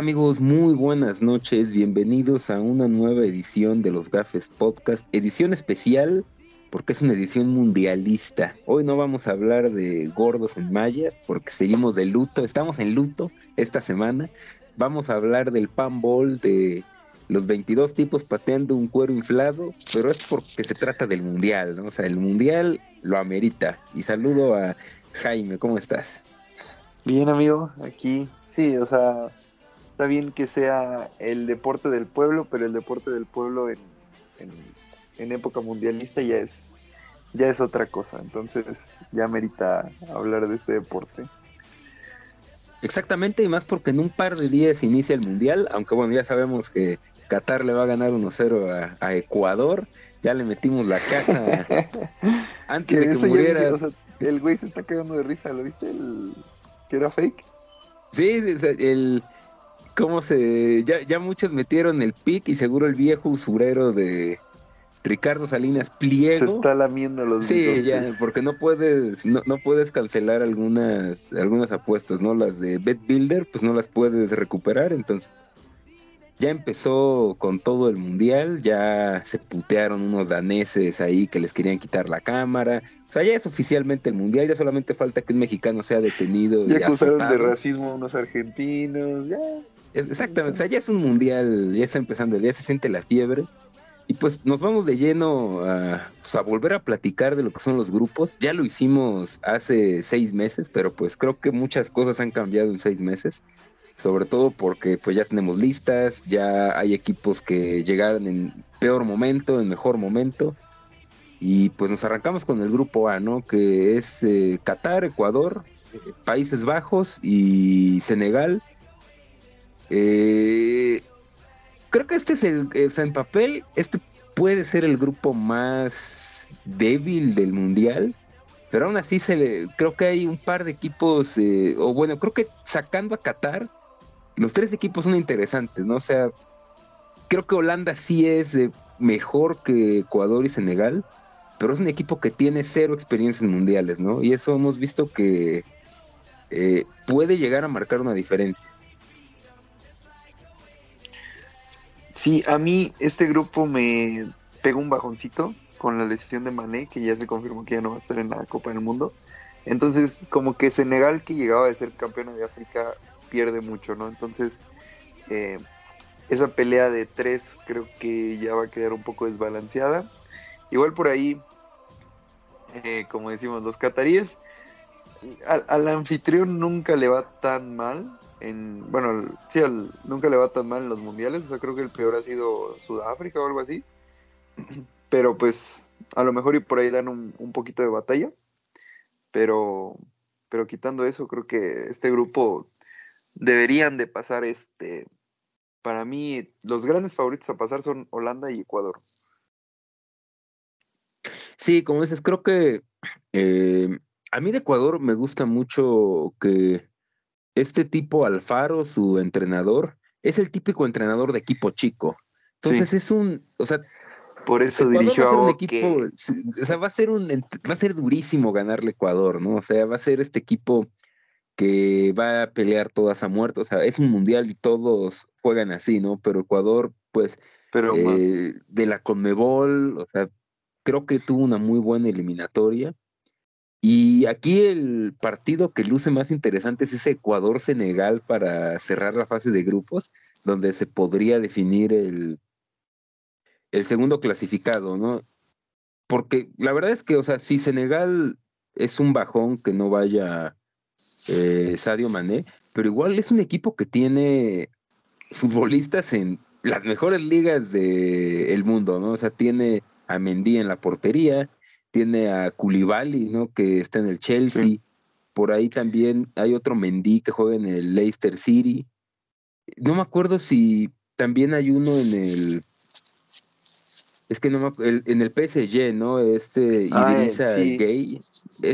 ¿Qué tal amigos? Muy buenas noches, bienvenidos a una nueva edición de los Gafes Podcast, edición especial porque es una edición mundialista. Hoy no vamos a hablar de gordos en mayas porque seguimos de luto, estamos en luto esta semana. Vamos a hablar del pan ball de los 22 tipos pateando un cuero inflado, pero es porque se trata del mundial, ¿no? O sea, el mundial lo amerita. Y saludo a Jaime, ¿cómo estás? Bien, amigo, aquí sí, o sea, está bien que sea el deporte del pueblo, pero el deporte del pueblo en, en, época mundialista ya es, ya es otra cosa. Entonces ya merita hablar de este deporte. Exactamente, y más porque en un par de días inicia el mundial, aunque bueno, ya sabemos que Qatar le va a ganar 1-0 a, Ecuador, ya le metimos la casa antes de que muriera. el güey se está cagando de risa, ¿lo viste? El, que era fake. Sí, el, cómo se. Ya, ya muchos metieron el pic y seguro el viejo usurero de Ricardo Salinas Pliego. Se está lamiendo los Sí, ya, porque no puedes, no, no, puedes cancelar algunas, algunas apuestas, ¿no? Las de Bet Builder, pues no las puedes recuperar, entonces. Ya empezó con todo el mundial, ya se putearon unos daneses ahí que les querían quitar la cámara. O sea, ya es oficialmente el mundial, ya solamente falta que un mexicano sea detenido. Ya acusaron de racismo a unos argentinos, ya. Exactamente, o sea, ya es un mundial, ya está empezando, ya se siente la fiebre. Y pues nos vamos de lleno a, pues, a volver a platicar de lo que son los grupos. Ya lo hicimos hace seis meses, pero pues creo que muchas cosas han cambiado en seis meses. Sobre todo porque pues ya tenemos listas, ya hay equipos que llegaron en peor momento, en mejor momento. Y pues nos arrancamos con el grupo A, ¿no? Que es eh, Qatar, Ecuador, eh, Países Bajos y Senegal eh, creo que este es el, en papel, este puede ser el grupo más débil del mundial, pero aún así se le, creo que hay un par de equipos, eh, o bueno, creo que sacando a Qatar, los tres equipos son interesantes, ¿no? O sea, creo que Holanda sí es eh, mejor que Ecuador y Senegal, pero es un equipo que tiene cero experiencia en mundiales, ¿no? Y eso hemos visto que eh, puede llegar a marcar una diferencia. Sí, a mí este grupo me pegó un bajoncito con la lesión de Mané, que ya se confirmó que ya no va a estar en la Copa del Mundo. Entonces, como que Senegal, que llegaba a ser campeona de África, pierde mucho, ¿no? Entonces, eh, esa pelea de tres creo que ya va a quedar un poco desbalanceada. Igual por ahí, eh, como decimos, los cataríes, al, anfitrión nunca le va tan mal, bueno, sí, nunca le va tan mal en los mundiales, o sea, creo que el peor ha sido Sudáfrica o algo así, pero pues a lo mejor y por ahí dan un, poquito de batalla, pero, pero quitando eso, creo que este grupo deberían de pasar este, para mí, los grandes favoritos a pasar son Holanda y Ecuador. Sí, como dices, creo que eh, a mí de Ecuador me gusta mucho que este tipo Alfaro, su entrenador, es el típico entrenador de equipo chico. Entonces es un, o sea, por eso dirigió a, un equipo, o sea, va a ser un va a ser durísimo ganarle Ecuador, ¿no? O sea, va a ser este equipo que va a pelear todas a muerto, o sea, es un mundial y todos juegan así, ¿no? Pero Ecuador pues Pero eh, de la Conmebol, o sea, creo que tuvo una muy buena eliminatoria y aquí el partido que luce más interesante es ese Ecuador-Senegal para cerrar la fase de grupos, donde se podría definir el, el segundo clasificado, ¿no? Porque la verdad es que, o sea, si Senegal es un bajón que no vaya eh, Sadio Mané, pero igual es un equipo que tiene futbolistas en las mejores ligas del mundo, ¿no? O sea, tiene a Mendy en la portería, tiene a Koulibaly, ¿no? Que está en el Chelsea. Por ahí también hay otro Mendy que juega en el Leicester City. No me acuerdo si también hay uno en el. Es que no me acuerdo. En el PSG, ¿no? Este ah, Gay.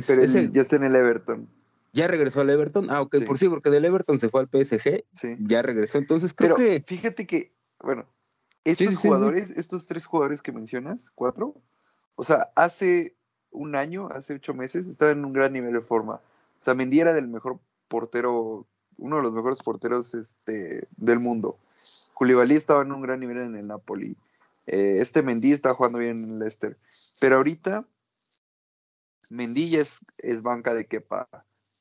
Pero ya está en el Everton. Ya regresó al Everton. Ah, ok, por sí, porque del Everton se fue al PSG. Sí. Ya regresó. Entonces creo Pero Fíjate que, bueno, estos jugadores, estos tres jugadores que mencionas, cuatro, o sea, hace un año, hace ocho meses, estaba en un gran nivel de forma. O sea, Mendy era del mejor portero uno de los mejores porteros este, del mundo. Koulibaly estaba en un gran nivel en el Napoli. Eh, este Mendy está jugando bien en el Leicester. Pero ahorita, Mendy es, es banca de Kepa.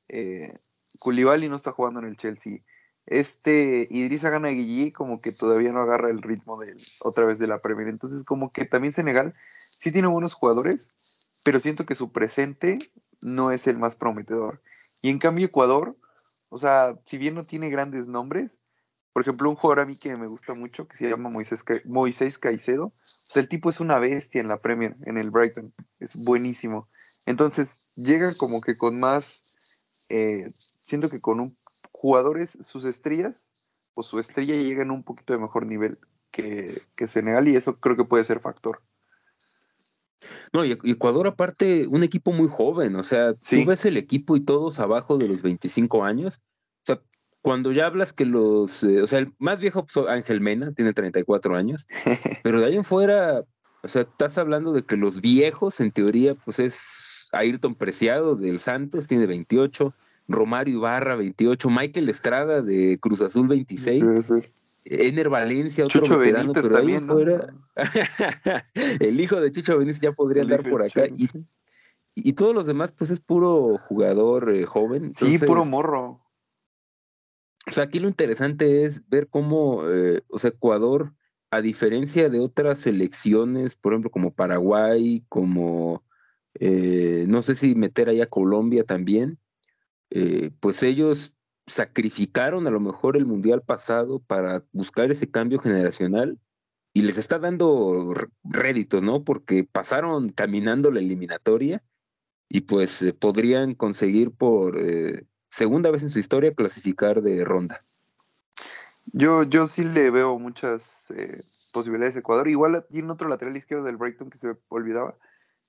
Eh, no está jugando en el Chelsea. Este Idrissa Gana Guillí como que todavía no agarra el ritmo de otra vez de la Premier. Entonces como que también Senegal sí tiene buenos jugadores, pero siento que su presente no es el más prometedor. Y en cambio Ecuador, o sea, si bien no tiene grandes nombres, por ejemplo, un jugador a mí que me gusta mucho, que se llama Moisés, Moisés Caicedo, pues el tipo es una bestia en la Premier, en el Brighton, es buenísimo. Entonces llega como que con más, eh, siento que con un, jugadores, sus estrellas, o su estrella llega en un poquito de mejor nivel que, que Senegal y eso creo que puede ser factor. No, y Ecuador aparte, un equipo muy joven, o sea, tú ves el equipo y todos abajo de los 25 años, o sea, cuando ya hablas que los, eh, o sea, el más viejo Ángel Mena tiene 34 años, pero de ahí en fuera, o sea, estás hablando de que los viejos, en teoría, pues es Ayrton Preciado del Santos, tiene 28, Romario Ibarra 28, Michael Estrada de Cruz Azul 26, Ener Valencia, otro Chucho veterano, pero también, ahí fuera, el hijo de Chucho Benítez ya podría andar por acá. Y, y, todos los demás, pues es puro jugador eh, joven. sí, puro morro. O sea, aquí lo interesante es ver cómo, eh, o sea, Ecuador, a diferencia de otras selecciones, por ejemplo, como Paraguay, como, eh, no sé si meter allá Colombia también, pues ellos sacrificaron a lo mejor el mundial pasado para buscar ese cambio generacional y les está dando réditos, ¿no? Porque pasaron caminando la eliminatoria y pues podrían conseguir por segunda vez en su historia clasificar de ronda. Yo, yo sí le veo muchas eh, posibilidades de Ecuador. Igual tiene otro lateral izquierdo del Brighton que se olvidaba,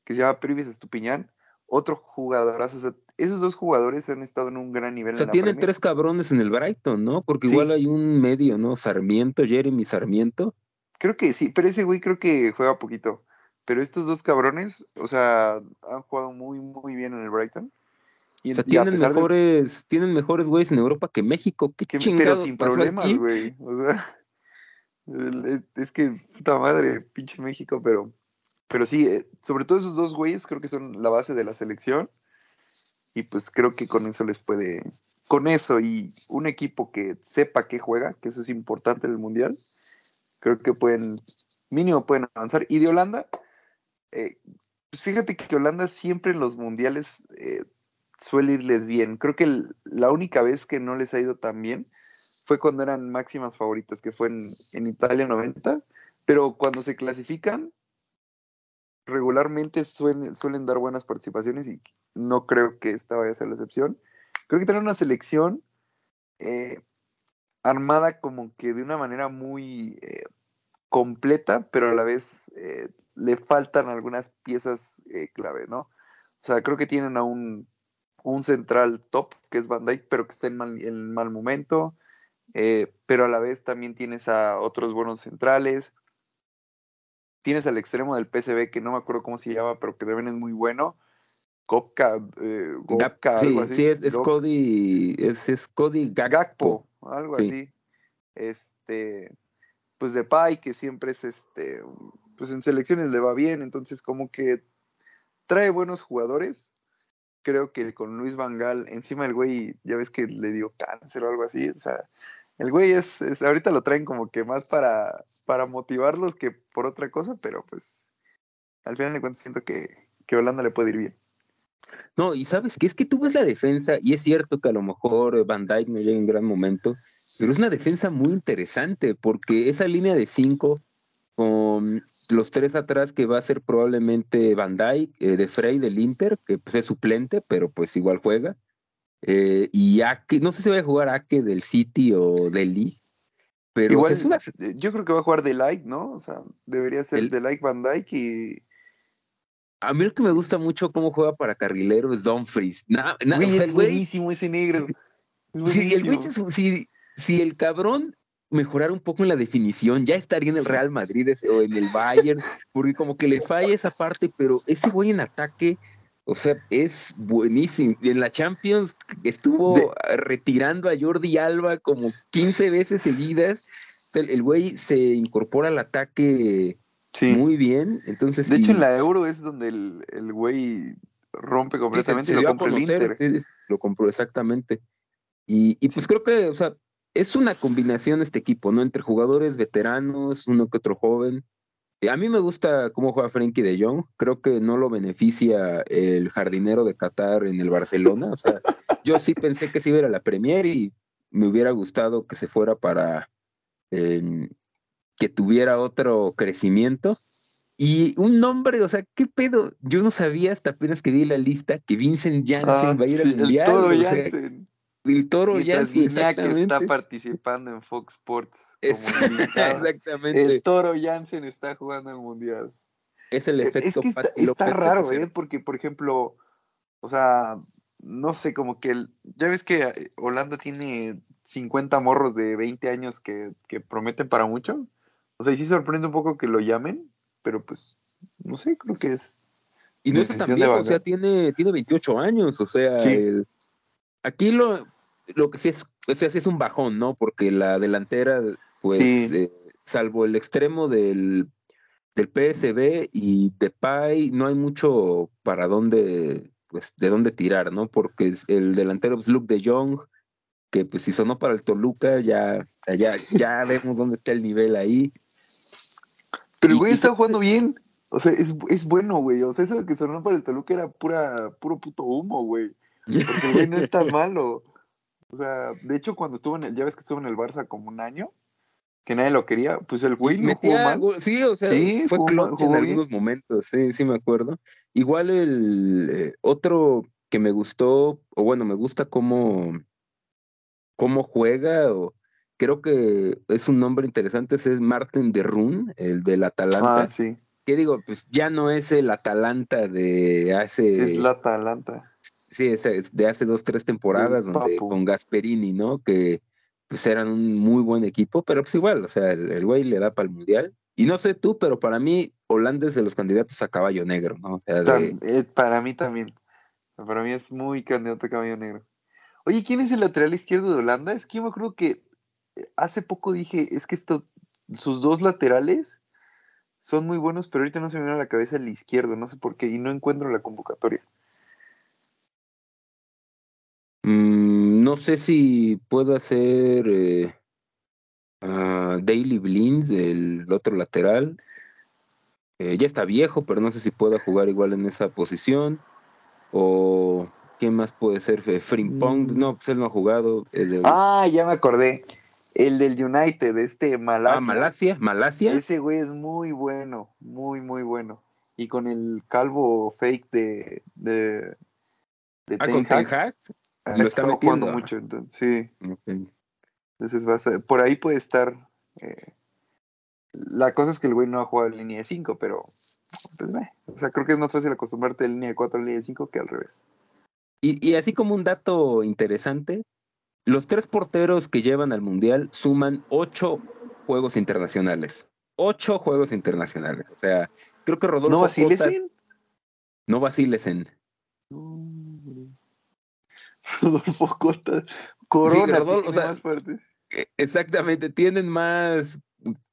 que se llama Privis Estupiñán. Otro jugadorazo. esos dos jugadores han estado en un gran nivel. O sea, tienen tres cabrones en el Brighton, ¿no? Porque igual hay un medio, ¿no? Sarmiento, Jeremy Sarmiento. Creo que sí, pero ese güey creo que juega poquito. Pero estos dos cabrones, o sea, han jugado muy, muy bien en el Brighton o sea, tienen mejores, tienen mejores güeyes en Europa que México. Qué que, Pero sin problemas, güey. O sea, es que puta madre, pinche México, pero, pero sí, eh, sobre todo esos dos güeyes creo que son la base de la selección. Y pues creo que con eso les puede, con eso y un equipo que sepa qué juega, que eso es importante en el Mundial, creo que pueden, mínimo pueden avanzar. Y de Holanda, eh, pues fíjate que Holanda siempre en los mundiales eh, suele irles bien. Creo que la única vez que no les ha ido tan bien fue cuando eran máximas favoritas, que fue en, Italia 90, pero cuando se clasifican, regularmente suelen, suelen dar buenas participaciones y no creo que esta vaya a ser la excepción. Creo que tienen una selección eh, armada como que de una manera muy eh, completa, pero a la vez eh, le faltan algunas piezas clave, ¿no? O sea, creo que tienen a un un central top, que es Van Dyke, pero que está en mal, en mal momento. Pero a la vez también tienes a otros buenos centrales. Tienes al extremo del PCB, que no me acuerdo cómo se llama, pero que también es muy bueno. Kopka, eh, sí, Sí, es, Cody, es, Cody Gakpo. algo así. Este, pues de Pai, que siempre es este, pues en selecciones le va bien, entonces como que trae buenos jugadores creo que con Luis Vangal, encima el güey, ya ves que le dio cáncer o algo así, o sea, el güey es, ahorita lo traen como que más para, para motivarlos que por otra cosa, pero pues al final de cuentas siento que, que Holanda le puede ir bien. No, y sabes que es que tú ves la defensa, y es cierto que a lo mejor Van Dyke no llega en gran momento, pero es una defensa muy interesante, porque esa línea de cinco con los tres atrás que va a ser probablemente Van Dijk, eh, de Frey del Inter, que pues, es suplente, pero pues igual juega. Eh, y Ake, no sé si va a jugar Ake del City o del Lee. Pero igual, es una... Eh, yo creo que va a jugar de Like, ¿no? O sea, debería ser de Like Van Dijk y. A mí lo que me gusta mucho cómo juega para carrilero es Dumfries. es buenísimo ese negro. Si el, güey, si, si el cabrón mejorar un poco en la definición, ya estaría en el Real Madrid o en el Bayern, porque como que le falla esa parte, pero ese güey en ataque, O sea, es buenísimo. En la Champions estuvo retirando a Jordi Alba como 15 veces seguidas. El güey se incorpora al ataque muy bien. Entonces, de hecho, en la Euro es donde el güey rompe completamente y lo compró el Inter. Lo compró exactamente. Y, y pues creo que, o sea, es una combinación este equipo, ¿no? Entre jugadores veteranos, uno que otro joven. A mí me gusta cómo juega Frenkie de Jong. Creo que no lo beneficia el jardinero de Qatar en el Barcelona. O sea, yo sí pensé que sí iba a la Premier y me hubiera gustado que se fuera para em, que tuviera otro crecimiento. Y un nombre, o sea, ¿qué pedo? Yo no sabía hasta apenas que vi la lista que Vincent Janssen ah, va a ir al Mundial. El Janssen. El Toro que está participando en Fox Sports como Exactamente. El Toro Janssen está jugando el Mundial. Es el efecto. Es que está, raro, ¿eh? Porque, por ejemplo, o sea, no sé, como que el, ya ves que Holanda tiene 50 morros de 20 años que, que prometen para mucho. O sea, y sí sorprende un poco que lo llamen, pero pues, no sé, creo que es. Y no es tan o sea, tiene, tiene 28 años, o sea, aquí lo, lo que sí es, o sea, sí es un bajón, ¿no? Porque la delantera, pues, eh, salvo el extremo del, del PSB y de PAI, no hay mucho para dónde, pues, de dónde tirar, ¿no? Porque el delantero es Luke de Jong, que pues si sonó para el Toluca, ya, ya, ya vemos dónde está el nivel ahí. Pero el güey está jugando bien. O sea, es, es bueno, güey. O sea, eso que sonó para el Toluca era pura, puro puto humo, güey. Porque el güey no es tan malo. O sea, de hecho, cuando estuvo en el, ya ves que estuvo en el Barça como un año, que nadie lo quería, pues el güey no jugó mal. Sí, o sea, fue clutch en algunos momentos, sí, sí me acuerdo. Igual el eh, otro que me gustó, o bueno, me gusta cómo, cómo juega, o creo que es un nombre interesante, es Martin de Run, el del Atalanta. Ah, sí. Que digo, pues ya no es el Atalanta de hace. Sí, es el Atalanta. Sí, es de hace dos, tres temporadas, donde con Gasperini, ¿no? Que pues eran un muy buen equipo, pero pues igual, o sea, el, güey le da para el mundial. Y no sé tú, pero para mí, Holanda es de los candidatos a caballo negro, ¿no? O sea, eh, para mí también. Para mí es muy candidato a caballo negro. Oye, ¿quién es el lateral izquierdo de Holanda? Es que yo me acuerdo que hace poco dije, es que esto, sus dos laterales son muy buenos, pero ahorita no se me viene a la cabeza el izquierdo, no sé por qué, y no encuentro la convocatoria. No sé si puedo hacer eh, Daily Blind, el otro lateral. Eh, ya está viejo, pero no sé si pueda jugar igual en esa posición. O ¿quién más puede ser? Frimpong, mm. no, pues él no ha jugado. Ah, ya me acordé. El del United, este Malasia. Ah, Malasia, Malasia. Ese güey es muy bueno, muy, muy bueno. Y con el calvo fake de. de, de ah, con Ten Hag. Ah, lo está metiendo. mucho, entonces, sí. Entonces va a ser, por ahí puede estar. Eh, la cosa es que el güey no ha jugado en línea de 5, pero. Pues, o sea, creo que es más fácil acostumbrarte de línea de 4 a línea de 5 que al revés. Y, y así como un dato interesante, los tres porteros que llevan al Mundial suman ocho juegos internacionales. Ocho juegos internacionales. O sea, creo que Rodolfo. ¿No vacilesen? no vacilesen. Rodolfo Cota. Corona tiene más fuerte. E, exactamente, tienen más.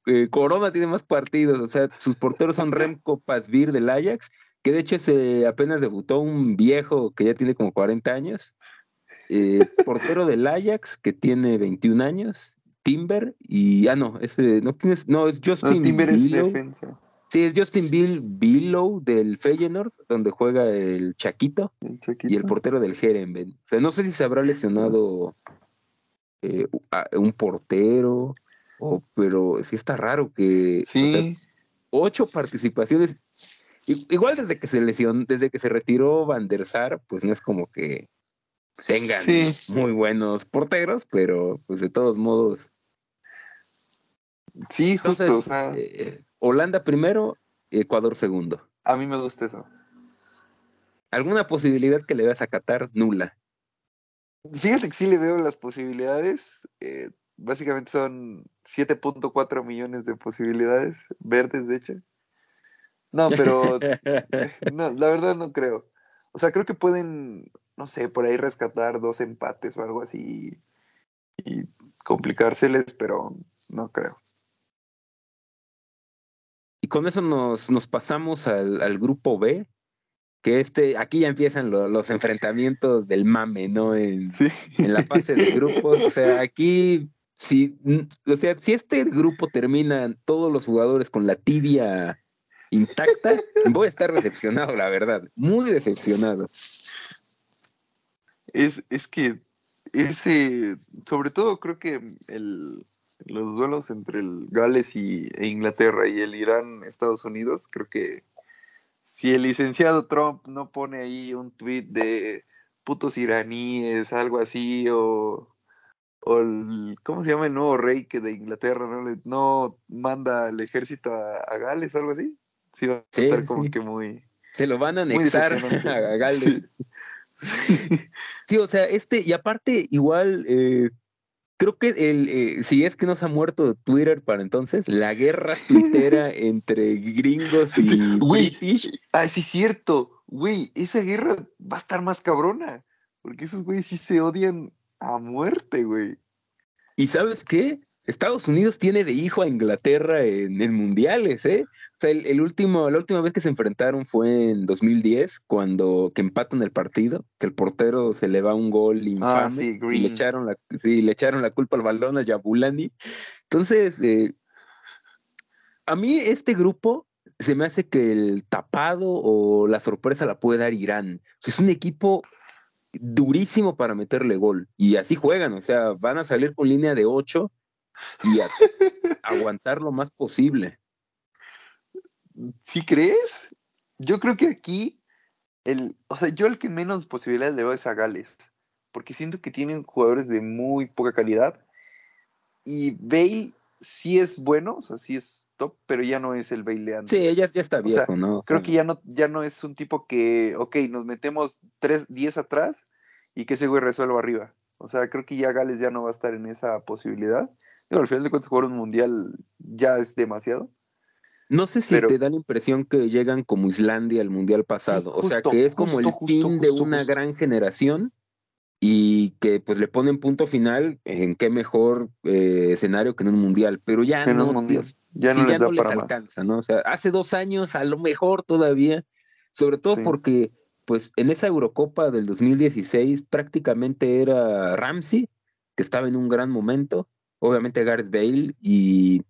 Eh, Corona tiene más partidos. O sea, sus porteros son Remco Pasvir del Ajax, que de hecho se apenas debutó un viejo que ya tiene como 40 años. Eh, portero del Ajax, que tiene 21 años, Timber, y, ah, no, ese, no, tienes, no, es Justin Timber es defensa. Sí, es Justin Bill Billow del Feyenoord, donde juega el Chaquito, y el portero del Herenben. O sea, no sé si se habrá lesionado eh, un portero, o, pero sí está raro que sí. ocho participaciones. Igual desde que se lesionó, desde que se retiró Van der Sar, pues no es como que tengan muy buenos porteros, pero pues de todos modos. Sí, justo. Eh, Holanda primero, Ecuador segundo. A mí me gusta eso. ¿Alguna posibilidad que le veas a Qatar? Nula. Fíjate que sí le veo las posibilidades. Eh, básicamente son 7.4 millones de posibilidades, verdes de hecho. No, pero no, la verdad no creo. O sea, creo que pueden, no sé, por ahí rescatar dos empates o algo así y complicárseles, pero no creo. Y con eso nos, nos pasamos al, al, grupo B, que este, aquí ya empiezan lo, los enfrentamientos del mame, ¿no? En, sí. en la fase de grupos. O sea, aquí, si, o sea, si este grupo termina todos los jugadores con la tibia intacta, voy a estar decepcionado, la verdad. Muy decepcionado. Es, es que ese, sobre todo creo que el, los duelos entre el Gales y, e Inglaterra y el Irán-Estados Unidos, creo que si el licenciado Trump no pone ahí un tweet de putos iraníes, algo así, o, o el, ¿cómo se llama el nuevo rey que de Inglaterra no, le, no manda el ejército a, a Gales algo así? Sí, va a Sí, estar como sí. que muy... Se lo van a anexar a Gales. Sí, o sea, este, y aparte, igual, eh, creo que el, eh, si es que no se ha muerto Twitter para entonces, la guerra tuitera entre gringos y Güey. british, Ah, sí, cierto. Güey, esa guerra va a estar más cabrona. Porque esos güeyes sí se odian a muerte, güey. y ¿sabes qué? Estados Unidos tiene de hijo a Inglaterra en, en mundiales, ¿eh? O sea, el, el último, la última vez que se enfrentaron fue en 2010, cuando que empatan el partido, que el portero se le va un gol infame Ah, sí, y le echaron la, sí, le echaron la culpa al balón a Yabulani. Entonces, eh, a mí este grupo se me hace que el tapado o la sorpresa la puede dar Irán. O sea, es un equipo durísimo para meterle gol y así juegan, o sea, van a salir con línea de 8 y a- aguantar lo más posible. ¿Sí crees? Yo creo que aquí, el, o sea, yo el que menos posibilidades le veo es a Gales. Porque siento que tienen jugadores de muy poca calidad. Y Bale sí es bueno, o sea, sí es top, pero ya no es el Bale. Sí, ella ya está sea, viejo, ¿no? Creo que ya no, ya no es un tipo que, ok, nos metemos 3, 10 atrás y que ese güey resuelva arriba. O sea, creo que ya Gales ya no va a estar en esa posibilidad. Digo, al final de cuentas, jugar un mundial ya es demasiado. No sé si pero- te da la impresión que llegan como Islandia al mundial pasado, o sea, que es como el justo, fin de una gran generación y que pues le ponen punto final en qué mejor eh, escenario que en un mundial, pero ya En no, un mundial. Dios, Ya sí, no les ya da no les para más. alcanza, ¿no? O sea, hace dos años a lo mejor todavía, sobre todo Sí. porque pues en esa Eurocopa del 2016 prácticamente era Ramsey, que estaba en un gran momento, obviamente Gareth Bale y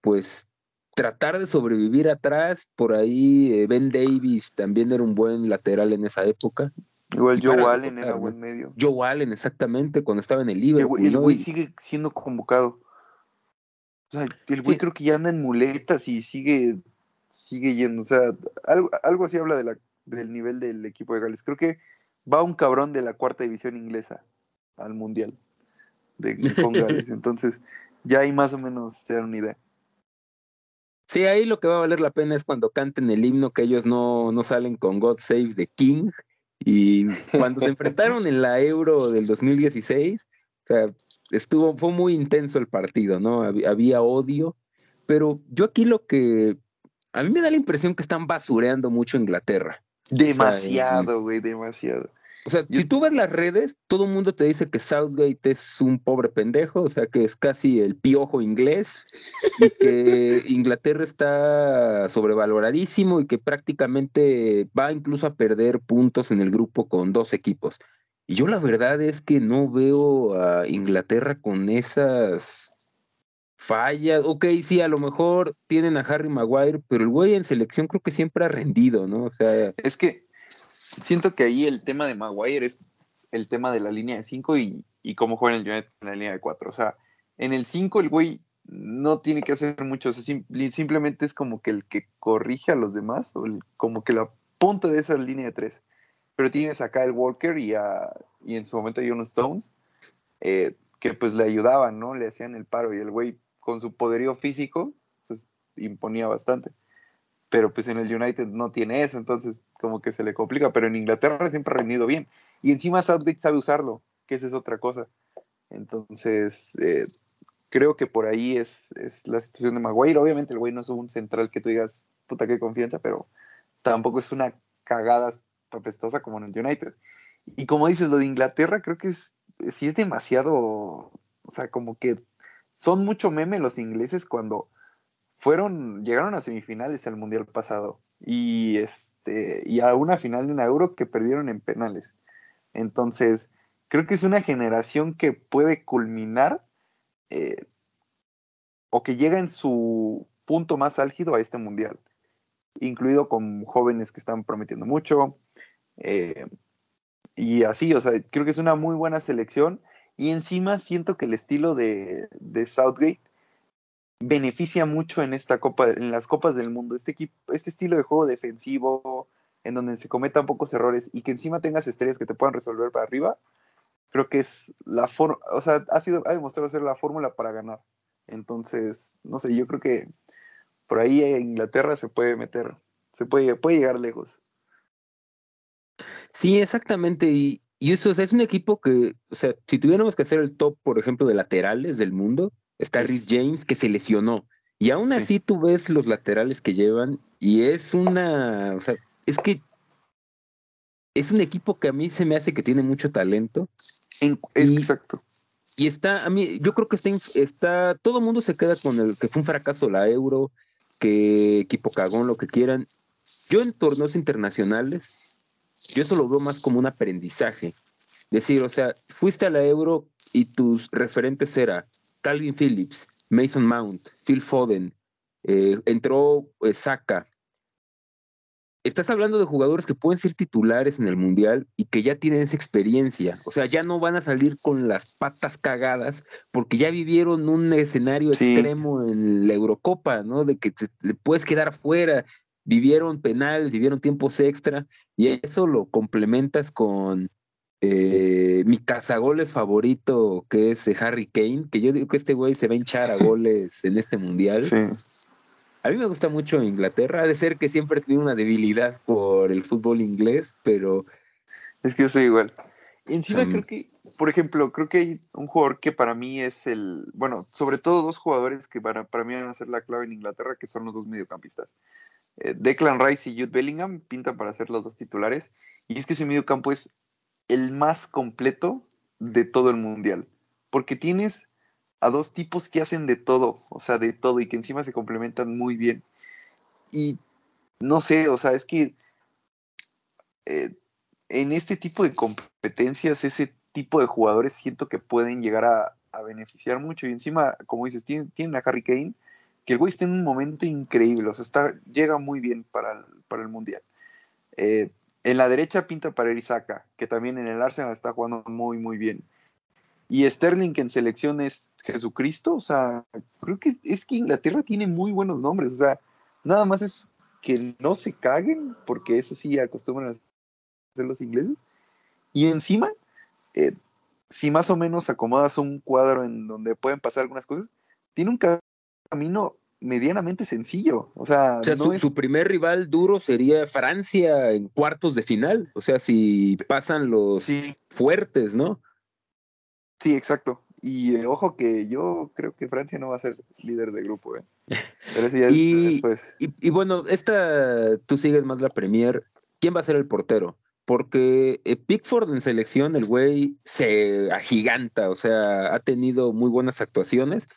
pues tratar de sobrevivir atrás, por ahí eh, Ben Davis también era un buen lateral en esa época, Igual Joe Allen era buen medio. Joe Allen exactamente cuando estaba en el Liverpool, el güey sigue siendo convocado. O sea, el güey Sí. creo que ya anda en muletas y sigue, sigue yendo. O sea, algo, algo así habla de la, del nivel del equipo de Gales. Creo que va un cabrón de la cuarta división inglesa al mundial de, con Gales. Entonces, ya ahí más o menos se dan una idea. Sí, ahí lo que va a valer la pena es cuando canten el himno, que ellos no, no salen con God Save the King. Y cuando se enfrentaron en la Euro del 2016, o sea, estuvo, fue muy intenso el partido, ¿no? Hab- Había odio, pero yo aquí lo que, a mí me da la impresión que están basureando mucho a Inglaterra. Demasiado, güey, demasiado. O sea, Yo- si tú ves las redes, todo el mundo te dice que Southgate es un pobre pendejo, o sea, que es casi el piojo inglés y que Inglaterra está sobrevaloradísimo y que prácticamente va incluso a perder puntos en el grupo con dos equipos. Y yo la verdad es que no veo a Inglaterra con esas fallas. Ok, sí, a lo mejor tienen a Harry Maguire, pero el güey en selección creo que siempre ha rendido, ¿no? O sea, Es que siento que ahí el tema de Maguire es el tema de la línea de 5 y, y cómo juega el United en la línea de 4. O sea, en el 5 el güey no tiene que hacer mucho, o sea, sim- simplemente es como que el que corrige a los demás, o como que la punta de esa línea de 3. Pero tienes acá el Walker y, a, y en su momento a John Stones, eh, que pues le ayudaban, ¿no? Le hacían el paro y el güey con su poderío físico, pues imponía bastante pero pues en el United no tiene eso, entonces como que se le complica, pero en Inglaterra siempre ha rendido bien. Y encima Southgate sabe usarlo, que esa es otra cosa. Entonces, eh, creo que por ahí es, es la situación de Maguire. Obviamente el güey no es un central que tú digas, puta, qué confianza, pero tampoco es una cagada apestosa como en el United. Y como dices, lo de Inglaterra creo que es, sí es demasiado, o sea, como que son mucho meme los ingleses cuando fueron, llegaron a semifinales al Mundial pasado y, este, y a una final de un Euro que perdieron en penales. Entonces, creo que es una generación que puede culminar eh, o que llega en su punto más álgido a este Mundial, incluido con jóvenes que están prometiendo mucho. Eh, y así, o sea, creo que es una muy buena selección. Y encima siento que el estilo de, de Southgate beneficia mucho en esta copa, en las copas del mundo. Este equipo, este estilo de juego defensivo, en donde se cometan pocos errores y que encima tengas estrellas que te puedan resolver para arriba, creo que es la forma, o sea, ha sido, ha demostrado ser la fórmula para ganar. Entonces, no sé, yo creo que por ahí Inglaterra se puede meter, se puede, puede llegar lejos. Sí, exactamente. Y eso es un equipo que, o sea, si tuviéramos que hacer el top, por ejemplo, de laterales del mundo, está Rhys James que se lesionó. Y aún así tú ves los laterales que llevan y es una, o sea, es que es un equipo que a mí se me hace que tiene mucho talento. exacto. Y está, a mí, yo creo que está, está, todo el mundo se queda con el que fue un fracaso la Euro, que equipo cagón, lo que quieran. Yo en torneos internacionales, yo eso lo veo más como un aprendizaje. Decir, o sea, fuiste a la Euro y tus referentes eran Calvin Phillips, Mason Mount, Phil Foden, eh, entró eh, Saka, estás hablando de jugadores que pueden ser titulares en el Mundial y que ya tienen esa experiencia. O sea, ya no van a salir con las patas cagadas porque ya vivieron un escenario extremo en la Eurocopa, ¿no? De que te, puedes quedar fuera. Vivieron penales, vivieron tiempos extra y eso lo complementas con eh, mi cazagoles favorito, que es Harry Kane, que yo digo que este güey se va a hinchar a goles en este Mundial. Sí a mí me gusta mucho Inglaterra, ha de ser que siempre he tenido una debilidad por el fútbol inglés, pero... Es que yo soy igual. Y encima creo que, por ejemplo, creo que hay un jugador que para mí es el, bueno, sobre todo dos jugadores que para, para mí van a ser la clave en Inglaterra, que son los dos mediocampistas. Eh, Declan Rice y Jude Bellingham pintan para ser los dos titulares. Y es que ese mediocampo es el más completo de todo el mundial. Porque tienes a dos tipos que hacen de todo, o sea, de todo y que encima se complementan muy bien. Y no sé, o sea, es que eh, en este tipo de competencias, ese tipo de jugadores siento que pueden llegar a, beneficiar mucho. Y encima, como dices, tienen, a Harry Kane, que el güey está en un momento increíble, o sea, está, llega muy bien para el, para el Mundial. Eh, en la derecha pinta para Erisaka, que también en el Arsenal está jugando muy, muy bien. Y Sterling en selección es Jesucristo, o sea, creo que es que Inglaterra tiene muy buenos nombres, o sea, nada más es que no se caguen, porque eso sí acostumbran a hacer los ingleses. Y encima, eh, si más o menos acomodas un cuadro en donde pueden pasar algunas cosas, tiene un camino medianamente sencillo. O sea, su, primer rival duro sería Francia en cuartos de final. O sea, si pasan los fuertes, ¿no? Sí, exacto. Y eh, ojo que yo creo que Francia no va a ser líder de grupo, ¿eh? Pero sí, y, y, bueno, esta, tú sigues más la Premier. ¿Quién va a ser el portero? Porque eh, Pickford en selección, el güey se agiganta, o sea, ha tenido muy buenas actuaciones,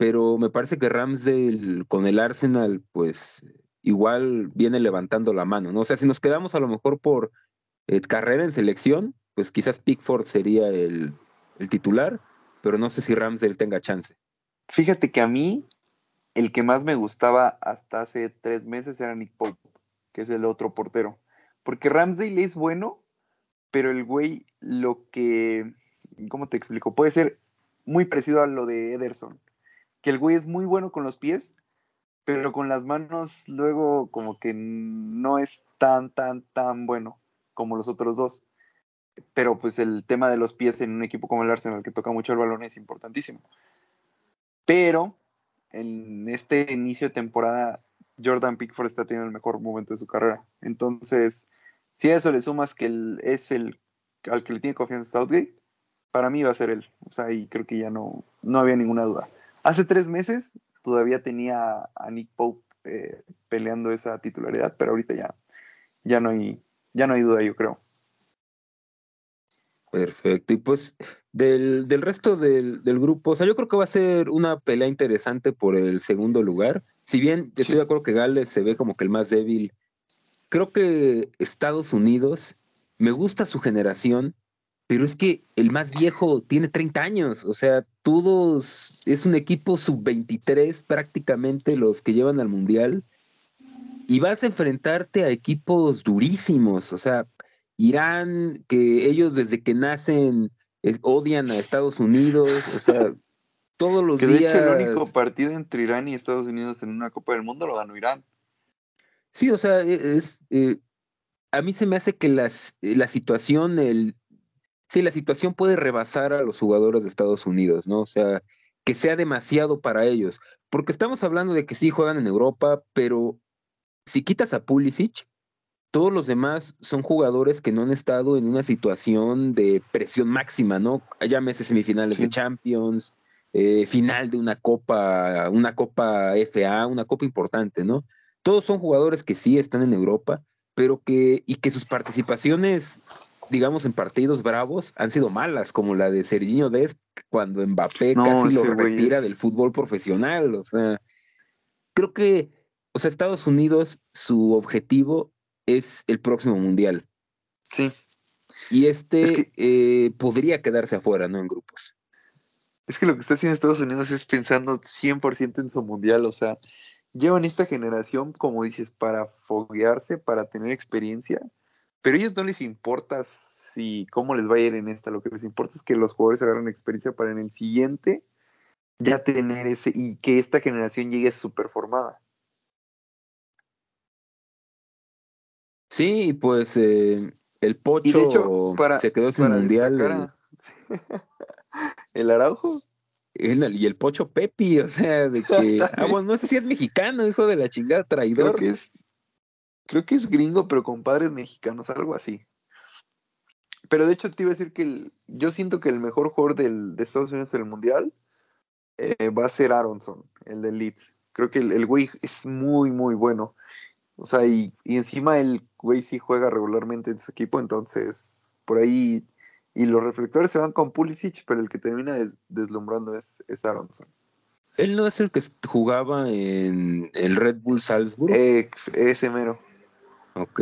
pero me parece que Ramsdale con el Arsenal, pues igual viene levantando la mano, ¿no? O sea, si nos quedamos a lo mejor por eh, carrera en selección, pues quizás Pickford sería el el titular, pero no sé si Ramsdale tenga chance. Fíjate que a mí el que más me gustaba hasta hace tres meses era Nick Pope, que es el otro portero. Porque Ramsdale es bueno, pero el güey lo que, ¿cómo te explico? Puede ser muy parecido a lo de Ederson. Que el güey es muy bueno con los pies, pero con las manos luego como que no es tan, tan, tan bueno como los otros dos pero pues el tema de los pies en un equipo como el Arsenal que toca mucho el balón es importantísimo. Pero en este inicio de temporada Jordan Pickford está teniendo el mejor momento de su carrera. Entonces, si a eso le sumas que él es el al que le tiene confianza Southgate, para mí va a ser él. O sea, y creo que ya no, no había ninguna duda. Hace tres meses todavía tenía a Nick Pope eh, peleando esa titularidad, pero ahorita ya, ya no hay, ya no hay duda, yo creo. Perfecto. Y pues del, resto del, grupo, o sea, yo creo que va a ser una pelea interesante por el segundo lugar. Si bien estoy de acuerdo que Gales se ve como que el más débil, creo que Estados Unidos, me gusta su generación, pero es que el más viejo tiene 30 años, o sea, todos, es un equipo sub-23 prácticamente los que llevan al Mundial, y vas a enfrentarte a equipos durísimos, o sea, Irán, que ellos desde que nacen odian a Estados Unidos, o sea, todos los que de días... Hecho, el único partido entre Irán y Estados Unidos en una Copa del Mundo lo ganó Irán. Sí, o sea, e, es... Eh, a mí se me hace que las, la situación, el, sí, la situación puede rebasar a los jugadores de Estados Unidos, ¿no? O sea, que sea demasiado para ellos. Porque estamos hablando de que sí juegan en Europa, pero si quitas a Pulisic, todos los demás son jugadores que no han estado en una situación de presión máxima, ¿no? Llámese semifinales de Champions, eh, final de una copa, una copa FA, una copa importante, ¿no? Todos son jugadores que sí están en Europa, pero que, y que sus participaciones digamos, en partidos bravos han sido malas, como la de Serginho Dest cuando Mbappé casi lo retira del fútbol profesional. O sea, creo que, o sea, Estados Unidos, su objetivo es el próximo mundial. Sí. Y este eh, podría quedarse afuera, ¿no? En grupos. Es que lo que está haciendo Estados Unidos es pensando 100% en su mundial, o sea, llevan esta generación, como dices, para foguearse, para tener experiencia pero a ellos no les importa si cómo les va a ir en esta, lo que les importa es que los jugadores agarren experiencia para en el siguiente ya tener ese y que esta generación llegue súper formada. Sí, pues eh, el Pocho se quedó sin mundial. el Araujo. y el Pocho Pepi, o sea, de que. ah, bueno, no sé si es mexicano, hijo de la chingada, traidor. Creo que es, Creo que es gringo, pero con padres mexicanos, algo así. Pero de hecho te iba a decir que yo siento que el mejor jugador del, de Estados Unidos en el Mundial eh, va a ser Aronson, el de Leeds. Creo que el, güey es muy, muy bueno. O sea, y, encima el güey sí juega regularmente en su equipo, entonces por ahí... Y los reflectores se van con Pulisic, pero el que termina deslumbrando es, es Aronson. ¿Él no es el que jugaba en el Red Bull Salzburg? Eh, ese mero. Ok.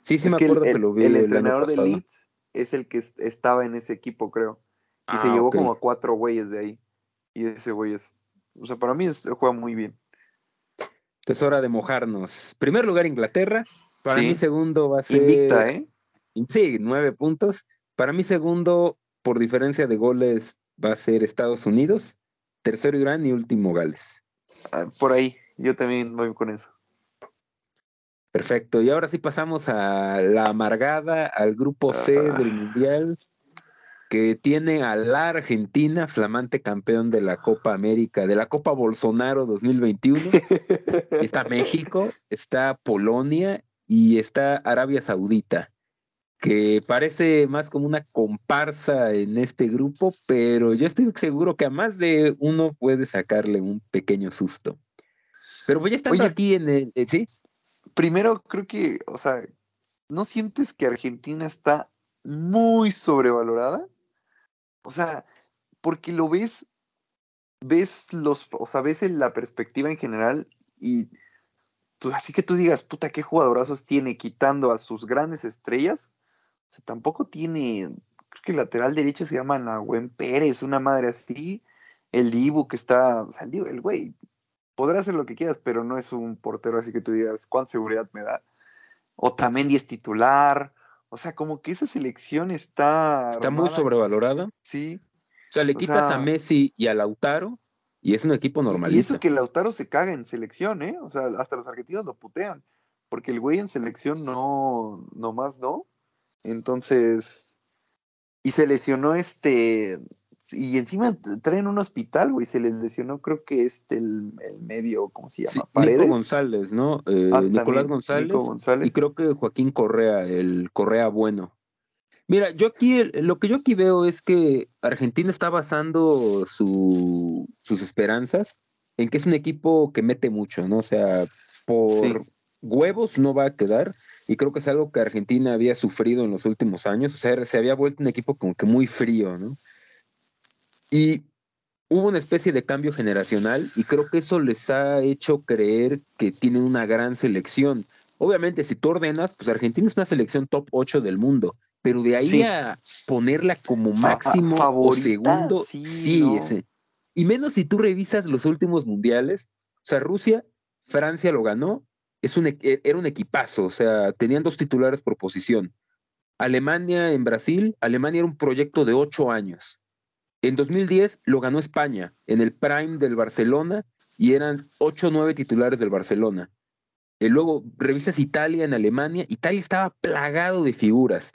Sí, sí me acuerdo que, lo vi. El, entrenador de Leeds es el que estaba en ese equipo, creo. Y se ah, llevó como a cuatro güeyes de ahí. Y ese güey es. O sea, para mí juega muy bien. Es hora de mojarnos. Primer lugar, Inglaterra. Para mí, segundo va a ser. Invicta, ¿eh? Sí, nueve puntos. Para mí, segundo, por diferencia de goles, va a ser Estados Unidos. Tercero, Irán y último, Gales. Ah, por ahí. Yo también voy con eso. Perfecto. Y ahora sí pasamos a la amargada, al grupo C del Mundial, que tiene a la Argentina, flamante campeón de la Copa América, de la Copa Bolsonaro 2021. está México, está Polonia y está Arabia Saudita, que parece más como una comparsa en este grupo, pero yo estoy seguro que a más de uno puede sacarle un pequeño susto. Pero voy a estar aquí en el, eh, ¿sí? Primero creo que, o sea, ¿no sientes que Argentina está muy sobrevalorada? O sea, porque lo ves, ves los, o sea, ves en la perspectiva en general y tú, así que tú digas, puta, qué jugadorazos tiene quitando a sus grandes estrellas. O sea, tampoco tiene, creo que el lateral derecho se llama Nahuen Pérez, una madre así. El Dibu que está, o sea, el güey podrá hacer lo que quieras, pero no es un portero así que tú digas, ¿cuánta seguridad me da? O también es titular. O sea, como que esa selección está... Está muy sobrevalorada. Sí. O sea, le quitas a Messi y a Lautaro y es un equipo normalista. Y eso que Lautaro se caga en selección, ¿eh? O sea, hasta los argentinos lo putean. Porque el güey en selección no, más no. Entonces, y se lesionó este, y encima traen un hospital, güey, se les lesionó, creo que este, el, medio, ¿cómo se llama? Paredes. González, ¿no? Eh, ah, Nicolás González, Y creo que Joaquín Correa, el Correa bueno. Mira, yo aquí, lo que yo aquí veo es que Argentina está basando su, sus esperanzas en que es un equipo que mete mucho, ¿no? O sea, por, huevos no va a quedar y creo que es algo que Argentina había sufrido en los últimos años, o sea, se había vuelto un equipo como que muy frío, ¿no? Y hubo una especie de cambio generacional y creo que eso les ha hecho creer que tienen una gran selección. Obviamente, si tú ordenas, pues Argentina es una selección top 8 del mundo, pero de ahí a ponerla como máximo o segundo, sí, ese. Y menos si tú revisas los últimos mundiales, o sea, Rusia, Francia lo ganó, es un, e, era un equipazo, o sea, tenían dos titulares por posición. Alemania en Brasil, Alemania era un proyecto de ocho años. En 2010 lo ganó España en el prime del Barcelona y eran ocho o nueve titulares del Barcelona. Y luego revisas Italia en Alemania, Italia estaba plagado de figuras.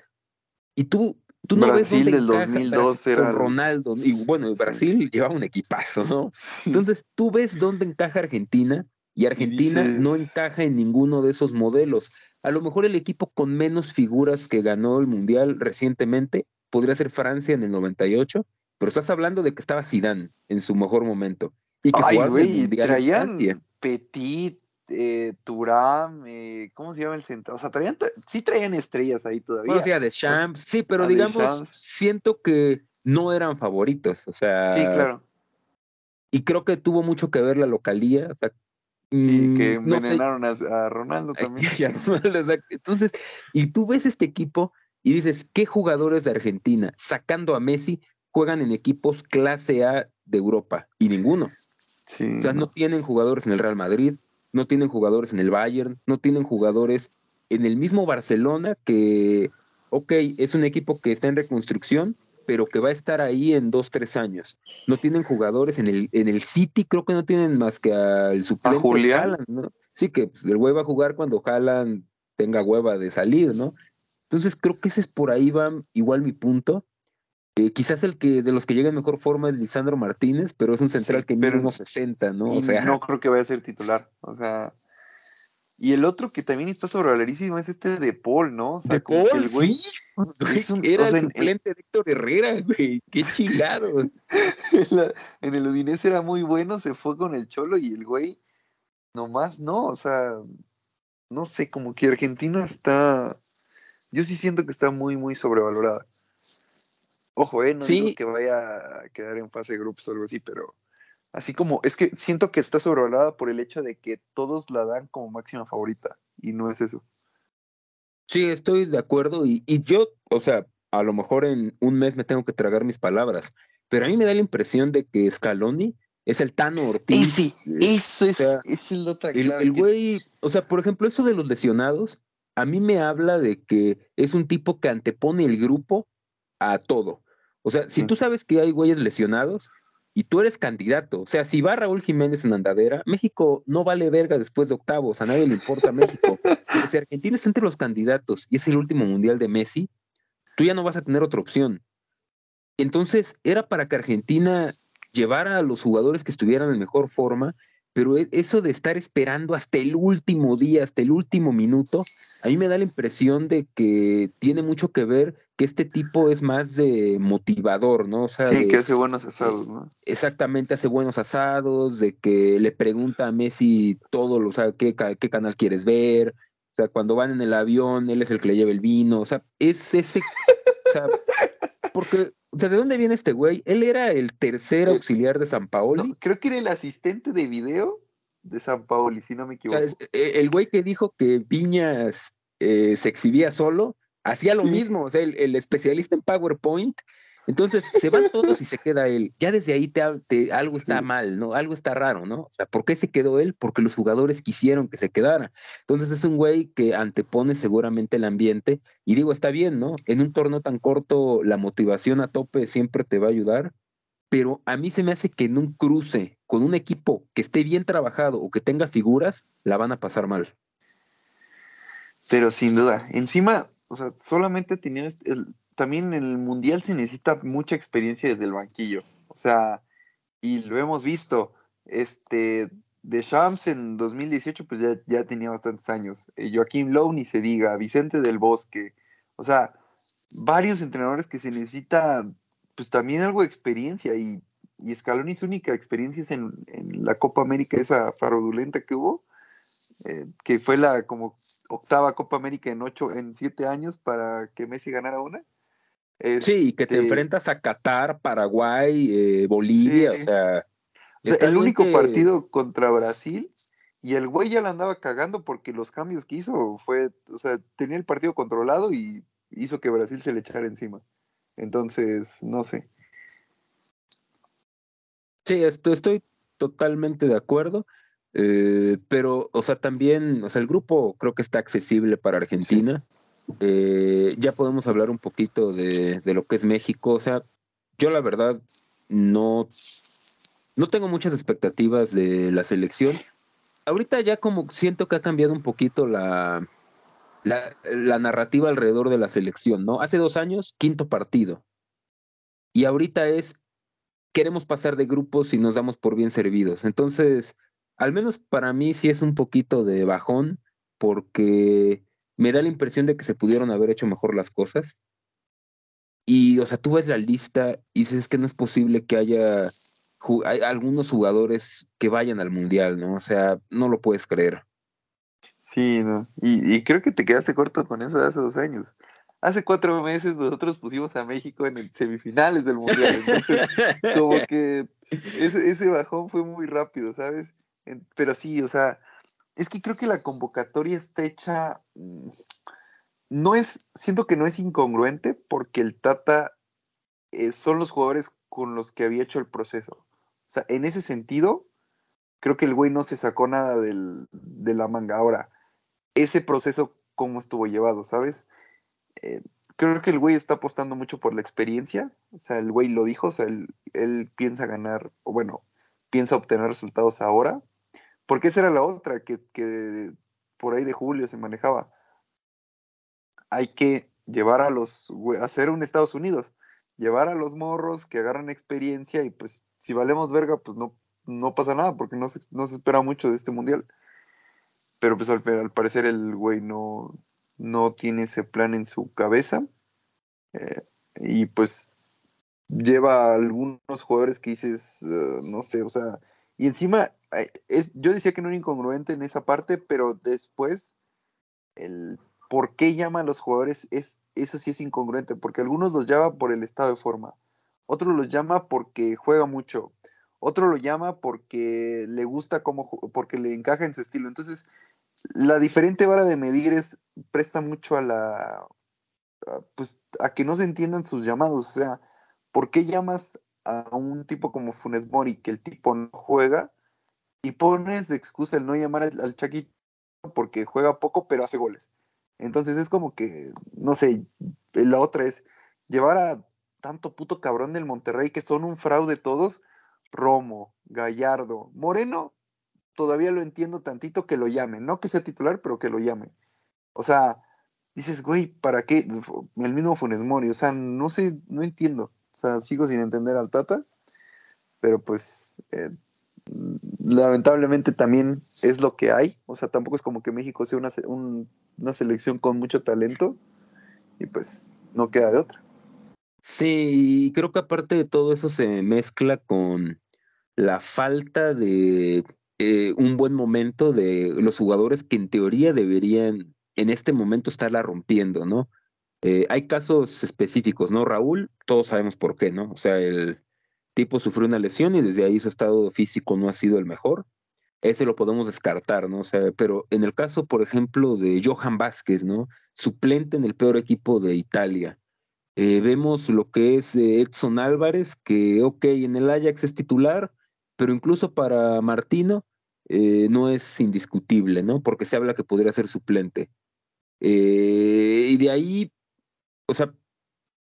Y tú, tú no ves dónde del 2002 era Ronaldo. Y bueno, Brasil llevaba un equipazo, ¿no? Entonces tú ves dónde encaja Argentina y Argentina no encaja en ninguno de esos modelos. A lo mejor el equipo con menos figuras que ganó el Mundial recientemente podría ser Francia en el 98, pero estás hablando de que estaba Zidane en su mejor momento. Y que Ay, güey, traían Petit, eh, Turam, eh, ¿cómo se llama el centro? O sea, traían, sí traían estrellas ahí todavía. O sea, de Champs, sí, pero digamos, siento que no eran favoritos, o sea. Sí, claro. Y creo que tuvo mucho que ver la localía, o sea, Sí, que mm, envenenaron a, Ronaldo también. Entonces, y tú ves este equipo y dices, ¿qué jugadores de Argentina, sacando a Messi, juegan en equipos clase A de Europa? Y ninguno. Sí, o sea, no tienen jugadores en el Real Madrid, no tienen jugadores en el Bayern, no tienen jugadores en el mismo Barcelona que, ok, es un equipo que está en reconstrucción, pero que va a estar ahí en dos, tres años. No tienen jugadores en el, en el City, creo que no tienen más que al suplente. ¿A Julián? ¿no? Sí, que pues, el güey va a jugar cuando Haaland tenga hueva de salir, ¿no? Entonces creo que ese es por ahí va igual mi punto. Eh, quizás el que de los que llega en mejor forma es Lisandro Martínez, pero es un central que mide unos 60, ¿no? O sea, no creo que vaya a ser titular. O sea, y el otro que también está sobrevalorísimo es este de Paul, ¿no? O sea, de Paul, el güey, era el suplente de Héctor Herrera, güey. Qué chingado. en, el Udinese era muy bueno, se fue con el Cholo y el güey nomás no, o sea, no sé, como que Argentina está, yo sí siento que está muy, muy sobrevalorada. Ojo, eh, no digo que vaya a quedar en fase de grupos o algo así, pero Así como, es que siento que está sobrevalorada por el hecho de que todos la dan como máxima favorita, y no es eso. Sí, estoy de acuerdo, y, yo, o sea, a lo mejor en un mes me tengo que tragar mis palabras, pero a mí me da la impresión de que Scaloni es el Tano Ortiz. Sí, eso es, es el otra el, el güey, o sea, por ejemplo, eso de los lesionados, a mí me habla de que es un tipo que antepone el grupo a todo. O sea, si tú sabes que hay güeyes lesionados, y tú eres candidato. O sea, si va Raúl Jiménez en andadera, México no vale verga después de octavos, a nadie le importa México. Pero si Argentina está entre los candidatos y es el último mundial de Messi, tú ya no vas a tener otra opción. Entonces, era para que Argentina llevara a los jugadores que estuvieran en mejor forma pero e, eso de estar esperando hasta el último día, hasta el último minuto, a mí me da la impresión de que tiene mucho que ver que este tipo es más de motivador, ¿no? O sea, sí, que hace buenos asados, ¿no? Exactamente, hace buenos asados, de que le pregunta a Messi todo, lo, o sea, qué, qué canal quieres ver, o sea, cuando van en el avión, él es el que le lleva el vino, o sea, es ese, o sea, porque o sea, ¿de dónde viene este güey? Él era el tercer auxiliar de San Paoli. creo que era el asistente de video de San Paoli, si no me equivoco. O sea, eh, el güey que dijo que Viñas eh, se exhibía solo, hacía lo mismo. O sea, el, especialista en PowerPoint entonces se van todos y se queda él. Ya desde ahí te, algo está mal, ¿no? Algo está raro, ¿no? O sea, ¿por qué se quedó él? Porque los jugadores quisieron que se quedara. Entonces es un güey que antepone seguramente el ambiente. Y digo, está bien, ¿no? En un torneo tan corto, la motivación a tope siempre te va a ayudar. Pero a mí se me hace que en un cruce con un equipo que esté bien trabajado o que tenga figuras, la van a pasar mal. Pero sin duda, encima, o sea, solamente tenían el, también en el Mundial se necesita mucha experiencia desde el banquillo. O sea, y lo hemos visto. Este, de Shams en 2018, pues ya, ya tenía bastantes años. Eh, Joaquín Lowe, ni se diga, Vicente del Bosque. O sea, varios entrenadores que se necesita, pues también algo de experiencia. Y, y Scaloni su única experiencia es en, en, la Copa América, esa fraudulenta que hubo. eh, que fue la como octava Copa América en ocho, en siete años para que Messi ganara una. Sí, que te este enfrentas a Qatar, Paraguay, eh, Bolivia, o sea. el único partido contra Brasil y el güey ya la andaba cagando porque los cambios que hizo fue, o sea, tenía el partido controlado y hizo que Brasil se le echara encima. Entonces, no sé. Sí, esto, estoy totalmente de acuerdo. Eh, pero, o sea, también, o sea, el grupo creo que está accesible para Argentina. Eh, ya podemos hablar un poquito de, de, lo que es México. O sea, yo la verdad no, no tengo muchas expectativas de la selección. Ahorita ya como siento que ha cambiado un poquito la, la, la narrativa alrededor de la selección, ¿no? Hace dos años, quinto partido. Y ahorita es, queremos pasar de grupos y nos damos por bien servidos. Entonces, al menos para mí sí es un poquito de bajón porque me da la impresión de que se pudieron haber hecho mejor las cosas. Y, o sea, tú ves la lista y dices que no es posible que haya hay algunos jugadores que vayan al mundial, ¿no? O sea, no lo puedes creer. Sí, no. Y, y creo que te quedaste corto con eso hace dos años. Hace cuatro meses nosotros pusimos a México en el semifinales del mundial. Entonces, como que ese, ese bajón fue muy rápido, ¿sabes? Pero sí, o sea, es que creo que la convocatoria está hecha. Mm, no es, siento que no es incongruente porque el Tata eh, son los jugadores con los que había hecho el proceso. O sea, en ese sentido, creo que el güey no se sacó nada del, de la manga. Ahora, ese proceso, ¿cómo estuvo llevado, sabes? Eh, creo que el güey está apostando mucho por la experiencia. O sea, el güey lo dijo, o sea, él, él piensa ganar, o bueno, piensa obtener resultados ahora porque esa era la otra que, por ahí de julio se manejaba. Hay que llevar a los, hacer un Estados Unidos, llevar a los morros que agarran experiencia y pues si valemos verga, pues no, no pasa nada porque no se, no se espera mucho de este mundial. Pero pues al, parecer el güey no, no tiene ese plan en su cabeza. Eh, y pues lleva a algunos jugadores que dices, eh, no sé, o sea, y encima, es, yo decía que no era incongruente en esa parte, pero después, el por qué llama a los jugadores, es, eso sí es incongruente, porque algunos los llama por el estado de forma, otros los llama porque juega mucho, otro lo llama porque le gusta como, porque le encaja en su estilo. Entonces, la diferente vara de medir es, presta mucho a la, pues, a que no se entiendan sus llamados, o sea, ¿por qué llamas a un tipo como Funes Mori, que el tipo no juega, y pones de excusa el no llamar al, al Chaquito porque juega poco, pero hace goles. Entonces es como que, no sé, la otra es llevar a tanto puto cabrón del Monterrey que son un fraude todos, Romo, Gallardo, Moreno, todavía lo entiendo tantito que lo llamen, no que sea titular, pero que lo llamen. O sea, dices, güey, ¿para qué? El mismo Funes Mori, o sea, no sé, no entiendo. Sea, sigo sin entender al Tata, pero pues eh, lamentablemente también es lo que hay. O sea, tampoco es como que México sea una, una selección con mucho talento y pues no queda de otra. Sí, creo que aparte de todo eso se mezcla con la falta de eh, un buen momento de los jugadores que en teoría deberían en este momento estarla rompiendo, ¿no? Eh, hay casos específicos, ¿no? Raúl, todos sabemos por qué, ¿no? O sea, el tipo sufrió una lesión y desde ahí su estado físico no ha sido el mejor. Ese lo podemos descartar, ¿no? O sea, pero en el caso, por ejemplo, de Johan Vázquez, ¿no? Suplente en el peor equipo de Italia. Eh, vemos lo que es eh, Edson Álvarez, que, ok, en el Ajax es titular, pero incluso para Martino no es indiscutible, ¿no? Porque se habla que podría ser suplente. y de ahí o sea,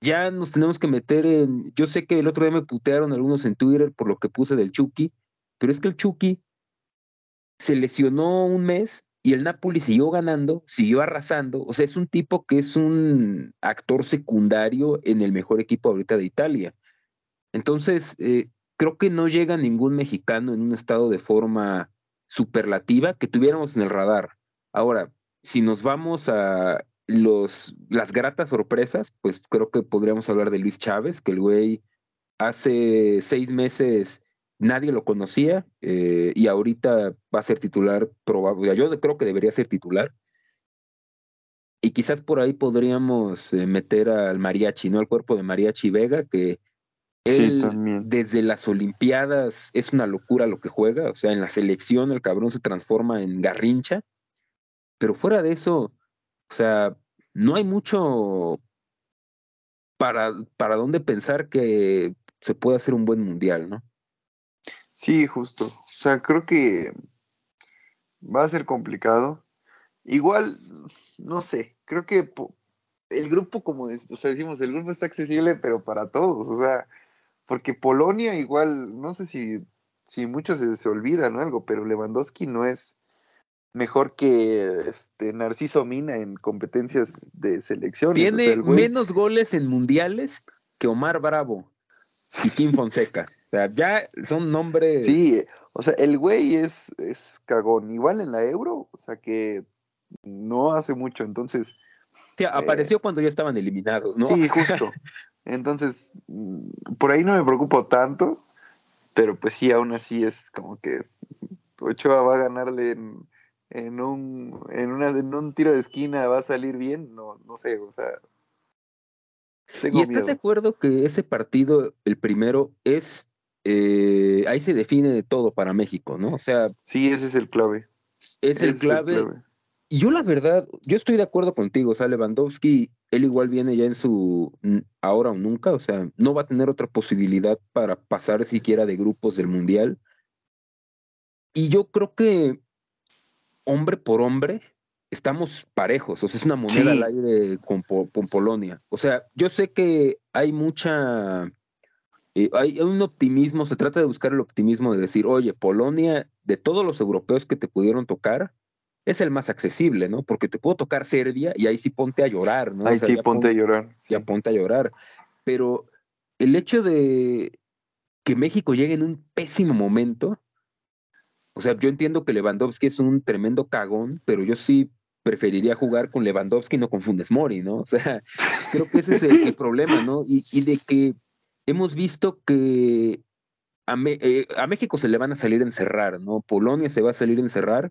ya nos tenemos que meter en. Yo sé que el otro día me putearon algunos en Twitter por lo que puse del Chucky, pero es que el Chucky se lesionó un mes y el Napoli siguió ganando, siguió arrasando. O sea, es un tipo que es un actor secundario en el mejor equipo ahorita de Italia. Entonces, eh, creo que no llega ningún mexicano en un estado de forma superlativa que tuviéramos en el radar. Ahora, si nos vamos a los, las gratas sorpresas, pues creo que podríamos hablar de Luis Chávez, que el güey hace seis meses nadie lo conocía eh, y ahorita va a ser titular probable. Yo creo que debería ser titular. Y quizás por ahí podríamos eh, meter al mariachi, ¿no? Al cuerpo de mariachi Vega, que él desde las Olimpiadas es una locura lo que juega. O sea, en la selección el cabrón se transforma en garrincha. Pero fuera de eso, o sea, no hay mucho para, para dónde pensar que se puede hacer un buen mundial, ¿no? Sí, justo. O sea, creo que va a ser complicado. Igual, no sé, creo que el grupo, como o sea, decimos, el grupo está accesible, pero para todos, o sea, porque Polonia igual, no sé si, si muchos se, se olvidan o algo, pero Lewandowski no es mejor que este Narciso Mina en competencias de selección. Tiene menos goles en mundiales que Omar Bravo y Kim Fonseca. o sea, ya son nombres. Sí, o sea, el güey es, es cagón. Igual en la Euro, o sea que no hace mucho, entonces. Sí, apareció cuando ya estaban eliminados, ¿no? Sí, justo. Entonces, mm, por ahí no me preocupo tanto, pero pues sí, aún así es como que Ochoa va a ganarle en, en un, en, una, en un tiro de esquina va a salir bien, no, no sé, o sea. ¿Y estás de acuerdo que ese partido, el primero, es eh, ahí se define todo para México, ¿no? O sea. Sí, ese es el clave. Es el clave. Y yo la verdad, yo estoy de acuerdo contigo, o sea, Lewandowski, él igual viene ya en su ahora o nunca, o sea, no va a tener otra posibilidad para pasar siquiera de grupos del Mundial. Y yo creo que hombre por hombre, estamos parejos, o sea, es una moneda al aire con, Polonia. O sea, yo sé que hay mucha, eh, hay un optimismo, se trata de buscar el optimismo de decir, oye, Polonia, de todos los europeos que te pudieron tocar, es el más accesible, ¿no? Porque te puedo tocar Serbia y ahí sí ponte a llorar, ¿no? Ahí sí ponte, a llorar. Ya ponte a llorar. Pero el hecho de que México llegue en un pésimo momento, o sea, yo entiendo que Lewandowski es un tremendo cagón, pero yo sí preferiría jugar con Lewandowski y no con Funes Mori, ¿no? O sea, creo que ese es el, problema, ¿no? Y, de que hemos visto que eh, a, México se le van a salir a encerrar, ¿no? Polonia se va a salir a encerrar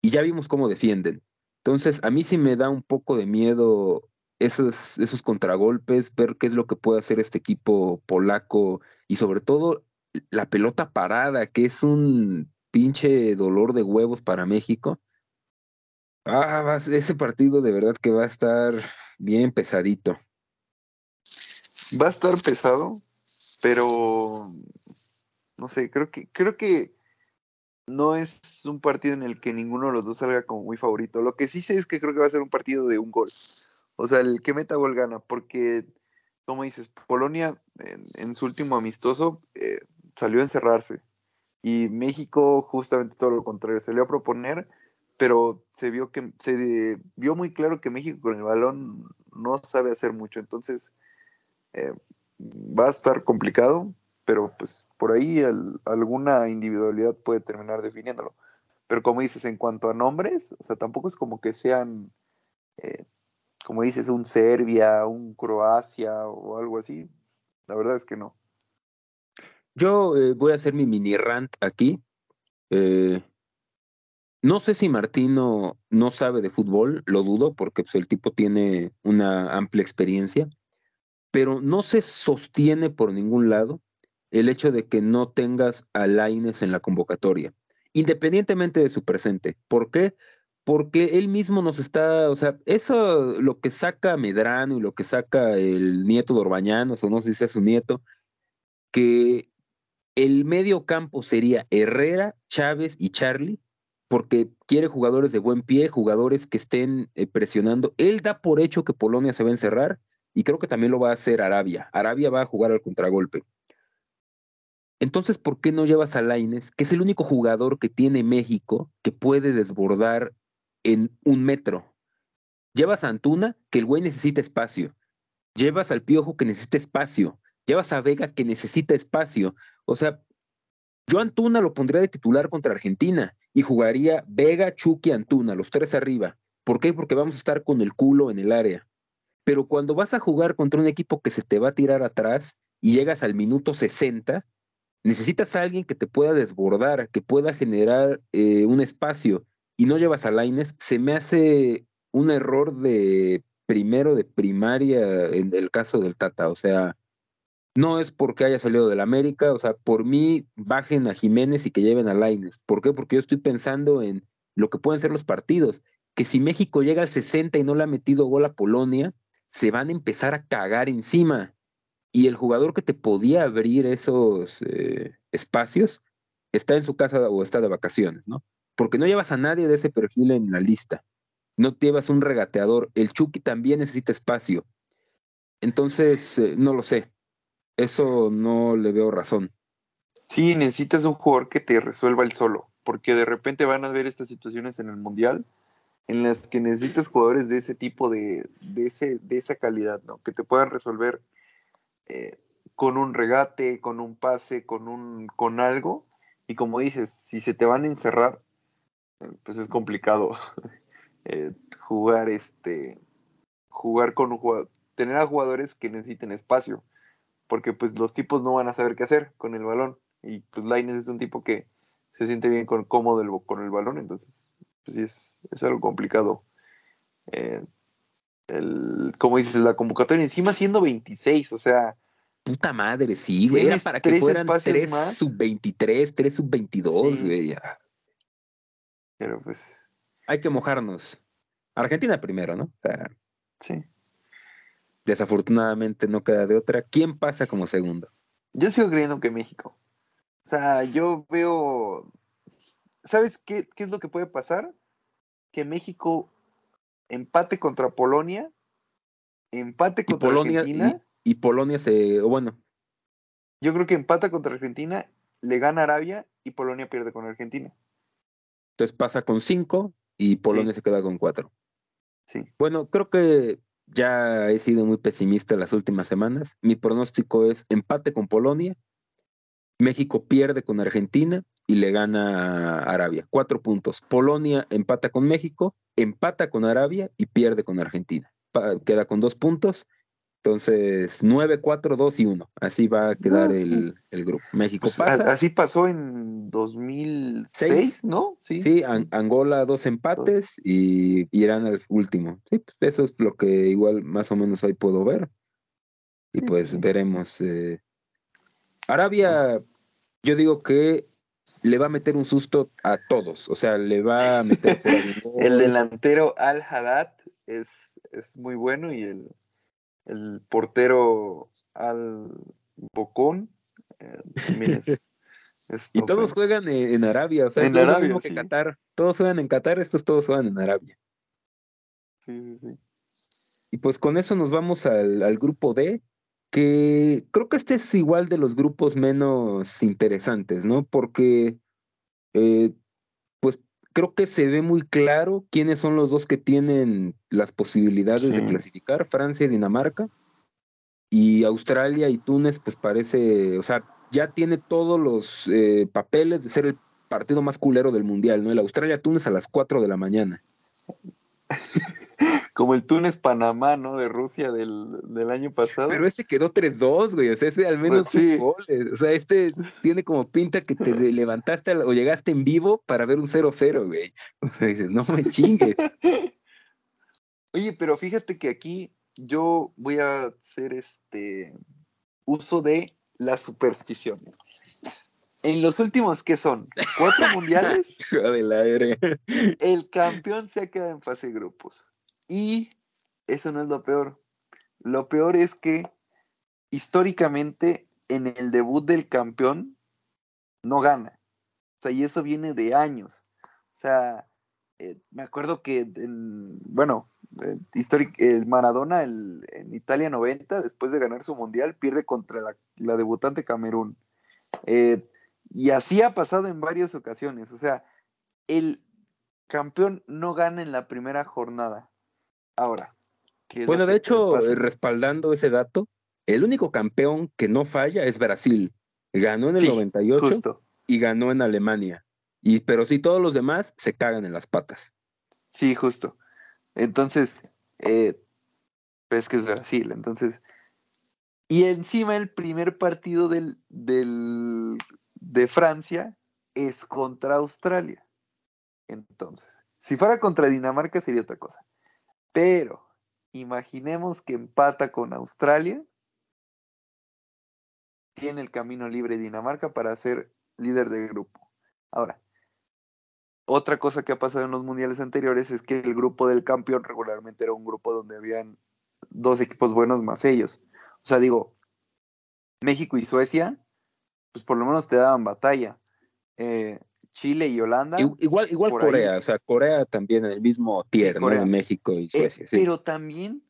y ya vimos cómo defienden. Entonces, a mí sí me da un poco de miedo esos, esos contragolpes, ver qué es lo que puede hacer este equipo polaco y sobre todo la pelota parada, que es un pinche dolor de huevos para México. Ah, ese partido de verdad que va a estar bien pesadito. Va a estar pesado, pero no sé, creo que creo que no es un partido en el que ninguno de los dos salga como muy favorito. Lo que sí sé es que creo que va a ser un partido de un gol. O sea, el que meta gol gana, porque, como dices, Polonia en, su último amistoso eh, salió a encerrarse. Y México, justamente todo lo contrario, se le iba a proponer, pero se vio que se vio muy claro que México con el balón no sabe hacer mucho. Entonces, eh, va a estar complicado, pero pues por ahí alguna individualidad puede terminar definiéndolo. Pero como dices, en cuanto a nombres, o sea, tampoco es como que sean, eh, como dices, un Serbia, un Croacia o algo así. La verdad es que no. Yo eh, voy a hacer mi mini rant aquí. Eh, no sé si Martino no sabe de fútbol, lo dudo, porque pues, el tipo tiene una amplia experiencia, pero no se sostiene por ningún lado el hecho de que no tengas a Laines en la convocatoria, independientemente de su presente. ¿Por qué? Porque él mismo nos está, o sea, eso lo que saca Medrano y lo que saca el nieto de Orbañanos, o no sé si sea su nieto, que el medio campo sería Herrera, Chávez y Charlie, porque quiere jugadores de buen pie, jugadores que estén eh, presionando. Él da por hecho que Polonia se va a encerrar y creo que también lo va a hacer Arabia. Arabia va a jugar al contragolpe. Entonces, ¿por qué no llevas a Laines, que es el único jugador que tiene México que puede desbordar en un metro? Llevas a Antuna, que el güey necesita espacio. Llevas al Piojo, que necesita espacio. Llevas a Vega que necesita espacio. O sea, yo Antuna lo pondría de titular contra Argentina y jugaría Vega, Chucky, Antuna, los tres arriba. ¿Por qué? Porque vamos a estar con el culo en el área. Pero cuando vas a jugar contra un equipo que se te va a tirar atrás y llegas al minuto 60, necesitas a alguien que te pueda desbordar, que pueda generar eh, un espacio y no llevas a Laines, se me hace un error de primero de primaria en el caso del Tata. O sea, no es porque haya salido del América, o sea, por mí bajen a Jiménez y que lleven a Laines. ¿Por qué? Porque yo estoy pensando en lo que pueden ser los partidos. Que si México llega al 60 y no le ha metido gol a Polonia, se van a empezar a cagar encima. Y el jugador que te podía abrir esos eh, espacios está en su casa o está de vacaciones, ¿no? Porque no llevas a nadie de ese perfil en la lista. No llevas un regateador. El Chucky también necesita espacio. Entonces, eh, no lo sé. Eso no le veo razón. Sí, necesitas un jugador que te resuelva el solo, porque de repente van a haber estas situaciones en el Mundial en las que necesitas jugadores de ese tipo de, de, ese, de esa calidad, ¿no? Que te puedan resolver eh, con un regate, con un pase, con, un, con algo. Y como dices, si se te van a encerrar, eh, pues es complicado eh, jugar este jugar con un jugador, tener a jugadores que necesiten espacio, porque pues los tipos no van a saber qué hacer con el balón. Y pues Laines es un tipo que se siente bien con, cómodo con el balón, entonces pues sí es, es algo complicado. el, como dices, la convocatoria encima siendo 26, o sea, Puta madre, sí, güey. Era para que fueran tres sub-23, tres sub-22, güey. Pero pues. Hay que mojarnos. Argentina primero, ¿no? O sea, sí. Desafortunadamente no queda de otra. ¿Quién pasa como segundo? Yo sigo creyendo que México. O sea, yo veo. ¿Sabes qué, qué es lo que puede pasar? Que México empate contra Polonia, empate contra Argentina y Polonia se, bueno. Yo creo que empata contra Argentina, le gana Arabia y Polonia pierde con Argentina. Entonces pasa con cinco y Polonia se queda con cuatro. Sí. Bueno, creo que ya he sido muy pesimista las últimas semanas. Mi pronóstico es empate con Polonia, México pierde con Argentina y le gana a Arabia. Cuatro puntos. Polonia empata con México, empata con Arabia y pierde con Argentina. queda con dos puntos entonces, 9, 4, 2 y 1. Así va a quedar el, grupo. México pues, pasa. Así pasó en 2006, ¿no? Sí, sí Angola dos empates y Irán al último. Sí, pues eso es lo que igual más o menos ahí puedo ver. Y pues veremos. Eh. Arabia, yo digo que le va a meter un susto a todos. O sea, le va a meter el delantero Al-Haddad es, es muy bueno y el el portero al Bocón. Eh, y todos juegan en, Arabia, o sea, en Arabia, mismo que Qatar. Todos juegan en Qatar, estos todos juegan en Arabia. Sí, sí, sí. Y pues con eso nos vamos al, grupo D, que creo que este es igual de los grupos menos interesantes, ¿no? Porque eh, creo que se ve muy claro quiénes son los dos que tienen las posibilidades de clasificar, Francia y Dinamarca. Y Australia y Túnez, pues parece, o sea, ya tiene todos los eh, papeles de ser el partido más culero del mundial, ¿no? El Australia-Túnez a las 4 de la mañana. como el Túnez-Panamá, ¿no? De Rusia del, año pasado. Pero ese quedó 3-2, güey. O sea, ese al menos pues goles. O sea, este tiene como pinta que te levantaste o llegaste en vivo para ver un 0-0, güey. O sea, dices, no me chingues. Oye, pero fíjate que aquí yo voy a hacer este uso de la superstición. En los últimos, ¿qué son? ¿Cuatro mundiales? el campeón se ha quedado en fase de grupos. Y eso no es lo peor. Lo peor es que históricamente en el debut del campeón no gana. O sea, y eso viene de años. O sea, eh, me acuerdo que, bueno, eh, el Maradona en Italia 90, después de ganar su mundial, pierde contra la, debutante Camerún. Eh, y así ha pasado en varias ocasiones. O sea, el campeón no gana en la primera jornada. Ahora. Bueno, de hecho, respaldando ese dato, el único campeón que no falla es Brasil. Ganó en el 98 y ganó en Alemania. Y, pero sí, todos los demás se cagan en las patas. Sí, justo. Entonces, eh, pues que es Brasil. Entonces, Y encima el primer partido del, del, de Francia es contra Australia. Entonces, si fuera contra Dinamarca sería otra cosa. Pero imaginemos que empata con Australia. Tiene el camino libre Dinamarca para ser líder de grupo. Ahora, otra cosa que ha pasado en los mundiales anteriores es que el grupo del campeón regularmente era un grupo donde habían dos equipos buenos más ellos. O sea, digo, México y Suecia, pues por lo menos te daban batalla. Eh, Chile y Holanda. Igual, igual Corea, o sea, Corea también en el mismo tier, ¿no? México y eh, Suecia. Pero también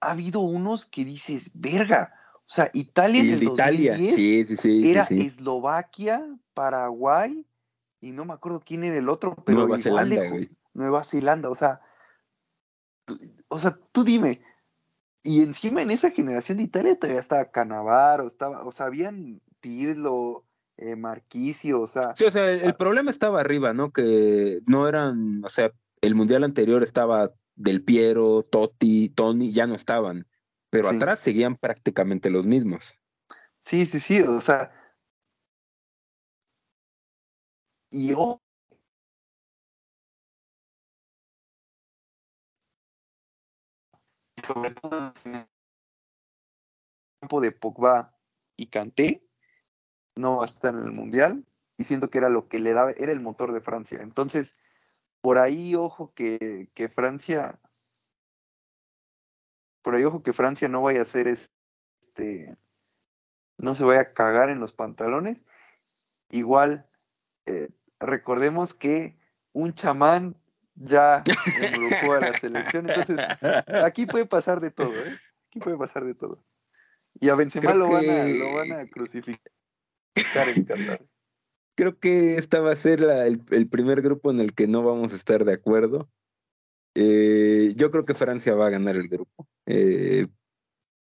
ha habido unos que dices, verga. O sea, Italia en el Italia. sí, sí, sí, era Eslovaquia, Paraguay y no me acuerdo quién era el otro, pero Nueva Zelanda, güey. Nueva Zelanda, o sea, o sea, tú dime. Y encima en esa generación de Italia todavía estaba Canavaro, estaba, o sea, habían Pirlo, eh, Marquisio, o sea. Sí, o sea, el, problema estaba arriba, ¿no? Que no eran, o sea, el mundial anterior estaba Del Piero, Totti, Tony, ya no estaban, pero atrás seguían prácticamente los mismos. Sí, sí, sí, o sea. Y yo. Sobre todo en el campo de Pogba y Kanté, no va a estar en el Mundial y siento que era lo que le daba, era el motor de Francia. Entonces, por ahí ojo que, Francia, por ahí ojo que Francia no vaya a hacer este, no se vaya a cagar en los pantalones. Igual, eh, recordemos que un chamán ya embrujó a la selección, entonces aquí puede pasar de todo, ¿eh? Aquí puede pasar de todo. Y a Benzema lo, van a, lo van a crucificar. Creo que esta va a ser el, primer grupo en el que no vamos a estar de acuerdo. Eh, yo creo que Francia va a ganar el grupo. Eh,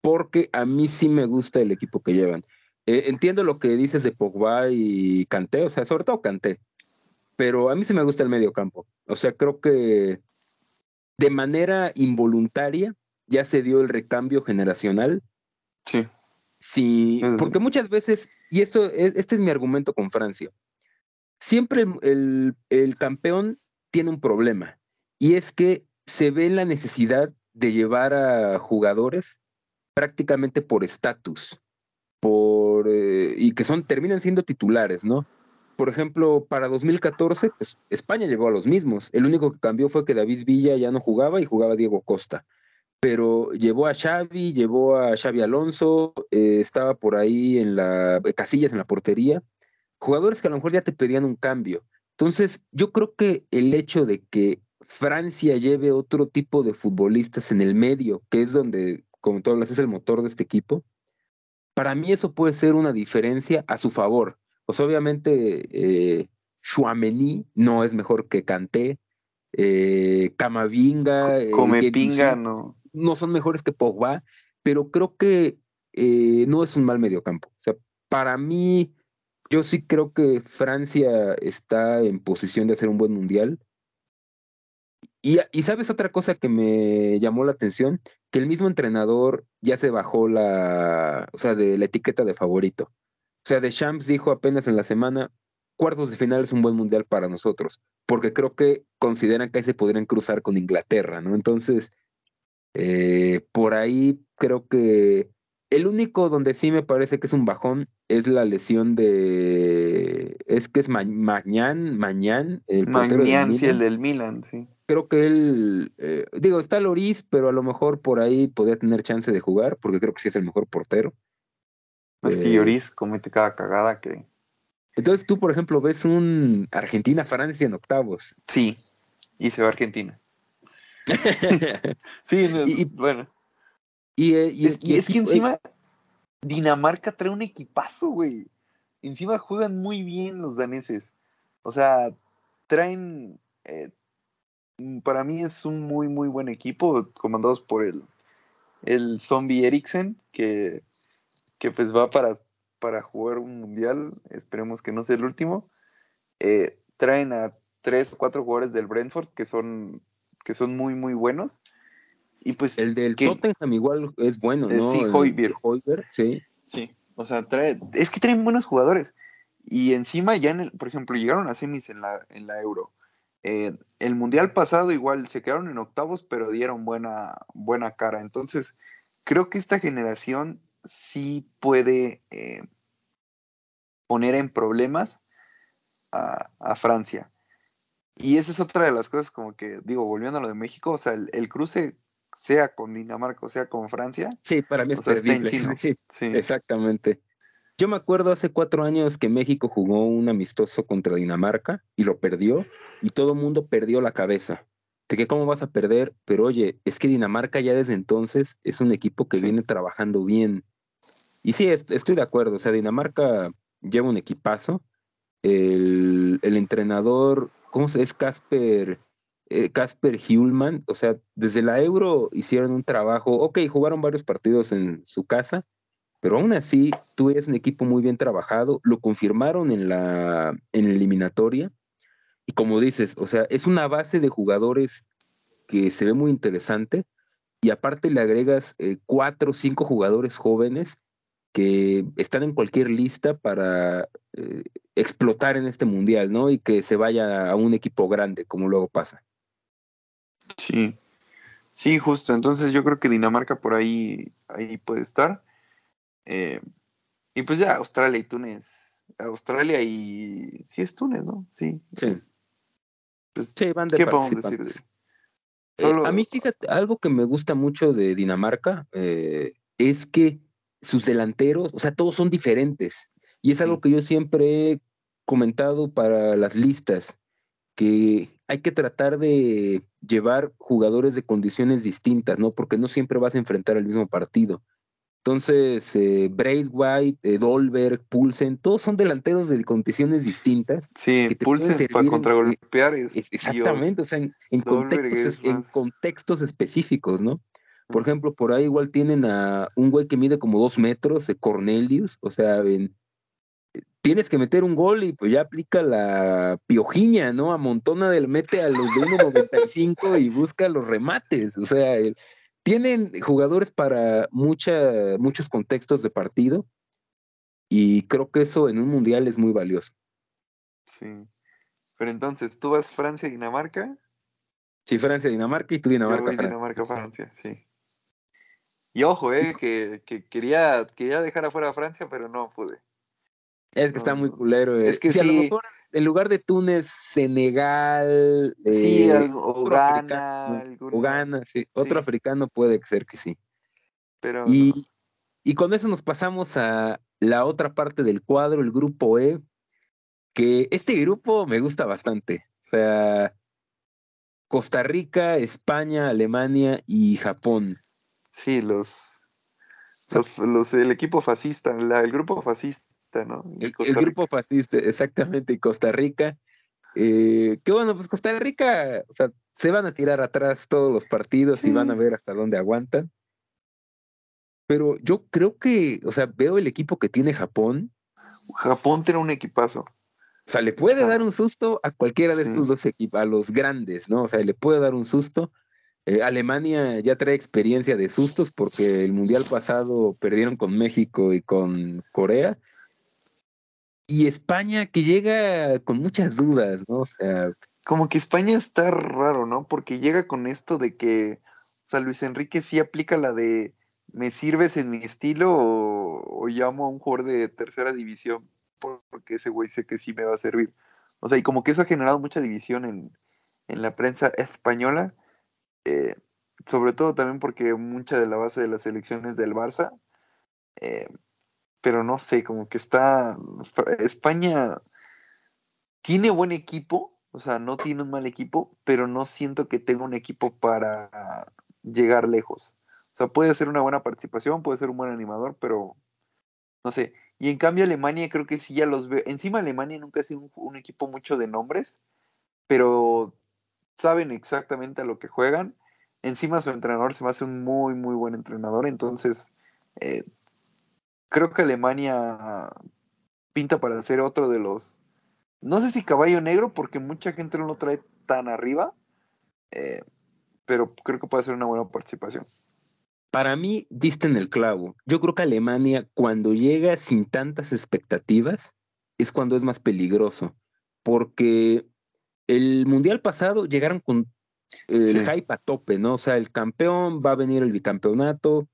porque a mí sí me gusta el equipo que llevan. Eh, entiendo lo que dices de Pogba y Kanté, o sea, sobre todo Kanté. Pero a mí sí me gusta el medio campo. O sea, creo que de manera involuntaria ya se dio el recambio generacional. Sí. Sí, porque muchas veces, y esto este es mi argumento con Francia, siempre el, campeón tiene un problema, y es que se ve la necesidad de llevar a jugadores prácticamente por estatus, por eh, y que son terminan siendo titulares, ¿no? Por ejemplo, para 2014, pues España llegó a los mismos. El único que cambió fue que David Villa ya no jugaba y jugaba Diego Costa pero llevó a Xavi, llevó a Xavi Alonso, eh, estaba por ahí en la eh, Casillas en la portería, jugadores que a lo mejor ya te pedían un cambio. Entonces, yo creo que el hecho de que Francia lleve otro tipo de futbolistas en el medio, que es donde, como tú hablas, es el motor de este equipo, para mí eso puede ser una diferencia a su favor. Pues obviamente eh, no es mejor que Kanté, eh, Camavinga, Come Pinga, no no son mejores que Pogba, pero creo que eh, no es un mal mediocampo. O sea, para mí, yo sí creo que Francia está en posición de hacer un buen mundial. Y, y, sabes otra cosa que me llamó la atención, que el mismo entrenador ya se bajó la, o sea, de la etiqueta de favorito. O sea, Deschamps dijo apenas en la semana, cuartos de final es un buen mundial para nosotros, porque creo que consideran que ahí se podrían cruzar con Inglaterra, ¿no? Entonces, eh, por ahí creo que el único donde sí me parece que es un bajón es la lesión de. Es que es Magnan, Mañán, el Magnan, sí, el del Milan, sí. Creo que él, eh, digo, está Loris, pero a lo mejor por ahí podría tener chance de jugar, porque creo que sí es el mejor portero. Es que Lloris eh, comete cada cagada que. Entonces tú, por ejemplo, ves un Argentina-Francia en octavos. Sí, y se va a Argentina. sí, y, bueno. Y, eh, es, que encima Dinamarca trae un equipazo, güey. Encima juegan muy bien los daneses. O sea, traen. Eh, para mí es un muy, muy buen equipo, comandados por el, el Zombie Eriksen, que, que pues va para, para jugar un mundial. Esperemos que no sea el último. Eh, traen a tres o cuatro jugadores del Brentford que son que son muy, muy buenos. Y pues. El del Tottenham igual es bueno, ¿no? sí, Hoiberg. sí. Sí. O sea, trae, es que traen buenos jugadores. Y encima ya, en el, por ejemplo, llegaron a semis en la, en la Euro. Eh, el Mundial pasado igual se quedaron en octavos, pero dieron buena, buena cara. Entonces, creo que esta generación sí puede eh, poner en problemas a, Francia. Y esa es otra de las cosas como que, digo, volviendo a lo de México, o sea, el, cruce sea con Dinamarca o sea con Francia. Sí, para mí es perdible. sí, exactamente. Yo me acuerdo hace cuatro años que México jugó un amistoso contra Dinamarca y lo perdió y todo el mundo perdió la cabeza. De que cómo vas a perder, pero oye, es que Dinamarca ya desde entonces es un equipo que viene trabajando bien. Y sí, estoy de acuerdo, o sea, Dinamarca lleva un equipazo. El, entrenador, ¿cómo se es? Casper, eh, Casper Hulman, o sea, desde la Euro hicieron un trabajo, ok, jugaron varios partidos en su casa, pero aún así, tú eres un equipo muy bien trabajado, lo confirmaron en la, en eliminatoria. Y como dices, o sea, es una base de jugadores que se ve muy interesante. Y aparte le agregas eh, cuatro o cinco jugadores jóvenes que están en cualquier lista para eh, explotar en este mundial, ¿no? Y que se vaya a un equipo grande, como luego pasa. Sí, sí, justo. Entonces yo creo que Dinamarca por ahí, ahí puede estar. Eh, y pues ya, Australia y Túnez. Australia y. Sí, es Túnez, ¿no? Sí. Sí. Pues, van de ¿Qué podemos decir eh, a mí, fíjate, algo que me gusta mucho de Dinamarca es que sus delanteros, o sea, todos son diferentes. Y es algo que yo siempre he comentado para las listas, que hay que tratar de llevar jugadores de condiciones distintas, ¿no? Porque no siempre vas a enfrentar el mismo partido. Entonces, eh, Braithwaite, eh, Dolberg, Pulsen, todos son delanteros de condiciones distintas. Sí, Pulsen para contragolpear es, Exactamente, o sea, en, contextos, en contextos específicos, ¿no? Por ejemplo, por ahí igual tienen a un güey que mide como dos metros, eh, Cornelius, o sea, tienes que meter un gol y pues ya aplica la piojiña, ¿no? Amontona del mete a los de 1.95 y busca los remates, o sea, el, tienen jugadores para mucha, muchos contextos de partido y creo que eso en un mundial es muy valioso. Sí. Pero entonces, ¿tú vas Francia Dinamarca? Sí, Francia Dinamarca y tú Dinamarca. Francia. Dinamarca Francia, sí. Y ojo, eh, que, quería, quería dejar afuera a Francia, pero no pude. Es que está muy culero. Eh. Es que sí en lugar de Túnez, Senegal, sí, eh, o Ghana, sí, otro africano puede ser que sí. Pero y, y con eso nos pasamos a la otra parte del cuadro, el grupo E, que este grupo me gusta bastante. O sea, Costa Rica, España, Alemania y Japón. Sí, los, los, el equipo fascista, el grupo fascista. El, grupo fascista, exactamente, y Costa Rica. Eh, que bueno, pues Costa Rica, o sea, se van a tirar atrás todos los partidos y van a ver hasta dónde aguantan. Pero yo creo que, o sea, veo el equipo que tiene Japón. Japón tiene un equipazo. O sea, le puede dar un susto a cualquiera de estos dos equipos, a los grandes, ¿no? O sea, le puede dar un susto. Eh, Alemania ya trae experiencia de sustos porque el mundial pasado perdieron con México y con Corea y España que llega con muchas dudas, ¿no? O sea. Como que España está raro, ¿no? Porque llega con esto de que, o Luis Enrique sí aplica la de me sirves en mi estilo o, llamo a un jugador de tercera división porque ese güey sé que sí me va a servir. O sea, y como que eso ha generado mucha división en, la prensa española, eh, sobre todo también porque mucha de la base de las elecciones del Barça. Eh, pero no sé, como que está. España tiene buen equipo, o sea, no tiene un mal equipo, pero no siento que tenga un equipo para llegar lejos. O sea, puede ser una buena participación, puede ser un buen animador, pero no sé. Y en cambio Alemania creo que sí ya los veo. Encima Alemania nunca ha sido un, equipo mucho de nombres, pero saben exactamente a lo que juegan. Encima su entrenador se me hace un muy, muy buen entrenador, entonces eh, creo que Alemania pinta para ser otro de los. No sé si caballo negro, porque mucha gente no lo trae tan arriba. Eh, pero creo que puede ser una buena participación. Para mí, diste en el clavo. Yo creo que Alemania, cuando llega sin tantas expectativas, es cuando es más peligroso. Porque el mundial pasado llegaron con el hype a tope, ¿no? O sea, el campeón, va a venir el bicampeonato.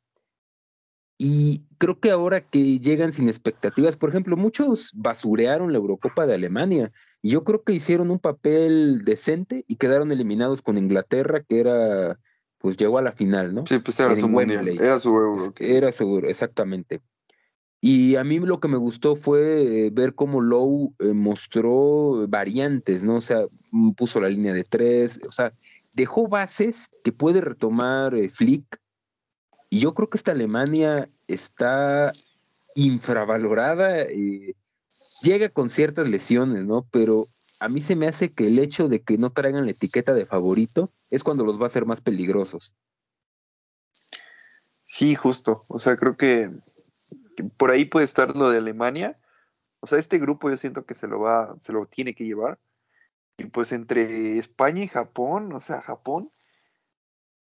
Y creo que ahora que llegan sin expectativas, por ejemplo, muchos basurearon la Eurocopa de Alemania. Y yo creo que hicieron un papel decente y quedaron eliminados con Inglaterra, que era pues llegó a la final, ¿no? Sí, pues era su mundial, era su euro. Era seguro, exactamente. Y a mí lo que me gustó fue eh, ver cómo Lowe eh, mostró variantes, ¿no? O sea, mm, puso la línea de tres, o sea, dejó bases que puede retomar eh, Flick. Y yo creo que esta Alemania está infravalorada, llega con ciertas lesiones, ¿no? Pero a mí se me hace que el hecho de que no traigan la etiqueta de favorito es cuando los va a hacer más peligrosos. Sí, justo. O sea, creo que, por ahí puede estar lo de Alemania. O sea, este grupo yo siento que se lo va, se lo tiene que llevar. Y pues entre España y Japón, o sea, Japón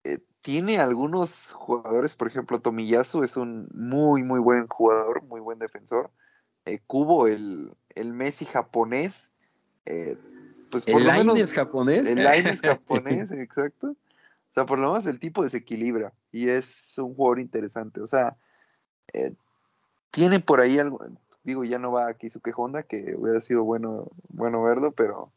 eh, tiene algunos jugadores, por ejemplo, Tomiyasu es un muy, muy buen jugador, muy buen defensor. Eh, Kubo, el, el Messi japonés, eh, pues por el lo menos, es japonés. El line es japonés, exacto. O sea, por lo menos el tipo desequilibra y es un jugador interesante. O sea, eh, tiene por ahí algo, digo, ya no va aquí su Honda, que hubiera sido bueno, bueno verlo, pero,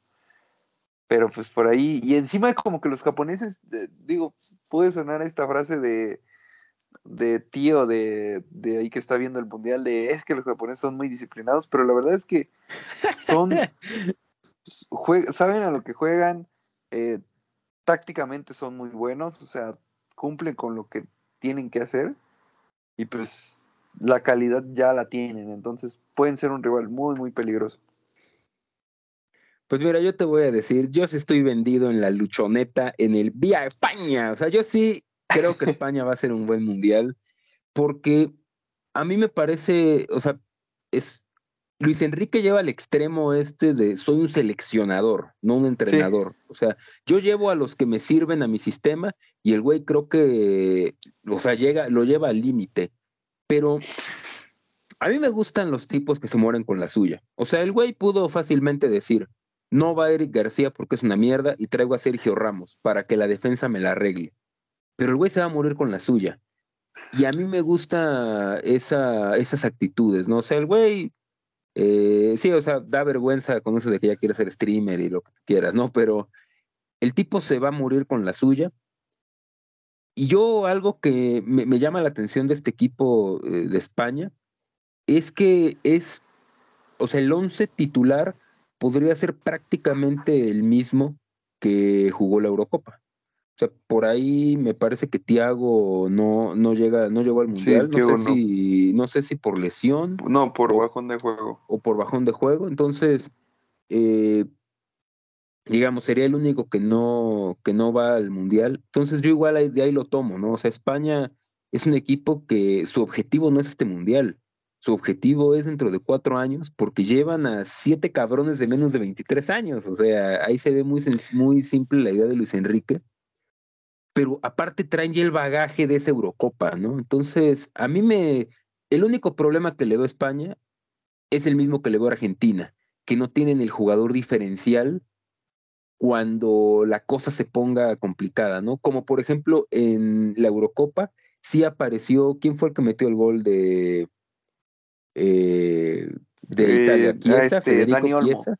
pero pues por ahí, y encima como que los japoneses, digo, puede sonar esta frase de, de tío de, de, ahí que está viendo el mundial, de es que los japoneses son muy disciplinados, pero la verdad es que son, saben a lo que juegan, eh, tácticamente son muy buenos, o sea, cumplen con lo que tienen que hacer y pues la calidad ya la tienen, entonces pueden ser un rival muy, muy peligroso. Pues mira, yo te voy a decir, yo sí estoy vendido en la luchoneta, en el Vía España, o sea, yo sí creo que España va a ser un buen mundial, porque a mí me parece, o sea, es, Luis Enrique lleva al extremo este de soy un seleccionador, no un entrenador. O sea, yo llevo a los que me sirven a mi sistema y el güey creo que, o sea, llega, lo lleva al límite. Pero a mí me gustan los tipos que se mueren con la suya. O sea, el güey pudo fácilmente decir, no va Eric García porque es una mierda y traigo a Sergio Ramos para que la defensa me la arregle. Pero el güey se va a morir con la suya. Y a mí me gusta esa, esas actitudes, ¿no? O sea, el güey eh, sí, o sea, da vergüenza con eso de que ya quiere ser streamer y lo que quieras, ¿no? Pero el tipo se va a morir con la suya. Y yo algo que me, llama la atención de este equipo eh, de España es que es, o sea, el once titular podría ser prácticamente el mismo que jugó la Eurocopa. O sea, por ahí me parece que Tiago no, no llega, no llegó al mundial. no, sé si, no sé si por lesión. No, por bajón de juego. O por bajón de juego. Entonces, eh, digamos, sería el único que no, que no va al mundial. Entonces, yo igual de ahí lo tomo, ¿no? O sea, España es un equipo que su objetivo no es este mundial. Su objetivo es dentro de cuatro años, porque llevan a siete cabrones de menos de 23 años. O sea, ahí se ve muy, muy simple la idea de Luis Enrique pero aparte traen ya el bagaje de esa Eurocopa, ¿no? Entonces, a mí me, el único problema que le veo a España es el mismo que le veo a Argentina, que no tienen el jugador diferencial cuando la cosa se ponga complicada, ¿no? Como por ejemplo en la Eurocopa, sí apareció, ¿quién fue el que metió el gol de, eh, de Italia? Eh, Chiesa, este, Federico Chiesa.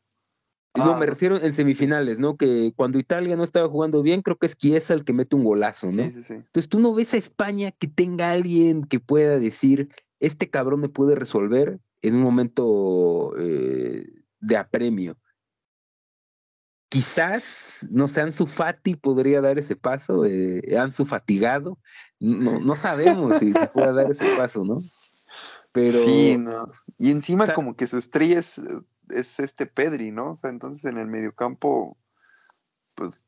No, ah, me refiero en semifinales, ¿no? Que cuando Italia no estaba jugando bien, creo que es Chiesa el que mete un golazo, ¿no? Sí, sí, sí. Entonces tú no ves a España que tenga alguien que pueda decir, este cabrón me puede resolver en un momento eh, de apremio. Quizás, no sé, Ansu Fati podría dar ese paso, eh, Ansu Fatigado, no, no sabemos si se puede dar ese paso, ¿no? Pero... Sí, no. Y encima como que su estrella es es este Pedri, ¿no? O sea, entonces en el mediocampo, pues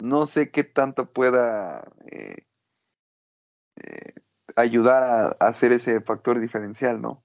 no sé qué tanto pueda eh, eh, ayudar a, hacer ese factor diferencial, ¿no?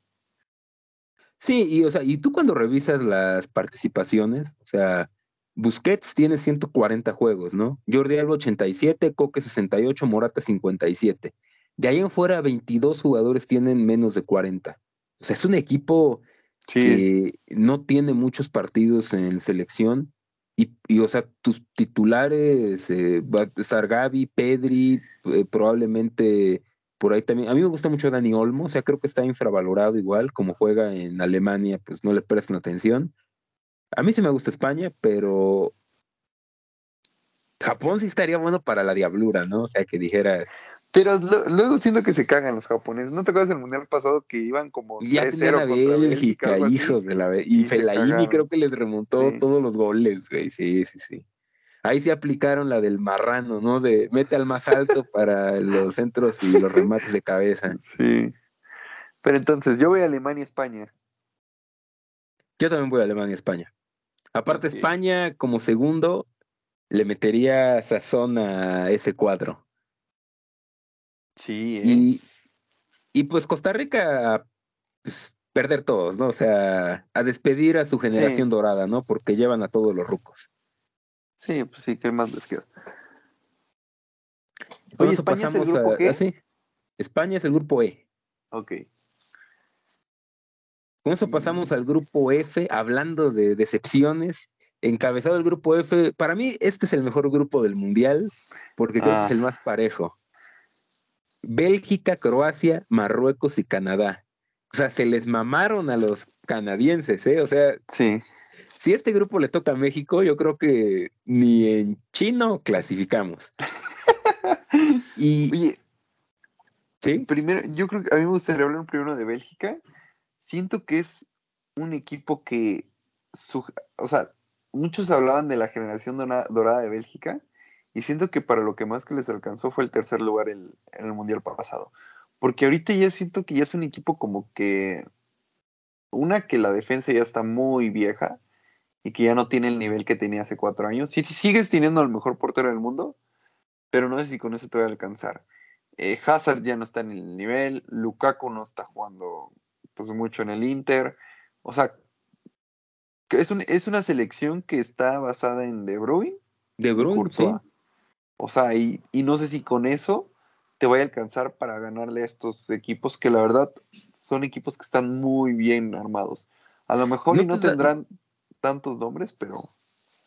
Sí, y o sea, y tú cuando revisas las participaciones, o sea, Busquets tiene 140 juegos, ¿no? Jordi Alba 87, Coque 68, Morata 57. De ahí en fuera, 22 jugadores tienen menos de 40. O sea, es un equipo que no tiene muchos partidos en selección. Y, o sea, tus titulares, eh, va a estar Gaby, Pedri, eh, probablemente por ahí también. A mí me gusta mucho Dani Olmo, o sea, creo que está infravalorado igual, como juega en Alemania, pues no le prestan atención. A mí sí me gusta España, pero Japón sí estaría bueno para la diablura, ¿no? O sea, que dijeras. Pero luego siento que se cagan los japoneses. ¿No te acuerdas del mundial pasado que iban como. Ya tenían a Bélgica, hijos de la. Y, y Felaini creo que les remontó todos los goles, güey. Sí, sí, sí. Ahí sí aplicaron la del marrano, ¿no? De mete al más alto para los centros y los remates de cabeza. Sí. Pero entonces, yo voy a Alemania y España. Yo también voy a Alemania y España. Aparte, España como segundo le metería sazón a ese cuadro. Sí. ¿eh? Y, pues Costa Rica, pues, perder todos, ¿no? O sea, a despedir a su generación dorada, ¿no? Porque llevan a todos los rucos. Sí, pues sí, ¿qué más les queda? Oye, España es el grupo a, qué? España es el grupo E. Ok. Con eso pasamos al grupo F, hablando de decepciones. Encabezado el grupo F, para mí este es el mejor grupo del mundial, porque creo que es el ah. más parejo. Bélgica, Croacia, Marruecos y Canadá. O sea, se les mamaron a los canadienses, ¿eh? O sea, sí. si este grupo le toca a México, yo creo que ni en chino clasificamos. y. Oye, ¿sí? Primero, yo creo que a mí me gustaría hablar primero de Bélgica siento que es un equipo que, o sea, muchos hablaban de la generación dorada de Bélgica y siento que para lo que más que les alcanzó fue el tercer lugar en el Mundial pasado. Porque ahorita ya siento que ya es un equipo como que, una que la defensa ya está muy vieja y que ya no tiene el nivel que tenía hace cuatro años. Sí, sigues teniendo al mejor portero del mundo, pero no sé si con eso te va a alcanzar. Eh, Hazard ya no está en el nivel, Lukaku no está jugando pues mucho en el Inter. O sea, es, es una selección que está basada en De Bruyne. De Bruyne, sí. O sea, y, no sé si con eso te vaya a alcanzar para ganarle a estos equipos que la verdad son equipos que están muy bien armados. A lo mejor no, no tendrán tantos nombres, pero...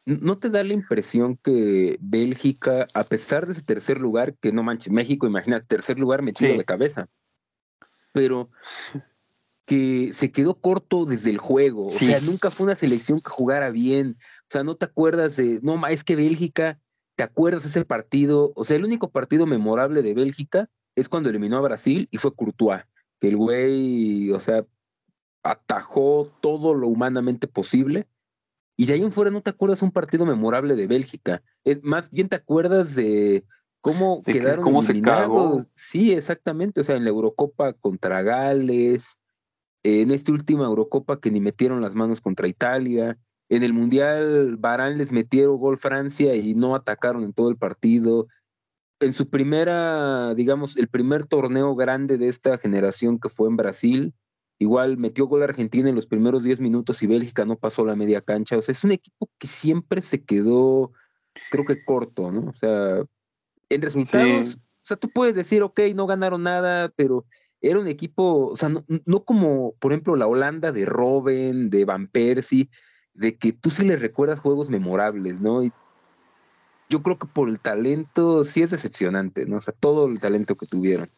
¿No te da la impresión que Bélgica, a pesar de ese tercer lugar, que no manches, México, imagina, tercer lugar metido de cabeza, pero que se quedó corto desde el juego. O sea, nunca fue una selección que jugara bien. O sea, no te acuerdas de, no, es que Bélgica, ¿te acuerdas de ese partido? O sea, el único partido memorable de Bélgica es cuando eliminó a Brasil y fue Courtois, que el güey, o sea, atajó todo lo humanamente posible. Y de ahí en fuera no te acuerdas un partido memorable de Bélgica. Es, más bien te acuerdas de cómo quedaron cómo eliminados. sí, exactamente. O sea, en la Eurocopa contra Gales, en esta última Eurocopa que ni metieron las manos contra Italia. En el Mundial, Barán les metieron gol Francia y no atacaron en todo el partido. En su primera, digamos, el primer torneo grande de esta generación que fue en Brasil, igual metió gol Argentina en los primeros 10 minutos y Bélgica no pasó la media cancha. O sea, es un equipo que siempre se quedó, creo que corto, ¿no? O sea, en resultados, o sea, tú puedes decir, ok, no ganaron nada, pero era un equipo, o sea, no, como, por ejemplo, la Holanda de Robben, de Van Persie, de que tú sí les recuerdas juegos memorables, ¿no? Y yo creo que por el talento sí es decepcionante, ¿no? O sea, todo el talento que tuvieron.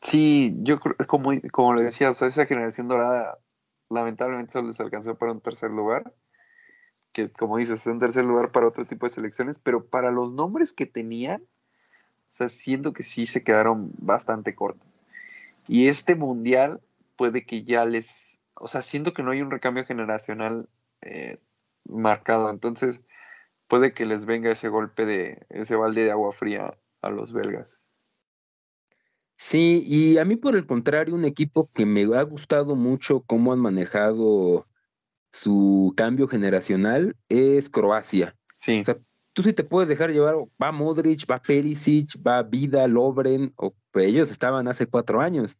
Sí, yo creo, como, como le decía, o sea, esa generación dorada lamentablemente solo les alcanzó para un tercer lugar, que como dices, es un tercer lugar para otro tipo de selecciones, pero para los nombres que tenían, o sea, siento que sí se quedaron bastante cortos. Y este mundial puede que ya les, o sea, siento que no hay un recambio generacional eh, marcado, entonces puede que les venga ese golpe de ese balde de agua fría a los belgas. Sí, y a mí por el contrario, un equipo que me ha gustado mucho cómo han manejado su cambio generacional es Croacia. Sí. O sea, tú sí te puedes dejar llevar, va Modric, va Perisic, va Vida, Lobren, o ellos estaban hace cuatro años,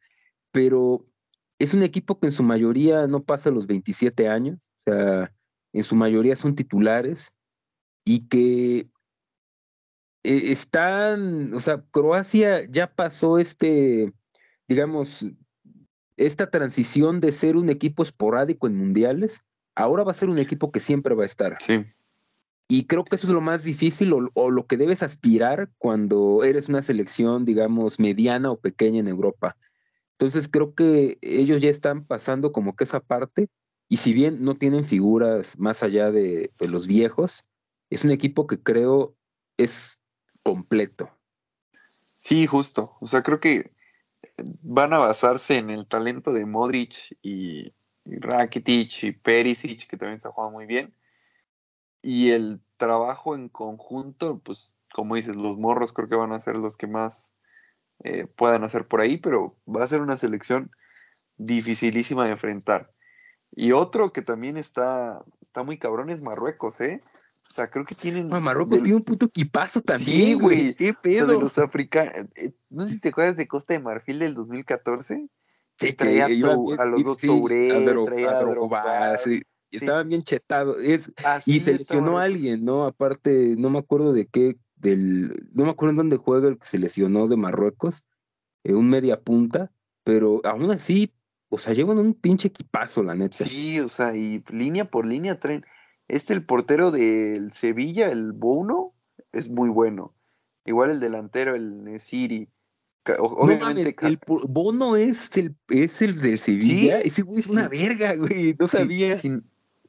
pero es un equipo que en su mayoría no pasa los 27 años, o sea, en su mayoría son titulares, y que eh, están, o sea, Croacia ya pasó este, digamos, esta transición de ser un equipo esporádico en mundiales, ahora va a ser un equipo que siempre va a estar. Sí. Y creo que eso es lo más difícil o, lo que debes aspirar cuando eres una selección, digamos, mediana o pequeña en Europa. Entonces creo que ellos ya están pasando como que esa parte. Y si bien no tienen figuras más allá de, los viejos, es un equipo que creo es completo. Sí, justo. O sea, creo que van a basarse en el talento de Modric y, y Rakitic y Perisic, que también está jugando muy bien. Y el trabajo en conjunto, pues, como dices, los morros creo que van a ser los que más eh, puedan hacer por ahí, pero va a ser una selección dificilísima de enfrentar. Y otro que también está, está muy cabrón es Marruecos, ¿eh? O sea, creo que tienen. No, Marruecos del... tiene un puto equipazo también. Sí, güey. ¿Qué pedo? O sea, de los africanos. Eh, no sé si te acuerdas de Costa de Marfil del 2014. Sí, traía que iba, a, los dos sí, Touré, a Dro, traía a Drogba, sí. Y estaban bien chetados. Es, y se lesionó a alguien, ¿no? Aparte, no me acuerdo de qué, del, no me acuerdo en dónde juega el que se lesionó de Marruecos, eh, un media punta, pero aún así, o sea, llevan un pinche equipazo, la neta. Sí, o sea, y línea por línea traen. Este, el portero del Sevilla, el Bono, es muy bueno. Igual el delantero, el Nesiri. Obviamente, no mames, el Bono es el, es el del Sevilla. ¿Sí? Ese güey es sí. una verga, güey. No sabía.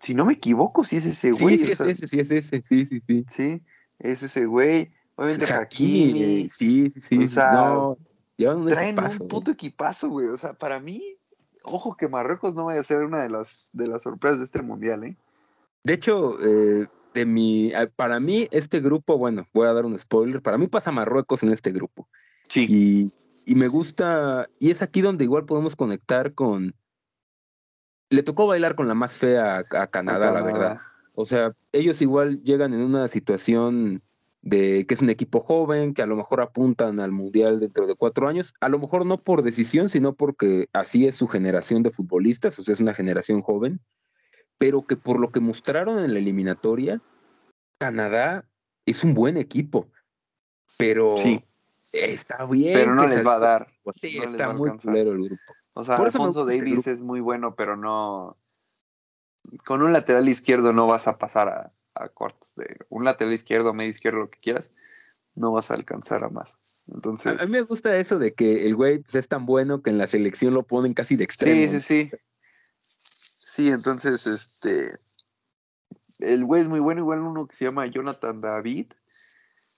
Si, no me equivoco, sí es ese güey. Sí, sí, es ese, sí es ese. Sí, sí, sí. Sí, es ese güey. Obviamente Hakimi. Sí, sí, sí. O sea, no, un traen equipazo, un puto equipazo, güey. O sea, para mí, ojo que Marruecos no vaya a ser una de las, de las sorpresas de este mundial, ¿eh? De hecho, eh, de mi, para mí, este grupo, bueno, voy a dar un spoiler, para mí pasa Marruecos en este grupo. Sí. Y, y me gusta, y es aquí donde igual podemos conectar con... Le tocó bailar con la más fea a, a, Canadá, la verdad. O sea, ellos igual llegan en una situación de que es un equipo joven, que a lo mejor apuntan al Mundial dentro de cuatro años, a lo mejor no por decisión, sino porque así es su generación de futbolistas, o sea, es una generación joven pero que por lo que mostraron en la eliminatoria, Canadá es un buen equipo, pero sí. está bien. Pero no les va a dar. Sí, no está muy culero el grupo. O sea, Alfonso Davis este es muy bueno, pero no. Con un lateral izquierdo no vas a pasar a, a cuartos de. Un lateral izquierdo, medio izquierdo, lo que quieras, no vas a alcanzar a más. Entonces... A, mí me gusta eso de que el güey pues, es tan bueno que en la selección lo ponen casi de extremo. Sí, sí, sí. Sí, entonces, este. El güey es muy bueno, igual uno que se llama Jonathan David.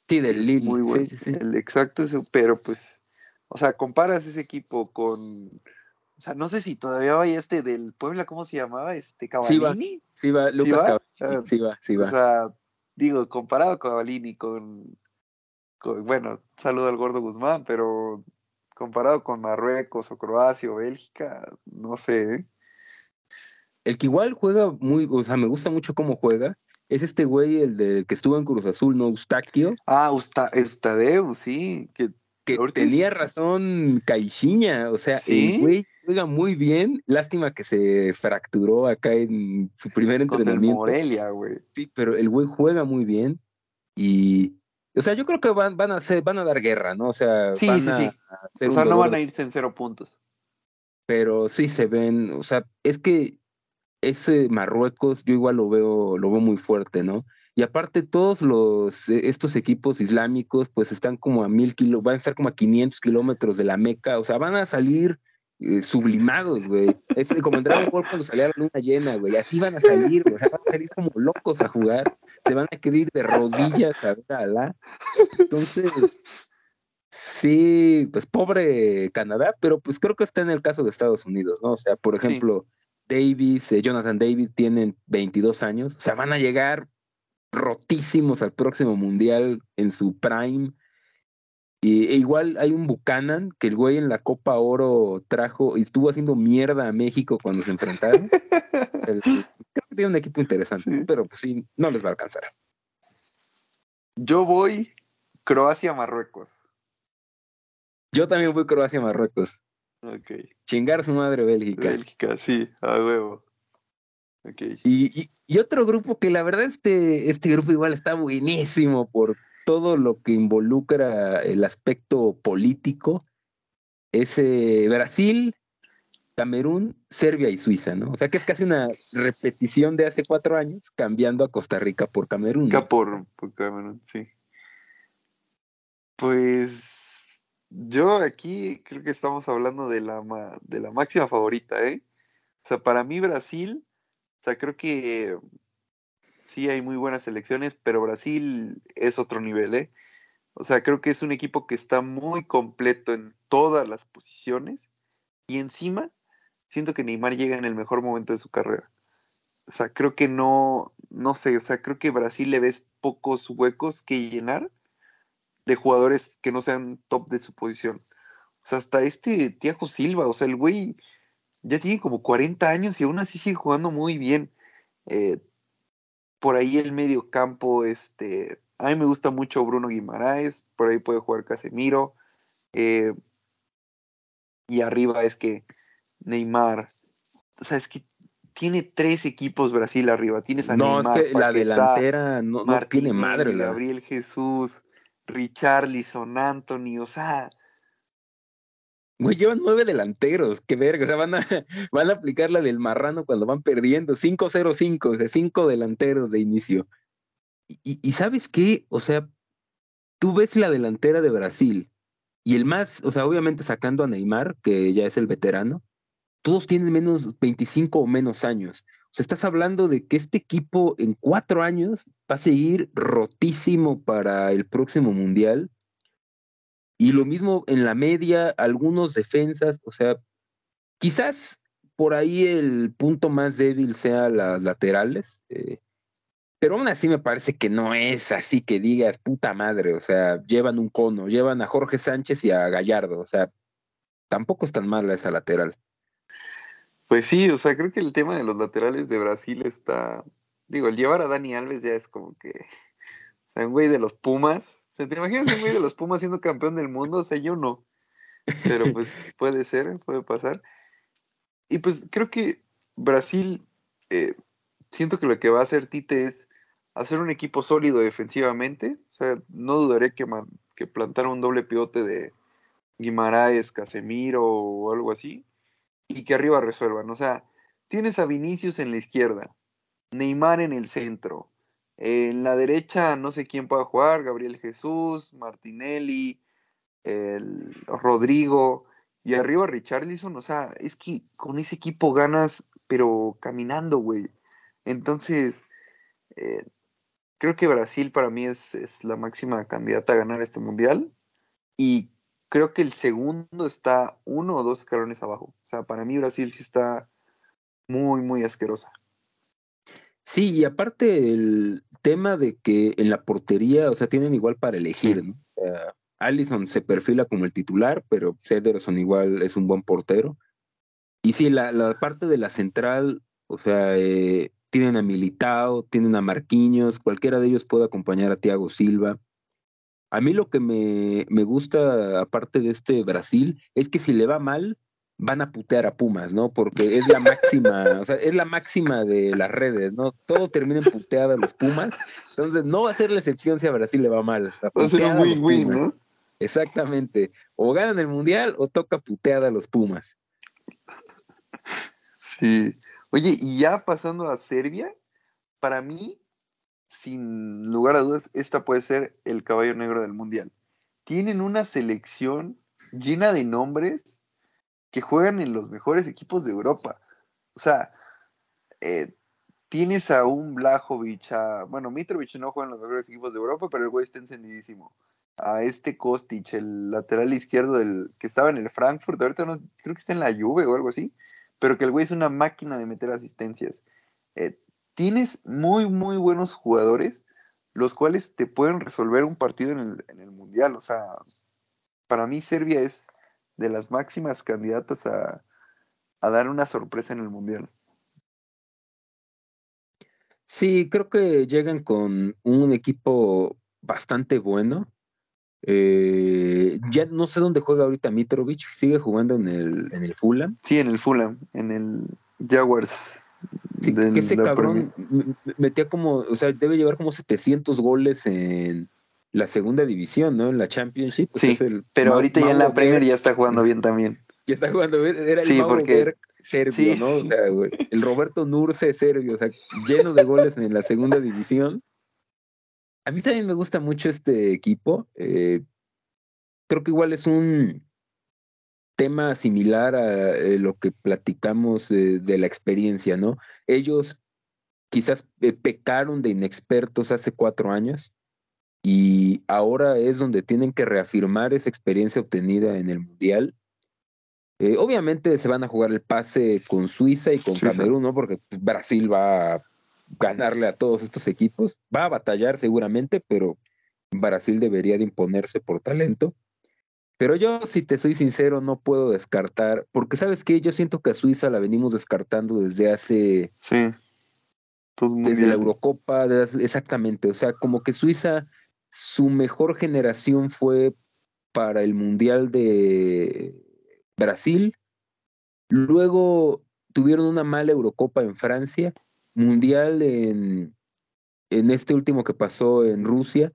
Sí, del Lille. Muy bueno. Sí, sí, sí. El exacto, eso, pero pues. O sea, comparas ese equipo con. O sea, no sé si todavía vaya este del Puebla, ¿cómo se llamaba? Este Cavallini. Sí va, sí va Lucas ¿Sí va? Cavallini. Sí va, sí va. O sea, digo, comparado con Cavallini con, con. Bueno, saludo al gordo Guzmán, pero comparado con Marruecos o Croacia o Bélgica, no sé, ¿eh? El que igual juega muy, o sea, me gusta mucho cómo juega, es este güey, el de que estuvo en Cruz Azul, ¿no? Eustaquio. Ah, Usta, Eustadeu, sí. Que, que tenía razón Caixinha, o sea, ¿Sí? el güey juega muy bien. Lástima que se fracturó acá en su primer entrenamiento. Con el Morelia, güey. Sí, pero el güey juega muy bien y o sea, yo creo que van, van a hacer, van a dar guerra, ¿no? O sea, sí, van sí, a, sí. o sea, no van a irse en cero puntos. Pero sí se ven, o sea, es que ese Marruecos yo igual lo veo, lo veo muy fuerte, ¿no? Y aparte todos los, eh, estos equipos islámicos pues están como a mil kilómetros, van a estar como a 500 kilómetros de la Meca, o sea, van a salir eh, sublimados, güey. Es como en Dragon Ball cuando salía la luna llena, güey. Así van a salir, güey. O sea, van a salir como locos a jugar. Se van a querer ir de rodillas a ver a Alá. Entonces, sí, pues pobre Canadá, pero pues creo que está en el caso de Estados Unidos, ¿no? O sea, por Sí. ejemplo, Davis, eh, Jonathan David tienen 22 años, o sea, van a llegar rotísimos al próximo mundial en su prime. Y, e igual hay un Buchanan que el güey en la Copa Oro trajo y estuvo haciendo mierda a México cuando se enfrentaron. El- creo que tiene un equipo interesante, Sí. pero pues sí, no les va a alcanzar. Yo voy Croacia-Marruecos. Yo también fui Croacia-Marruecos. Ok. Chingar su madre Bélgica. Bélgica, sí, a huevo. Y, otro grupo que la verdad este, este grupo igual está buenísimo por todo lo que involucra el aspecto político es eh, Brasil, Camerún, Serbia y Suiza, ¿no? O sea que es casi una repetición de hace cuatro años, cambiando a Costa Rica por Camerún. Por, por Camerún, sí. Pues yo aquí creo que estamos hablando de la, de la máxima favorita, ¿eh? O sea, para mí Brasil, o sea, creo que sí hay muy buenas selecciones, pero Brasil es otro nivel, ¿eh? O sea, creo que es un equipo que está muy completo en todas las posiciones y encima siento que Neymar llega en el mejor momento de su carrera. O sea, creo que no, no sé, o sea, creo que Brasil le ves pocos huecos que llenar de jugadores que no sean top de su posición. O sea, hasta este Tiago Silva, o sea, el güey ya tiene como 40 años y aún así sigue jugando muy bien. Eh, por ahí el medio campo, este, a mí me gusta mucho Bruno Guimaraes, por ahí puede jugar Casemiro. Eh, y arriba es que Neymar, o sea, es que tiene tres equipos Brasil arriba. Tienes a no, es que la delantera no, tiene madre. Gabriel Jesús, Richarlison, Anthony, o sea. Güey, llevan nueve delanteros, qué verga. O sea, van a, van a aplicar la del marrano cuando van perdiendo. 5-0-5, de cinco delanteros de inicio. Y, sabes qué, o sea, tú ves la delantera de Brasil y el más, o sea, obviamente sacando a Neymar, que ya es el veterano, todos tienen menos 25 o menos años. O sea, estás hablando de que este equipo en cuatro años va a seguir rotísimo para el próximo mundial. Y lo mismo en la media, algunos defensas, o sea, quizás por ahí el punto más débil sea las laterales. Eh, pero aún así me parece que no es así que digas puta madre, o sea, llevan un cono, llevan a Jorge Sánchez y a Gallardo, o sea, tampoco es tan mala esa lateral. Pues sí, o sea, creo que el tema de los laterales de Brasil está, digo, el llevar a Dani Alves ya es como que, o sea, un güey de los Pumas, ¿se te imaginas un güey de los Pumas siendo campeón del mundo? O sea, yo no, pero pues puede ser, puede pasar. Y pues creo que Brasil, eh, siento que lo que va a hacer Tite es hacer un equipo sólido defensivamente. O sea, no dudaré que, que plantara un doble pivote de Guimaraes, Casemiro o algo así. Y que arriba resuelvan. O sea, tienes a Vinicius en la izquierda, Neymar en el centro. En la derecha no sé quién pueda jugar, Gabriel Jesús, Martinelli, el Rodrigo y arriba Richarlison, o sea, es que con ese equipo ganas, pero caminando, güey. Entonces, eh, creo que Brasil para mí es, la máxima candidata a ganar este mundial. Y creo que el segundo está uno o dos escalones abajo. O sea, para mí Brasil sí está muy, muy asquerosa. Sí, y aparte el tema de que en la portería, o sea, tienen igual para elegir, ¿no? O sea, Allison se perfila como el titular, pero Cederson igual es un buen portero. Y sí, la, la parte de la central, o sea, eh, tienen a Militao, tienen a Marquinhos, cualquiera de ellos puede acompañar a Thiago Silva. A mí lo que me, me, gusta, aparte de este Brasil, es que si le va mal, van a putear a Pumas, ¿no? Porque es la máxima, o sea, es la máxima de las redes, ¿no? Todo termina en puteada a los Pumas. Entonces, no va a ser la excepción si a Brasil le va mal. Va a ser un win-win, ¿no? Exactamente. O ganan el Mundial o toca puteada a los Pumas. Sí. Oye, y ya pasando a Serbia, para mí, sin lugar a dudas, esta puede ser el caballo negro del mundial. Tienen una selección llena de nombres que juegan en los mejores equipos de Europa. O sea, eh, tienes a un Blajovic, a, bueno, Mitrovic no juega en los mejores equipos de Europa, pero el güey está encendidísimo. A este Kostic, el lateral izquierdo del que estaba en el Frankfurt, ahorita no, creo que está en la Juve o algo así pero que el güey es una máquina de meter asistencias. Eh, tienes muy, muy buenos jugadores, los cuales te pueden resolver un partido en el, Mundial. O sea, para mí Serbia es de las máximas candidatas a, dar una sorpresa en el Mundial. Sí, creo que llegan con un equipo bastante bueno. Eh, ya no sé dónde juega ahorita Mitrovic, sigue jugando en el, en el Fulham. Sí, en el Fulham, en el Jaguars Sí, que ese cabrón metía como, o sea, debe llevar como 700 goles en la segunda división, ¿no? En la Championship. Pues sí, pero ahorita ya en la Premier ya está jugando bien también. Ya está jugando bien, era el sí, porque... serbio, ¿no? O sea, güey, el Roberto Nurse serbio, o sea, lleno de goles en la segunda división. A mí también me gusta mucho este equipo. Eh, creo que igual es un tema similar a eh, lo que platicamos de la experiencia, ¿no? Ellos quizás eh, pecaron de inexpertos hace cuatro años y ahora es donde tienen que reafirmar esa experiencia obtenida en el Mundial. Eh, obviamente se van a jugar el pase con Suiza y con Camerún, ¿no? Porque Brasil va a ganarle a todos estos equipos. Va a batallar seguramente, pero Brasil debería de imponerse por talento. Pero yo, si te soy sincero, no puedo descartar, porque sabes que yo siento que a Suiza la venimos descartando desde hace... Sí. desde la Eurocopa, exactamente. O sea, como que Suiza, su mejor generación fue para el Mundial de Brasil. Luego tuvieron una mala Eurocopa en Francia, Mundial en, en este último que pasó en Rusia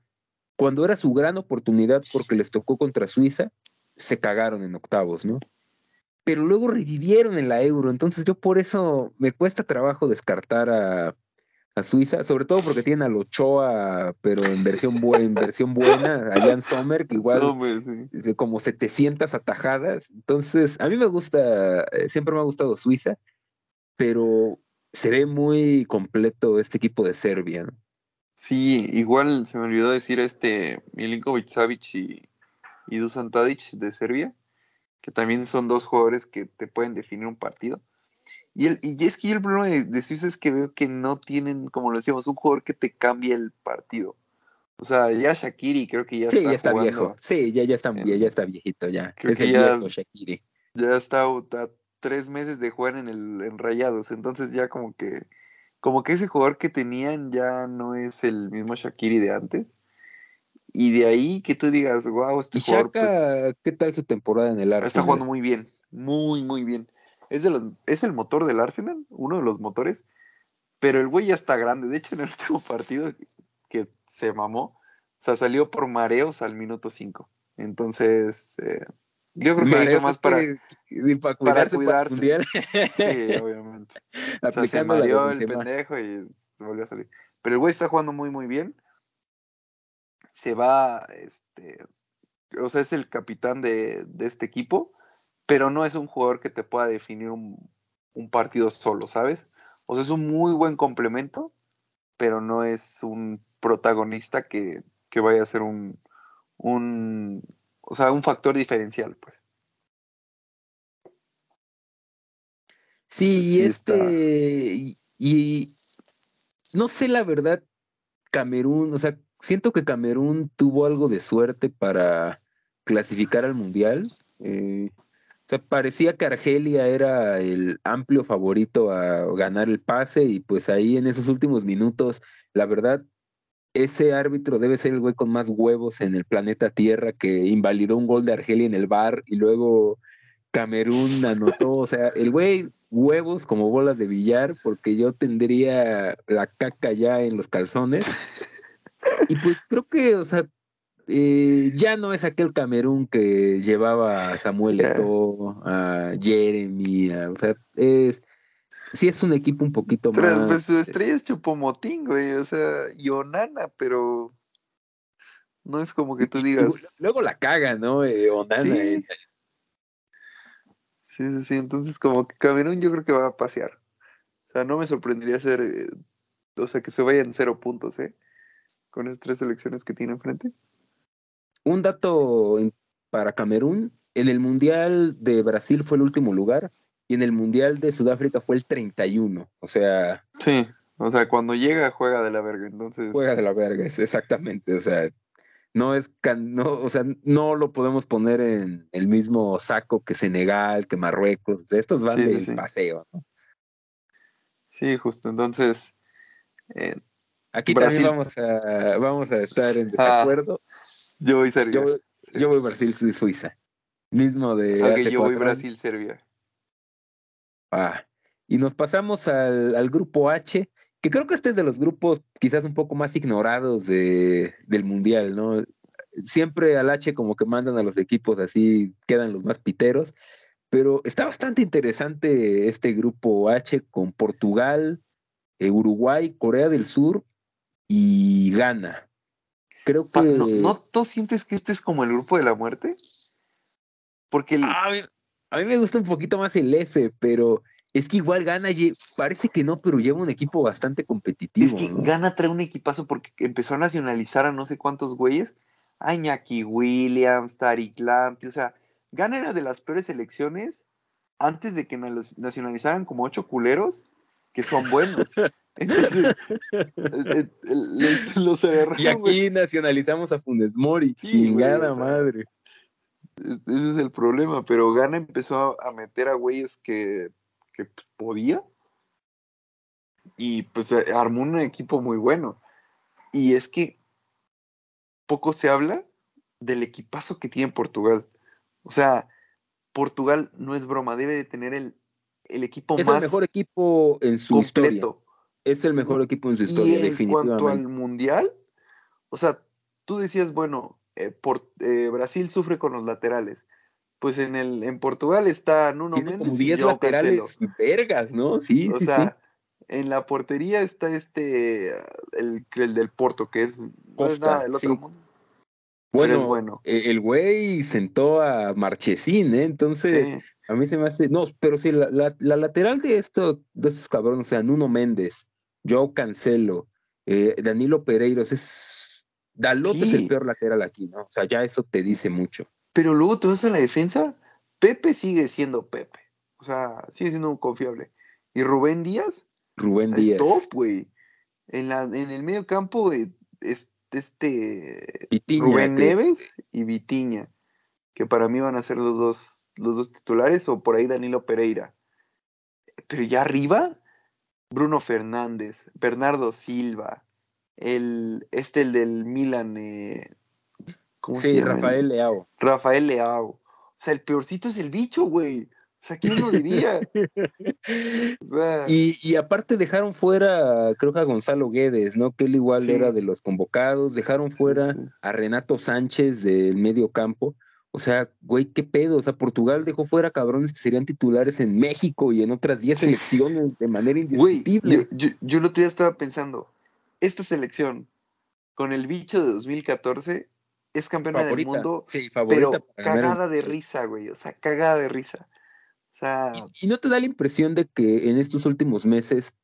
cuando era su gran oportunidad porque les tocó contra Suiza, se cagaron en octavos, ¿no? Pero luego revivieron en la euro, entonces yo por eso me cuesta trabajo descartar a, Suiza, sobre todo porque tienen al Ochoa, pero en versión, en versión buena, a Jan Sommer, que igual como 700 atajadas. Entonces, a mí me gusta, eh, siempre me ha gustado Suiza, pero se ve muy completo este equipo de Serbia. ¿no? Sí, igual se me olvidó decir este Milinkovic Savic y, y Dusan Tadic de Serbia, que también son dos jugadores que te pueden definir un partido. Y, el, y es que el problema de, Suiza es que veo que no tienen, como lo decíamos, un jugador que te cambie el partido. O sea, ya Shakiri creo que ya sí, está. ya está viejo. Sí, ya, ya, está, ya, está viejito, ya. Creo que ya, viejo Shakiri. Ya está a tres meses de jugar en el en Rayados. Entonces ya como que como que ese jugador que tenían ya no es el mismo Shakiri de antes. Y de ahí que tú digas, wow, este jugador. Pues ¿qué tal su temporada en el Arsenal? Está jugando muy bien, muy, muy bien. Es, de los, es el motor del Arsenal, uno de los motores, pero el güey ya está grande. De hecho, en el último partido que se mamó, o sea, salió por mareos al minuto 5. Entonces, eh, yo creo que es más para, para cuidarse. Para cuidarse. sí, obviamente. Aplicando o sea, se el pendejo y se volvió a salir. Pero el güey está jugando muy, muy bien. Se va, este, o sea, es el capitán de, de este equipo, pero no es un jugador que te pueda definir un, un partido solo, ¿sabes? O sea, es un muy buen complemento, pero no es un protagonista que, que vaya a ser un, un, o sea, un factor diferencial, pues. Sí, y este, y, no sé la verdad, Camerún, o sea, siento que Camerún tuvo algo de suerte para clasificar al Mundial. Eh, o sea, parecía que Argelia era el amplio favorito a ganar el pase y pues ahí en esos últimos minutos, la verdad, ese árbitro debe ser el güey con más huevos en el planeta Tierra que invalidó un gol de Argelia en el bar y luego Camerún anotó, o sea, el güey huevos como bolas de billar porque yo tendría la caca ya en los calzones. Y pues creo que, o sea, eh, ya no es aquel Camerún que llevaba a Samuel Eto'o, a Jeremy, o sea, es sí es un equipo un poquito más. Pues su estrella es Chupomotín, güey, o sea, y Onana, pero no es como que tú digas. Luego la caga, ¿no? Eh, Onana. Sí. Eh. sí, sí, sí. Entonces, como que Camerún yo creo que va a pasear. O sea, no me sorprendería ser. Eh, o sea, que se vayan cero puntos, ¿eh? Con esas tres selecciones que tiene enfrente. Un dato para Camerún: en el Mundial de Brasil fue el último lugar y en el Mundial de Sudáfrica fue el 31. O sea. Sí, o sea, cuando llega juega de la verga, entonces. Juega de la verga, exactamente. O sea, no es no, o sea, no lo podemos poner en el mismo saco que Senegal, que Marruecos. Estos van de paseo, ¿no? Sí, justo. Entonces. Eh, Aquí también vamos a, vamos a estar en ah, desacuerdo. Yo voy Serbia. Yo, yo voy Brasil, Suiza. Mismo de. yo voy Brasil, Serbia. Ah, Y nos pasamos al, grupo H, que creo que este es de los grupos quizás un poco más ignorados de, del Mundial, ¿no? Siempre al H como que mandan a los equipos así, quedan los más piteros, pero está bastante interesante este grupo H con Portugal, eh, Uruguay, Corea del Sur y Ghana. Creo que... ¿No, ¿No tú sientes que este es como el grupo de la muerte? Porque a, mí, me gusta un poquito más el F, pero es que igual Gana, parece que no, pero lleva un equipo bastante competitivo. Es que Gana trae un equipazo porque empezó a nacionalizar a no sé cuántos güeyes. A Iñaki Williams, Tariq Lampy, o sea, Gana era de las peores elecciones antes de que nos nacionalizaran como ocho culeros que son buenos. Eh, eh, y aquí nacionalizamos a Funes Mori, chingada madre. Ese es el problema, pero Gana empezó a meter a güeyes que, podía y pues eh, armó un equipo muy bueno. Y es que poco se habla del equipazo que tiene Portugal. O sea, Portugal no es broma, debe de tener el, el equipo más. Es el mejor equipo en su historia. Es el mejor equipo en su historia, y en cuanto al mundial, o sea, tú decías, bueno, eh, por, eh, Brasil sufre con los laterales. Pues en el en Portugal está Nuno Tiene como 10 laterales vergas, ¿no? Sí. O sea, en la portería está este el, el del Porto, que es, Costa, no otro mundo. Bueno, bueno, e, el güey sentó a Marchesín, ¿eh? Entonces, a mí se me hace. No, pero sí, la, la, lateral de, esto, de estos cabrones, o sea, Nuno Méndez, Joe Cancelo, eh, Danilo Pereiros, es Dalot es el peor lateral aquí, ¿no? O sea, ya eso te dice mucho. Pero luego te vas a la defensa, Pepe sigue siendo Pepe. O sea, sigue siendo un confiable. ¿Y Rubén Díaz? Rubén Díaz. top, güey. En, la, en el medio campo, es, este Rubén Neves y Vitiña, que para mí van a ser los dos, los dos titulares, o por ahí Danilo Pereira. Pero ya arriba, Bruno Fernández, Bernardo Silva, el, este, el del Milan, eh, sí, Rafael Leao. Rafael Leao. O sea, el peorcito es el bicho, güey. O sea, ¿quién lo diría? y, aparte dejaron fuera, creo que a Gonzalo Guedes, ¿no? Que él igual era de los convocados. Dejaron fuera a Renato Sánchez del medio campo. O sea, güey, qué pedo. O sea, Portugal dejó fuera cabrones que serían titulares en México y en otras 10 selecciones de manera indiscutible. yo, yo, lo otro estaba pensando, esta selección con el bicho de 2014 es campeona del mundo, sí, pero cagada de risa, güey, o sea, cagada de risa. O sea... ¿Y, no te da la impresión de que en estos últimos meses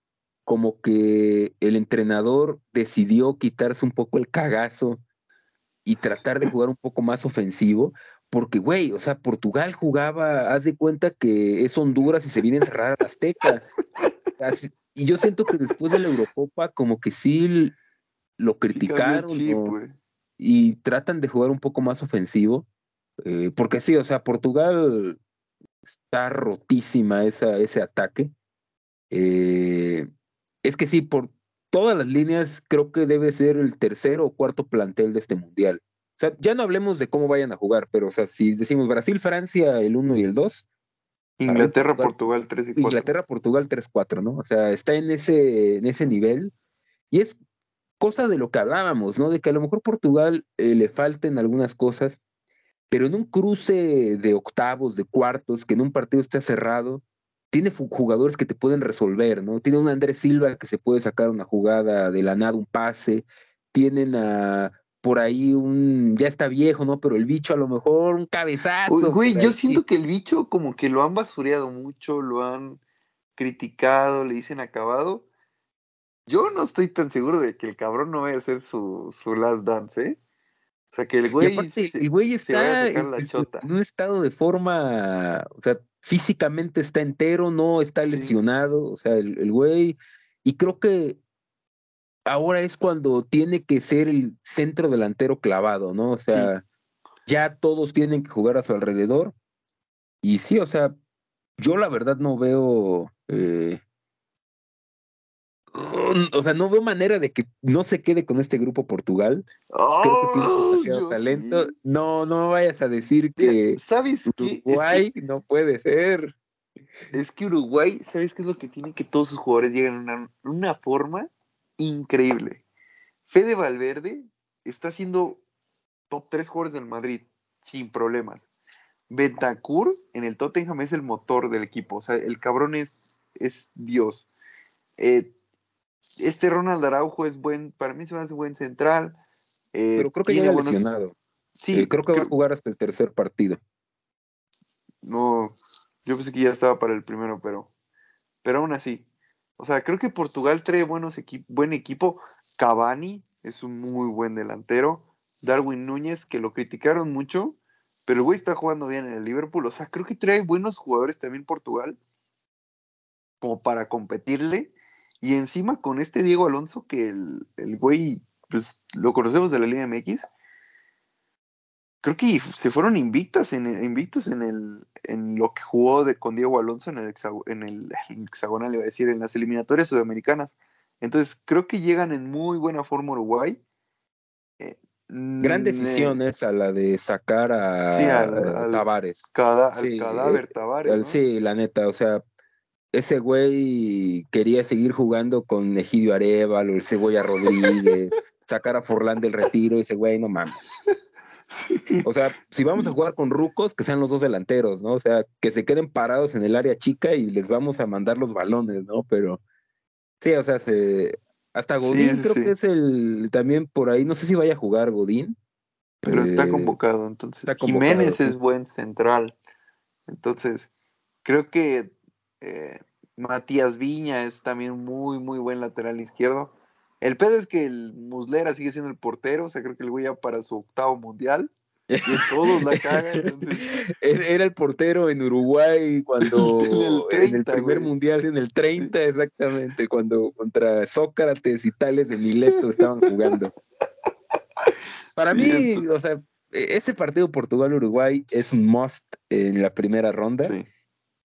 como que el entrenador decidió quitarse un poco el cagazo y tratar de jugar un poco más ofensivo? Porque, güey, o sea, Portugal jugaba, haz de cuenta que es Honduras y se viene a encerrar a Azteca. Y yo siento que después de la Eurocopa, como que sí lo criticaron y tratan de jugar un poco más ofensivo. Eh, porque sí, o sea, Portugal está rotísima esa, ese ataque. Eh, es que sí, por todas las líneas, creo que debe ser el tercero o cuarto plantel de este mundial. O sea, ya no hablemos de cómo vayan a jugar, pero o sea, si decimos Brasil, Francia, el 1 y el 2, Inglaterra, Portugal 3 y 4. Inglaterra, Portugal 3-4, ¿no? O sea, está en ese, en ese nivel. Y es cosa de lo que hablábamos, ¿no? De que a lo mejor Portugal eh, le falten algunas cosas, pero en un cruce de octavos, de cuartos, que en un partido está cerrado, tiene jugadores que te pueden resolver, ¿no? Tiene un Andrés Silva que se puede sacar una jugada de la nada, un pase. Tienen a por ahí un, ya está viejo, ¿no? Pero el bicho a lo mejor un cabezazo. güey, yo siento que el bicho como que lo han basureado mucho, lo han criticado, le dicen acabado. Yo no estoy tan seguro de que el cabrón no vaya a hacer su, su last dance, ¿eh? O sea, que el güey, el güey está en, un estado de forma, o sea, físicamente está entero, no está lesionado, o sea, el, el güey, y creo que ahora es cuando tiene que ser el centro delantero clavado, ¿no? O sea, ya todos tienen que jugar a su alrededor. Y sí, o sea, yo la verdad no veo. Eh, o sea, no veo manera de que no se quede con este grupo Portugal. Creo que tiene demasiado talento. No, no vayas a decir que ¿sabes Uruguay no puede ser. Es que Uruguay, ¿sabes qué es lo que tiene? Que todos sus jugadores llegan a una, forma increíble. Fede Valverde está haciendo top 3 jugadores del Madrid sin problemas. Bentancur en el Tottenham es el motor del equipo. O sea, el cabrón es, es Dios. Eh, este Ronald Araujo es buen, para mí se me hace buen central. Eh, Pero creo que ya lesionado. Sí, eh, creo que va a jugar hasta el tercer partido. No, yo pensé que ya estaba para el primero, pero, pero aún así. O sea, creo que Portugal trae buenos buen equipo. Cavani es un muy buen delantero. Darwin Núñez, que lo criticaron mucho, pero el güey está jugando bien en el Liverpool. O sea, creo que trae buenos jugadores también Portugal, como para competirle. Y encima con este Diego Alonso, que el, el güey, pues lo conocemos de la Liga MX, creo que se fueron invictas en, invictos en, el, en lo que jugó de, con Diego Alonso en el, en el hexagonal, iba a decir, en las eliminatorias sudamericanas. Entonces, creo que llegan en muy buena forma Uruguay. Eh, Gran decisión esa, la de sacar a, Tavares. sí, cadáver eh, Tavares. Sí, la neta, o sea, ese güey quería seguir jugando con Egidio Arevalo, el Cebolla Rodríguez, sacar a Forlán del retiro, y ese güey, no mames. O sea, si vamos a jugar con rucos, que sean los dos delanteros, ¿no? O sea, que se queden parados en el área chica y les vamos a mandar los balones, ¿no? Pero sí, o sea, se, hasta Godín creo que es el también por ahí, no sé si vaya a jugar Godín. Pero está eh, convocado, entonces. Jiménez es buen central. Entonces, creo que eh, Matías Viña es también muy, muy buen lateral izquierdo. El pedo es que el Muslera sigue siendo el portero, o sea, creo que el güey ya para su octavo mundial. Y todos la cagan. Era el portero en Uruguay cuando en el, primer mundial, en el 30 exactamente, cuando contra Sócrates y Tales de Mileto estaban jugando. Para mí, o sea, e-, ese partido Portugal-Uruguay es un must en la primera ronda.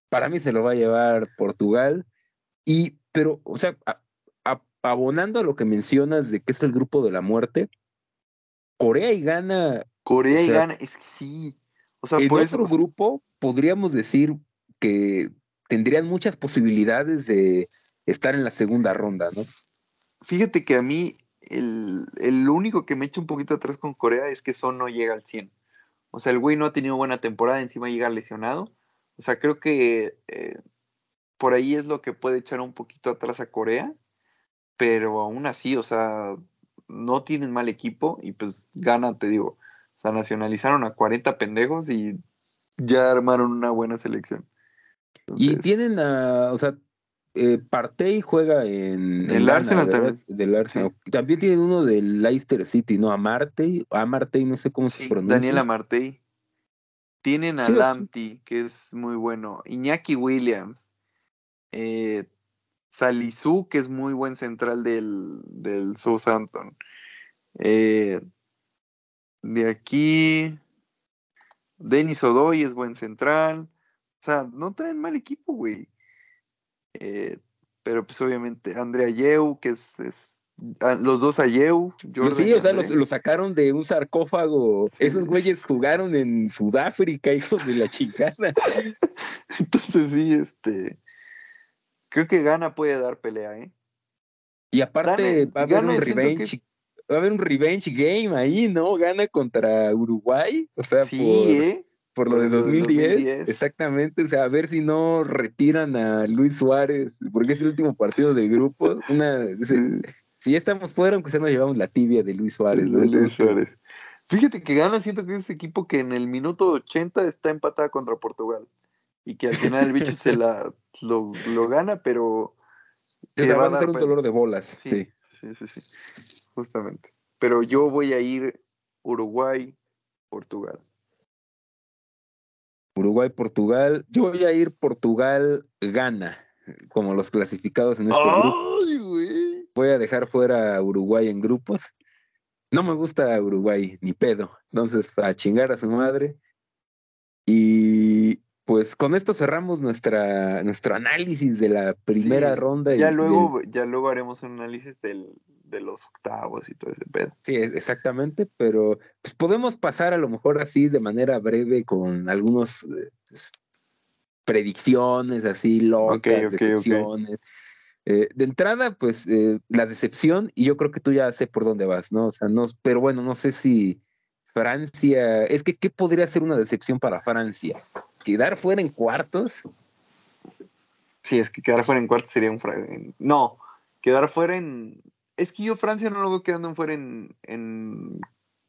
Para mí se lo va a llevar Portugal. Y, pero, o sea, abonando a lo que mencionas de que es el grupo de la muerte, Corea y Ghana. Corea y Ghana, es que sí. O sea, en por otro grupo podríamos decir que tendrían muchas posibilidades de estar en la segunda ronda, ¿no? Fíjate que a mí el, el único que me echa un poquito atrás con Corea es que Son no llega al 100. O sea, el güey no ha tenido buena temporada, encima llega lesionado. O sea, creo que eh, por ahí es lo que puede echar un poquito atrás a Corea pero aún así, o sea, no tienen mal equipo y pues gana, te digo. O sea, nacionalizaron a 40 pendejos y ya armaron una buena selección. y tienen a, o sea, eh, Partey juega en el Arsenal también. Del Arsenal. También tienen uno del Leicester City, ¿no? Amartey, Amartey, no sé cómo se pronuncia. Daniel Amartey. Tienen a Lamptey, que es muy bueno. Iñaki Williams. Eh, Salisu, que es muy buen central del, del Southampton. Eh, de aquí, Denis Odoy es buen central. O sea, no traen mal equipo, güey. Eh, pero pues obviamente Andrea Yeu, que es, ah, los dos a Yeu. sí, o sea, los, sacaron de un sarcófago. Esos güeyes jugaron en Sudáfrica, hijos de la chingada. Entonces sí, este Creo que Gana puede dar pelea, ¿eh? Y aparte va a haber un revenge. Va a haber un revenge game ahí, ¿no? Gana contra Uruguay. O sea, por, ¿eh? por lo de 2010, Exactamente. O sea, a ver si no retiran a Luis Suárez, porque es el último partido de grupo. Una, si ya estamos fuera, aunque sea nos llevamos la tibia de Luis Suárez. Luis Suárez. Fíjate que gana, siento que es ese equipo que en el minuto 80 está empatada contra Portugal y que al final el bicho se la lo, gana, pero te va a dar un dolor de bolas. Sí, sí, sí, sí, justamente. Pero yo voy a ir Uruguay, Portugal. Uruguay, Portugal. Yo voy a ir Portugal, gana, como los clasificados en este grupo. Voy a dejar fuera a Uruguay en grupos. No me gusta Uruguay, ni pedo. Entonces, a chingar a su madre. Y pues con esto cerramos nuestra, nuestro análisis de la primera ronda. Ya luego, ya luego haremos un análisis del, de los octavos y todo ese pedo. Sí, exactamente, pero pues podemos pasar a lo mejor así de manera breve con algunos eh, pues, predicciones así locas, decepciones. Eh, de entrada, pues eh, la decepción, y yo creo que tú ya sé por dónde vas, ¿no? O sea, no, pero bueno, no sé si Francia, es que ¿qué podría ser una decepción para Francia? ¿Quedar fuera en cuartos? Sí, es que quedar fuera en cuartos sería un... No, quedar fuera en... Es que yo Francia no lo veo quedando fuera en, en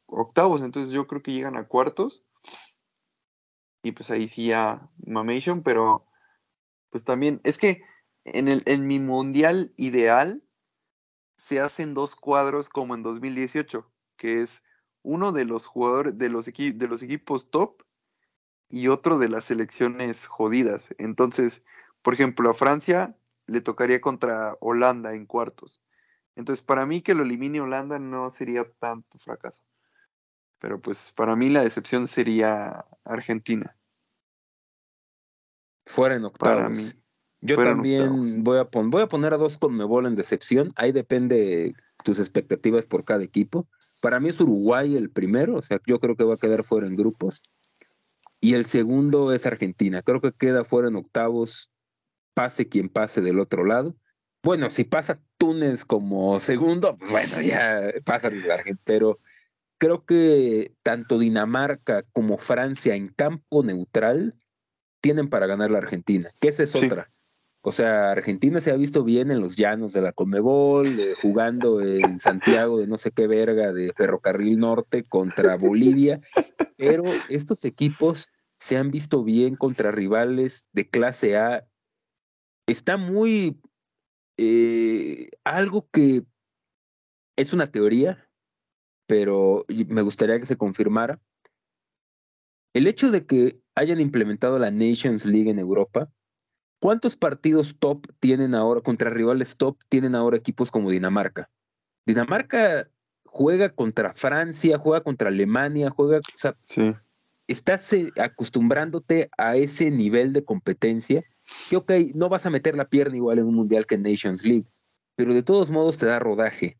octavos, entonces yo creo que llegan a cuartos. Y pues ahí sí ya Mamation, pero pues también, es que en, el, en mi mundial ideal se hacen dos cuadros como en 2018, que es uno de los jugadores de los, de los equipos top y otro de las selecciones jodidas. Entonces, por ejemplo, a Francia le tocaría contra Holanda en cuartos. Entonces, para mí que lo elimine Holanda no sería tanto fracaso. Pero pues para mí la decepción sería Argentina. Fuera en octavos. Para mí. Yo también voy a, voy a poner a dos con Mebol en decepción. Ahí depende tus expectativas por cada equipo. Para mí es Uruguay el primero, o sea, yo creo que va a quedar fuera en grupos. Y el segundo es Argentina. Creo que queda fuera en octavos, pase quien pase del otro lado. Bueno, si pasa Túnez como segundo, bueno, ya pasa el Argentina. Pero creo que tanto Dinamarca como Francia en campo neutral tienen para ganar la Argentina, que esa es otra. O sea, Argentina se ha visto bien en los llanos de la Conmebol, jugando en Santiago de no sé qué verga de Ferrocarril Norte contra Bolivia, pero estos equipos se han visto bien contra rivales de clase A. Está muy eh, algo que es una teoría, pero me gustaría que se confirmara. El hecho de que hayan implementado la Nations League en Europa ¿Cuántos partidos top tienen ahora, contra rivales top, tienen ahora equipos como Dinamarca? Dinamarca juega contra Francia, juega contra Alemania, juega, o sea, estás eh, acostumbrándote a ese nivel de competencia que, ok, no vas a meter la pierna igual en un mundial que en Nations League, pero de todos modos te da rodaje.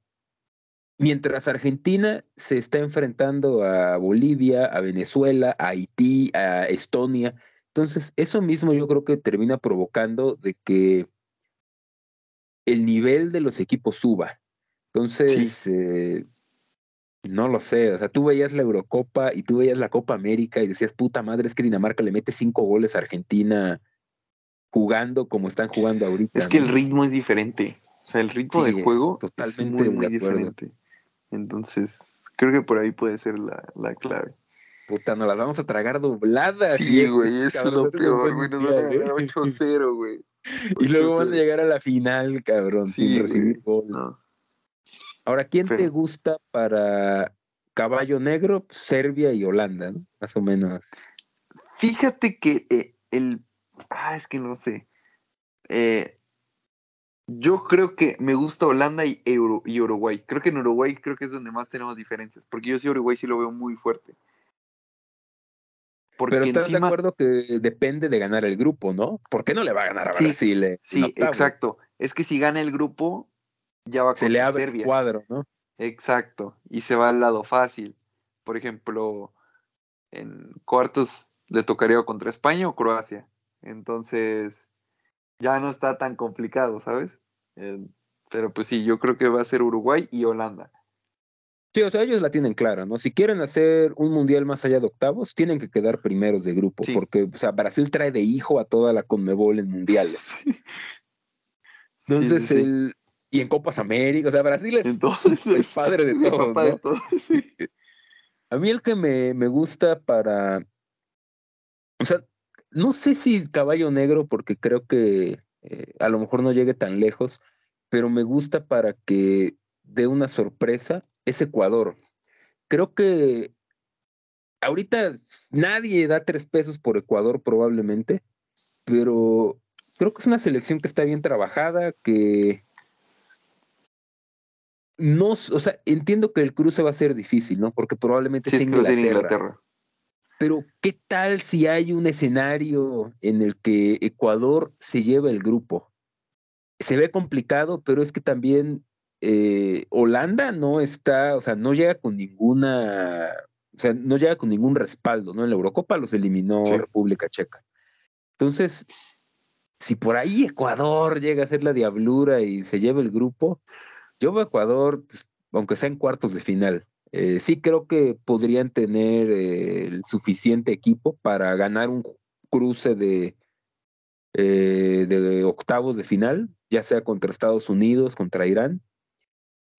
Mientras Argentina se está enfrentando a Bolivia, a Venezuela, a Haití, a Estonia, entonces, eso mismo yo creo que termina provocando de que el nivel de los equipos suba. Entonces, eh, no lo sé, o sea, tú veías la Eurocopa y tú veías la Copa América y decías, puta madre, es que Dinamarca le mete cinco goles a Argentina jugando como están jugando ahorita. Es que el ritmo es diferente, o sea, el ritmo de juego totalmente es muy, diferente. Entonces, creo que por ahí puede ser la clave. Puta, nos las vamos a tragar dobladas. Sí, güey, eso es lo peor, güey. Nos van a ganar 8-0, güey. Y luego van a llegar a la final, cabrón, sin recibir gol. Ahora, ¿quién te gusta para Caballo Negro? Serbia y Holanda, ¿no? Más o menos. Fíjate que eh, el. Ah, es que no sé. Eh, yo creo que me gusta Holanda y, Euro, y Uruguay. Creo que en Uruguay creo que es donde más tenemos diferencias. Porque yo sí Uruguay sí lo veo muy fuerte. Pero estás de acuerdo que depende de ganar el grupo, ¿no? ¿Por qué no le va a ganar a Brasil? Eh, sí, exacto. Es que si gana el grupo, ya va a Se le abre el cuadro, ¿no? Exacto. Y se va al lado fácil. Por ejemplo, en cuartos le tocaría contra España o Croacia. Entonces, ya no está tan complicado, ¿sabes? Eh, pero pues sí, yo creo que va a ser Uruguay y Holanda. Sí, o sea, ellos la tienen clara, ¿no? Si quieren hacer un mundial más allá de octavos, tienen que quedar primeros de grupo, porque, o sea, Brasil trae de hijo a toda la Conmebol en mundiales. Entonces, el. Y en Copas América, o sea, Brasil es el padre de todos. ¿no? A mí el que me, me gusta para. O sea, no sé si caballo negro, porque creo que eh, a lo mejor no llegue tan lejos, pero me gusta para que dé una sorpresa es Ecuador. Creo que ahorita nadie da tres pesos por Ecuador probablemente, pero creo que es una selección que está bien trabajada, que no, o sea, entiendo que el cruce va a ser difícil, ¿no? Porque probablemente es Inglaterra. Pero ¿qué tal si hay un escenario en el que Ecuador se lleva el grupo? Se ve complicado, pero es que también eh, Holanda no está, o sea, no llega con ninguna, o sea, no llega con ningún respaldo, ¿no? En la Eurocopa los eliminó República Checa. Entonces, si por ahí Ecuador llega a ser la diablura y se lleva el grupo, yo veo a Ecuador, pues, aunque sea en cuartos de final. Eh, sí creo que podrían tener eh, el suficiente equipo para ganar un cruce de, eh, de octavos de final, ya sea contra Estados Unidos, contra Irán.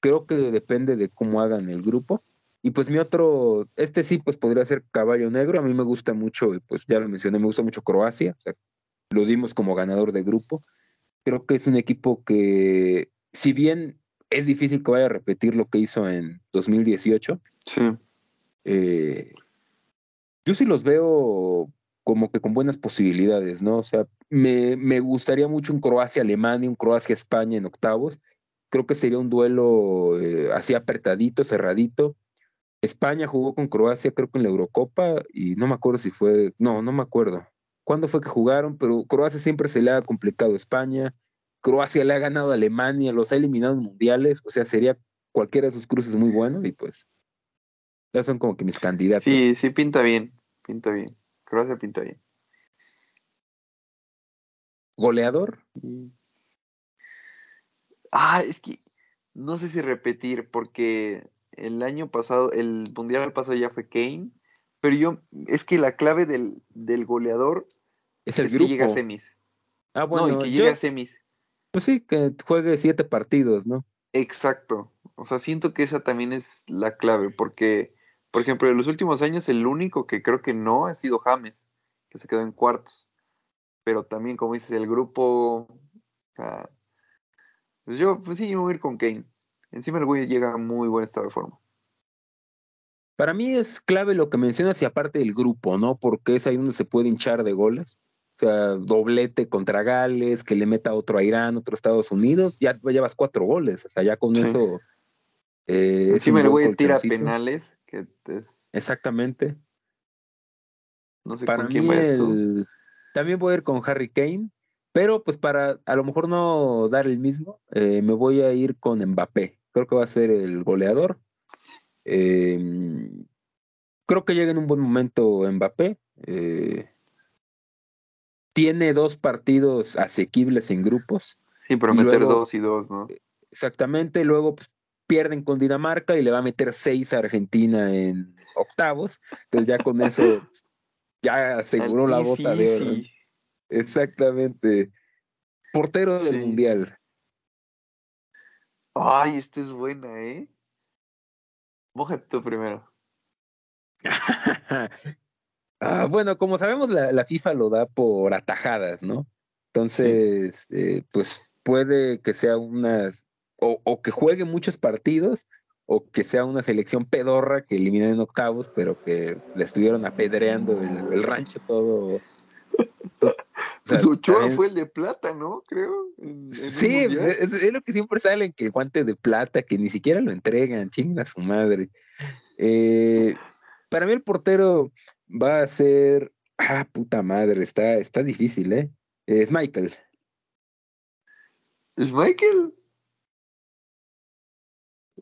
Creo que depende de cómo hagan el grupo. Y pues mi otro, este sí, pues podría ser Caballo Negro. A mí me gusta mucho, pues ya lo mencioné, me gusta mucho Croacia. O sea, lo dimos como ganador de grupo. Creo que es un equipo que, si bien es difícil que vaya a repetir lo que hizo en 2018, Sí. eh, yo sí los veo como que con buenas posibilidades, ¿no? O sea, me, me gustaría mucho un Croacia-Alemania, un Croacia-España en octavos. Creo que sería un duelo eh, así apretadito, cerradito. España jugó con Croacia, creo que en la Eurocopa, y no me acuerdo si fue, no, no me acuerdo cuándo fue que jugaron, pero Croacia siempre se le ha complicado a España. Croacia le ha ganado a Alemania, los ha eliminado en mundiales, o sea, sería cualquiera de sus cruces muy bueno y pues ya son como que mis candidatos. Sí, sí, pinta bien. Pinta bien. Croacia pinta bien. Goleador, Ah, es que no sé si repetir, porque el año pasado, el mundial pasado ya fue Kane, pero yo, es que la clave del, del goleador es el es grupo. que llega a semis. ah, no, bueno, y que yo- llegue a semis. pues sí, que juegue siete partidos, ¿no? Exacto. O sea, siento que esa también es la clave, porque, por ejemplo, en los últimos años el único que creo que no ha sido James, que se quedó en cuartos. Pero también, como dices, el grupo, o sea, pues yo, pues sí, me voy a ir con Kane. Encima el güey llega a muy buen estado de forma. Para mí es clave lo que mencionas y aparte del grupo, ¿no? Porque es ahí donde se puede hinchar de goles. O sea, doblete contra Gales, que le meta otro a Irán, otro a Estados Unidos, ya llevas cuatro goles. O sea, ya con Sí. eso. eh, Encima el güey tira penales, que es, Exactamente. no sé Para con mí, quién tú. el... también voy a ir con Harry Kane, pero pues para a lo mejor no dar el mismo, eh, me voy a ir con Mbappé. Creo que va a ser el goleador. Eh, creo que llega en un buen momento Mbappé. eh, tiene dos partidos asequibles en grupos. Sí, pero y meter luego- dos y dos, ¿no? Exactamente. Luego pues, pierden con Dinamarca y le va a meter seis a Argentina en octavos. Entonces ya con eso ya aseguró la bota de oro. Exactamente. Portero del mundial. Ay, esta es buena, ¿eh? Mójate tú primero. Ah, bueno, como sabemos, la, la FIFA lo da por atajadas, ¿no? Entonces, eh, pues puede que sea unas, o, o que juegue muchos partidos, o que sea una selección pedorra que eliminen en octavos, pero que le estuvieron apedreando el, el rancho todo. Pues Ochoa también- fue el de plata, ¿no? Creo. en- en un Sí, es, es lo que siempre sale, que el guante de plata, que ni siquiera lo entregan, chinga su madre. Eh, para mí el portero va a ser, ah, puta madre, está, está difícil, ¿eh? Es Michael. ¿Es Michael?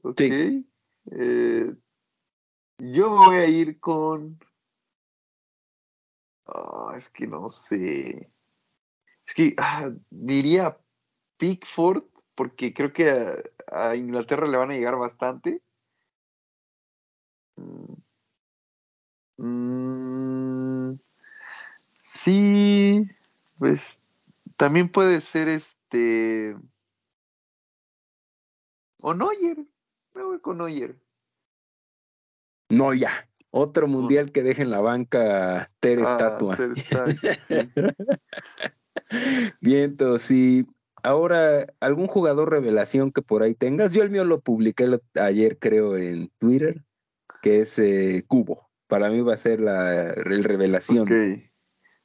Ok. Sí. Eh, yo me voy a ir con. Ah, es que no sé. Es que ah, diría Pickford, porque creo que a, Inglaterra le van a llegar bastante. Mm, mm, sí, pues también puede ser este. O Neuer. Me voy con Neuer. No, ya. Otro mundial que deje en la banca Ter Ah, Estatua. Ter sí. Vientos, sí. Ahora, ¿algún jugador revelación que por ahí tengas? Yo el mío lo publiqué ayer, creo, en Twitter, que es eh, Cubo. Para mí va a ser la el revelación. Ok.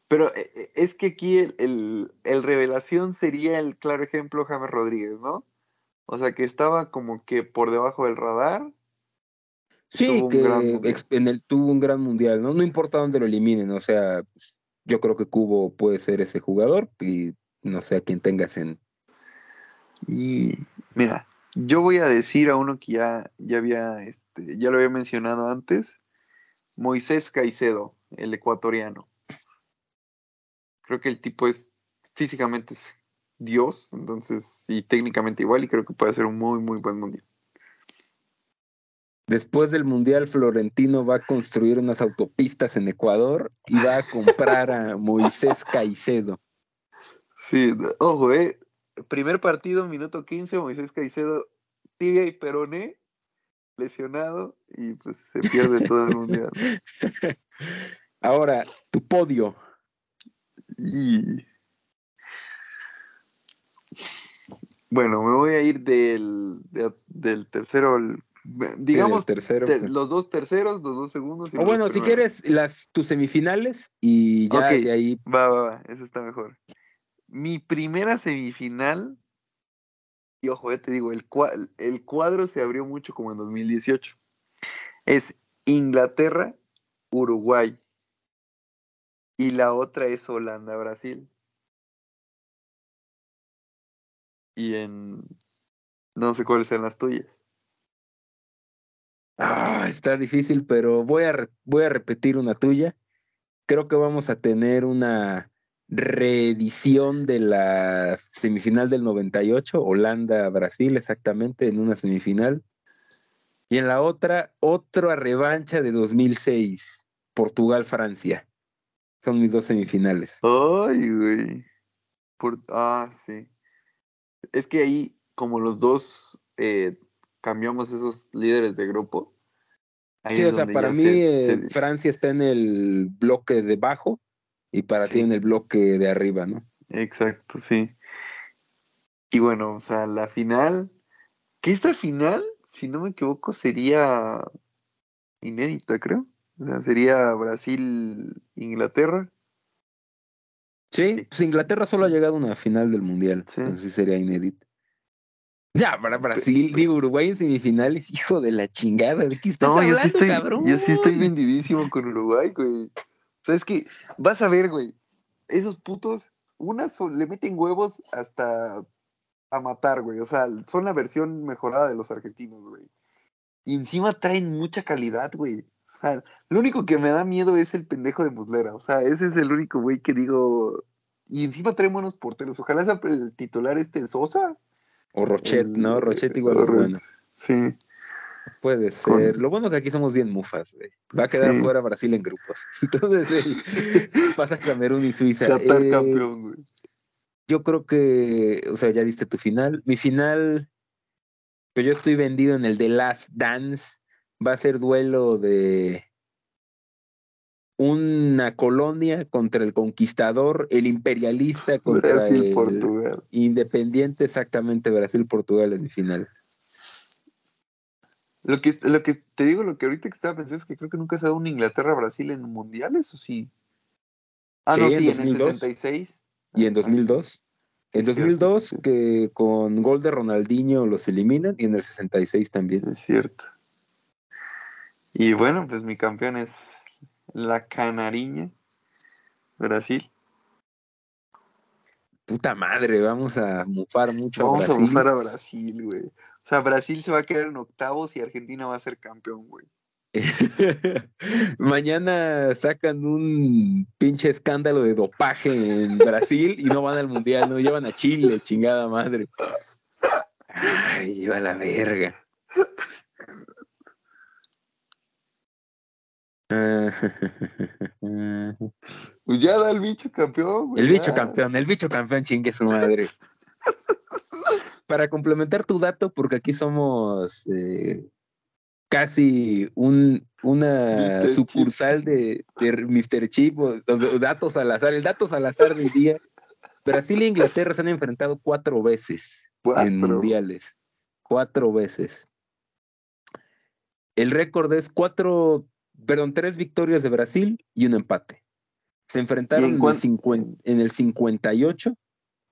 Pero eh, eh, es que aquí el, el- el revelación sería el claro ejemplo James Rodríguez, ¿no? O sea, que estaba como que por debajo del radar. Sí, que en el, tuvo un gran mundial, ¿no? No importa dónde lo eliminen, o sea, yo creo que Cubo puede ser ese jugador y no sé a quién tengas en... Y mira, yo voy a decir a uno que ya, ya había, este, ya lo había mencionado antes, Moisés Caicedo, el ecuatoriano. Creo que el tipo es físicamente es Dios, entonces, y técnicamente igual, y creo que puede ser un muy, muy buen mundial. Después del Mundial, Florentino va a construir unas autopistas en Ecuador y va a comprar a Moisés Caicedo. Sí, ojo, eh. Primer partido, minuto 15, Moisés Caicedo, tibia y peroné, lesionado, y pues se pierde todo el Mundial. Ahora, tu podio. Y... Bueno, me voy a ir del, de- del tercero al digamos, tercero. te- los dos terceros, los dos segundos. y O bueno, si primeros. quieres las tus semifinales y ya Ok. de ahí. Va, va, va, eso está mejor. Mi primera semifinal, y ojo, ya te digo, el, el cuadro se abrió mucho como en 2018. Es Inglaterra, Uruguay. Y la otra es Holanda, Brasil. Y en... No sé cuáles sean las tuyas. Ah, está difícil, pero voy a, voy a repetir una tuya. Creo que vamos a tener una reedición de la semifinal del 98, Holanda-Brasil, exactamente, en una semifinal. Y en la otra, otra revancha de 2006, Portugal-Francia. Son mis dos semifinales. Ay, güey. Ah, sí. Es que ahí, como los dos eh, cambiamos esos líderes de grupo. ahí Sí, o sea, para mí se- eh, se- Francia está en el bloque de bajo y para ti en el bloque de arriba, ¿no? Exacto, sí. Y bueno, o sea, la final. Que esta final, si no me equivoco, sería inédita, creo. O sea, sería Brasil-Inglaterra. Sí, Sí. pues Inglaterra solo ha llegado a una final del Mundial. Sí. Entonces sí sería inédito. Ya, para Brasil, digo, Uruguay en semifinales, hijo de la chingada. ¿De qué estás No, yo hablando, sí estoy, cabrón? yo sí estoy vendidísimo con Uruguay, güey. O sea, es que vas a ver, güey. Esos putos, unas le meten huevos hasta a matar, güey. O sea, son la versión mejorada de los argentinos, güey. Y encima traen mucha calidad, güey. O sea, lo único que me da miedo es el pendejo de Muslera. O sea, ese es el único güey que digo. Y encima traen buenos porteros. Ojalá sea el titular este Sosa. O Rochet, El- ¿no? Rochet igual es bueno. Sí. Puede Con- ser. Lo bueno que aquí somos bien mufas, güey. Va a quedar Sí. fuera Brasil en grupos. Entonces, pasa Camerún y Suiza. Qatar Eh, campeón, güey. Yo creo que, o sea, ya diste tu final. Mi final, pues yo estoy vendido en el The Last Dance. Va a ser duelo de una colonia contra el conquistador, el imperialista contra Brasil, el Portugal. independiente, exactamente Brasil-Portugal es mi final. Lo que, lo que te digo, lo que ahorita que estaba pensando es que creo que nunca se ha dado un Inglaterra-Brasil en mundiales, ¿o sí? Ah, Sí, no, en sí, en el 2002. 66. Y en Ah, 2002, en es cierto, 2002 sí, sí. que con gol de Ronaldinho los eliminan y en el 66 Sí, también. es cierto. Y bueno, pues mi campeón es la Canariña, Brasil. Puta madre, vamos a mufar mucho a Vamos a Brasil. bufar a Brasil, güey. O sea, Brasil se va a quedar en octavos y Argentina va a ser campeón, güey. Mañana sacan un pinche escándalo de dopaje en Brasil y no van al mundial, no llevan a Chile, chingada madre. Ay, lleva la verga. Pues ya da el bicho campeón, güey. El bicho ya. campeón, el bicho campeón, chingue su madre. Para complementar tu dato, porque aquí somos eh, casi un, una Mr. sucursal de, de Mr. Chip, o, o de datos al azar, el datos al azar del día. Brasil e Inglaterra se han enfrentado cuatro veces en mundiales. Cuatro veces. El récord es cuatro, perdón, tres victorias de Brasil y un empate. Se enfrentaron ¿Y en en, el, en el 58,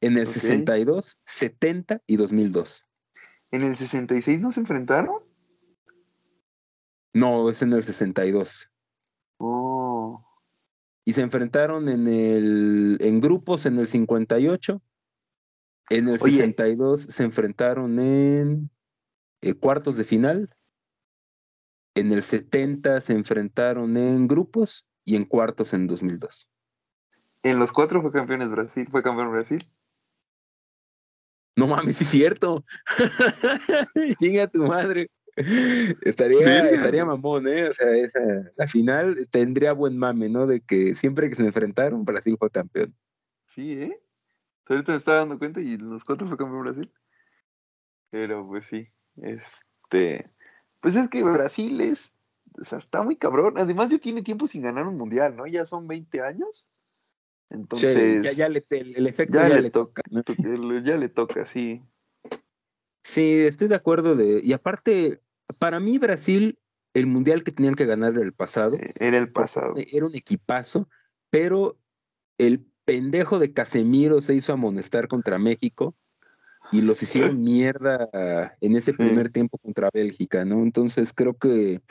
en el Ok. 62, 70 y 2002. ¿En el 66 no se enfrentaron? No, es en el 62. Oh. Y se enfrentaron en el en grupos en el 58. En el Oye. 62 se enfrentaron en eh, cuartos de final. En el 70 se enfrentaron en grupos y en cuartos en 2002. En los cuatro fue campeón Brasil, fue campeón Brasil. No mames, sí es cierto. Chinga tu madre. Estaría, estaría mamón, ¿eh? O sea, esa, la final tendría buen mame, ¿no? De que siempre que se enfrentaron, Brasil fue campeón. Sí, ¿eh? Ahorita me estaba dando cuenta y los cuatro fue campeón Brasil. Pero pues sí, este. Pues es que Brasil es. O sea, está muy cabrón. Además, ya tiene tiempo sin ganar un mundial, ¿no? Ya son 20 años. Entonces. ya, ya le, el, efecto ya, le, toca. Ya le toca, sí. Sí, estoy de acuerdo. De, y aparte, para mí, Brasil, el mundial que tenían que ganar era el pasado. Era el pasado. Era un equipazo, pero el pendejo de Casemiro se hizo amonestar contra México y los hicieron mierda en ese primer tiempo contra Bélgica, ¿no? Entonces creo que.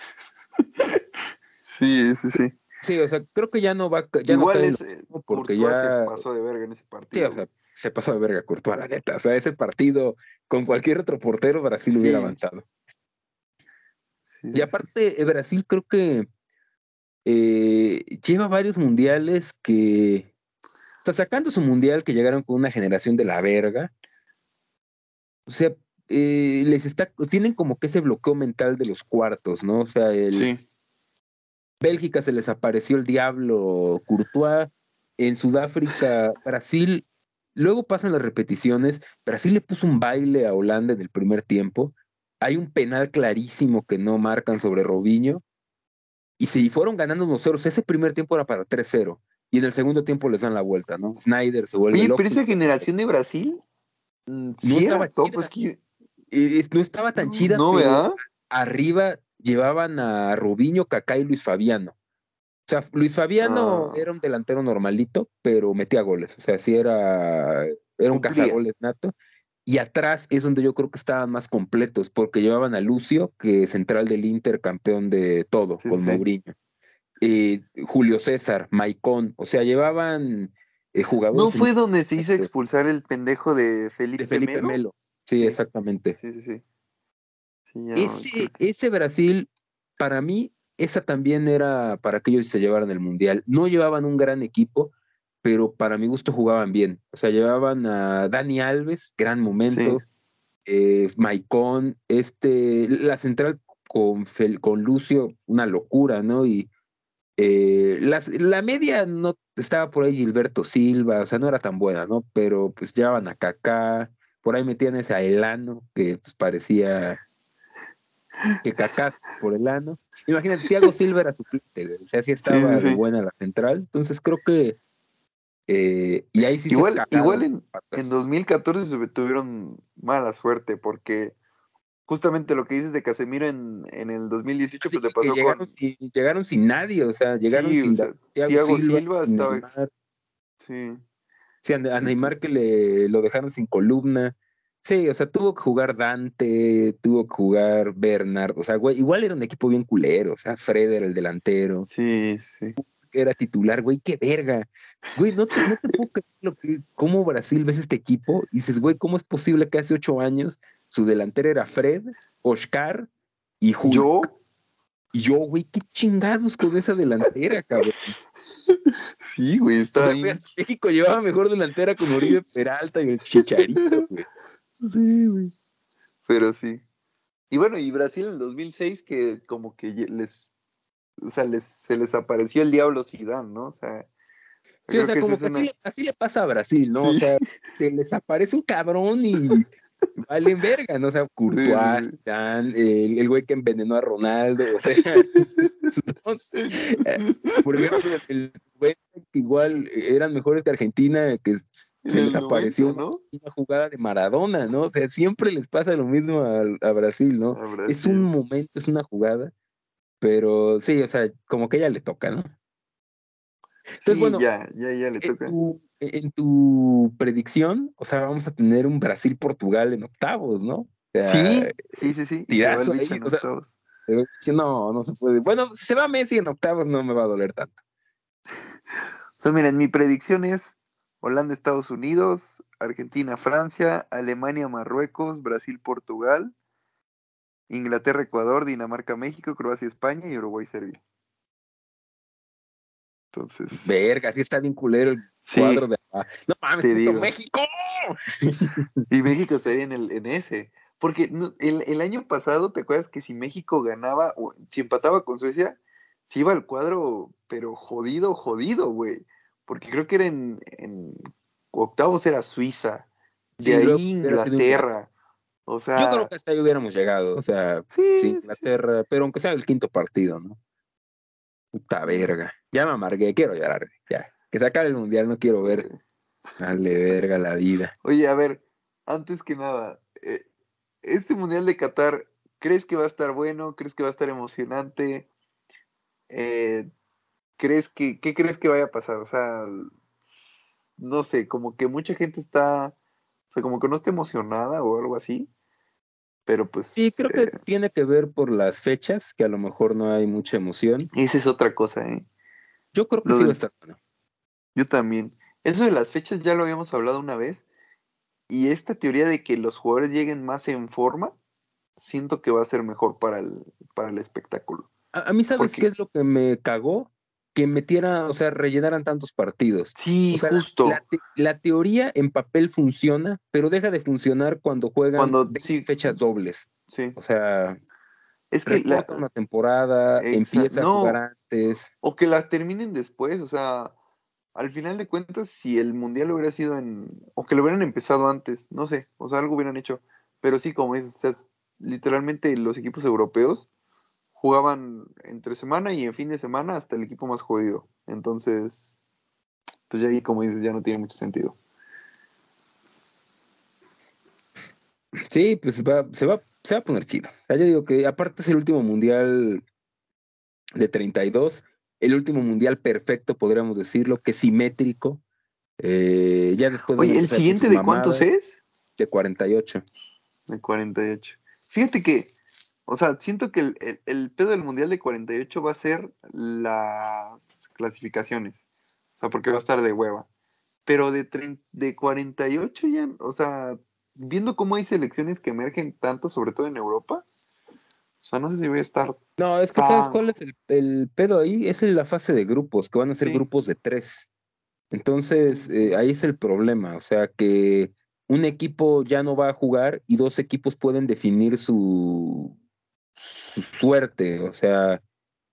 Sí, sí, sí. Sí, o sea, creo que ya no va. Ya Igual es, porque ya. Se pasó de verga en ese partido. Sí, o sea, se pasó de verga Courtois, la neta. O sea, ese partido con cualquier otro portero, Brasil hubiera avanzado. y aparte, eh, Brasil creo que eh, lleva varios mundiales que. O sea, sacando su mundial que llegaron con una generación de la verga, o sea, eh, les está, tienen como que ese bloqueo mental de los cuartos, ¿no? O sea, el sí. Bélgica se les apareció el diablo, Courtois, en Sudáfrica, Brasil, luego pasan las repeticiones, Brasil le puso un baile a Holanda en el primer tiempo, hay un penal clarísimo que no marcan sobre Robinho, y se fueron ganando unos ceros, ese primer tiempo era para 3-0, y en el segundo tiempo les dan la vuelta, ¿no? Snyder se vuelve Oye, pero esa generación de Brasil no, estaba no estaba tan chida. pero arriba llevaban a Rubiño, Kaká y Luis Fabiano. O sea, Luis Fabiano ah. era un delantero normalito, pero metía goles. O sea, sí era, era un cazagoles nato. Y atrás es donde yo creo que estaban más completos, porque llevaban a Lucio, que es central del Inter, campeón de todo, con Mourinho. Eh, Julio César, Maicón, o sea, llevaban eh, ¿No fue donde se hizo expulsar el pendejo de Felipe, Felipe Melo? Sí, exactamente. Sí, sí, sí. ese, ese Brasil, para mí, esa también era para que ellos se llevaran el Mundial. No llevaban un gran equipo, pero para mi gusto jugaban bien. O sea, llevaban a Dani Alves, gran momento. Eh, Maicón, este, la central con, con Lucio, una locura, ¿no? Y eh, la media no estaba por ahí Gilberto Silva, o sea, no era tan buena, ¿no? Pero pues llevaban a Kaká, por ahí metían ese a Elano, que pues parecía que Kaká por Elano. Imagínate, Thiago Silva era suplente, o sea, sí estaba buena la central, entonces creo que eh, y ahí sí igual, igual en, en 2014 tuvieron mala suerte porque justamente lo que dices de Casemiro en, en el 2018, pues le pasó llegaron con... Sin, llegaron sin nadie, o sea, llegaron sin Thiago, Silva, estaba... Sí. Sí, a Neymar que le lo dejaron sin columna. Sí, o sea, tuvo que jugar Dante, tuvo que jugar Bernard, o sea, güey, igual era un equipo bien culero, o sea, Fred era el delantero. Sí, sí. Era titular, güey, qué verga. Güey, no te, no te puedo creer lo que, cómo Brasil ves este equipo y dices, güey, ¿cómo es posible que hace ocho años su delantero era Fred, Oscar y Julio. ¿Yo? Y yo, güey, qué chingados con esa delantera, cabrón. Sí, güey, está. México llevaba mejor delantera con Oribe Peralta y el Chicharito, güey. Sí, güey. Pero sí. Y bueno, y Brasil en el 2006 que como que les, o sea, les, se les apareció el diablo Zidane, ¿no? O sea, Sí, o sea, como que así, así, le pasa a Brasil, ¿no? O sea, se les aparece un cabrón y valen verga, ¿no? O sea, Courtois, el, güey que envenenó a Ronaldo, o sea, por ejemplo, el güey que igual eran mejores que Argentina, que se les apareció una jugada de Maradona, ¿no? O sea, siempre les pasa lo mismo a, Brasil, ¿no? Es un momento, es una jugada, pero sí, o sea, como que ella le toca, ¿no? Entonces, bueno, ya, ya, ya le toca en tu predicción, o sea, vamos a tener un Brasil-Portugal en octavos, ¿no? sí, sí, sí, sí. Tirazo ahí, en octavos. no, no se puede. Bueno, si se va Messi en octavos, no me va a doler tanto. O sea, miren, mi predicción es Holanda, Estados Unidos, Argentina, Francia, Alemania, Marruecos, Brasil, Portugal, Inglaterra, Ecuador, Dinamarca, México, Croacia, España y Uruguay, Serbia. Entonces. Verga, sí está bien culero el cuadro de. No mames, puto México. y México estaría en, el, en ese. Porque el, el, año pasado, ¿te acuerdas que si México ganaba, o si empataba con Suecia, se iba al cuadro, pero jodido, jodido, güey. Porque creo que era en, en octavos era Suiza, de ahí Inglaterra. O sea, yo creo que hasta ahí hubiéramos llegado, o sea, sí, Inglaterra, pero aunque sea el quinto partido, ¿no? Puta verga. Ya me amargué, quiero llorar, ya. Que se acabe el mundial, no quiero ver. Dale verga la vida. Oye, a ver, antes que nada, eh, este Mundial de Qatar, ¿crees que va a estar bueno? ¿Crees que va a estar emocionante? Eh, ¿crees que, ¿Qué crees que vaya a pasar? O sea, no sé, como que mucha gente está, o sea, como que no está emocionada o algo así. Pero pues. Sí, creo que eh, tiene que ver por las fechas, que a lo mejor no hay mucha emoción. Esa es otra cosa, ¿eh? Yo creo que sí va a estar bueno. Yo también. Eso de las fechas ya lo habíamos hablado una vez, y esta teoría de que los jugadores lleguen más en forma, siento que va a ser mejor para el, para el espectáculo. A, mí, ¿sabes qué es lo que me cagó? Que metiera, o sea, rellenaran tantos partidos. Sí, justo. La, teoría en papel funciona, pero deja de funcionar cuando juegan cuando, fechas dobles. Sí. O sea, es que la, una temporada, empieza a jugar antes. O que la terminen después, o sea, al final de cuentas, si el mundial hubiera sido en. o que lo hubieran empezado antes, no sé, o sea, algo hubieran hecho. Pero sí, como dices, literalmente los equipos europeos jugaban entre semana y en fin de semana hasta el equipo más jodido. Entonces, pues ya ahí, como dices, ya no tiene mucho sentido. Sí, pues se va, se va, se va a poner chido. Ya yo digo que aparte es el último mundial de 32 el último mundial perfecto, podríamos decirlo, que simétrico. Eh, ya después Oye, ¿el siguiente de cuántos es? De 48. De 48. Fíjate que, o sea, siento que el, pedo del mundial de 48 va a ser las clasificaciones. O sea, porque va a estar de hueva. Pero de, de 48 ya, o sea, viendo cómo hay selecciones que emergen tanto, sobre todo en Europa, sea, no sé si voy a estar. No, es que ¿sabes cuál es el, pedo ahí? Es la fase de grupos, que van a ser grupos de tres. Entonces, eh, ahí es el problema. O sea, que un equipo ya no va a jugar y dos equipos pueden definir su, su suerte. O sea,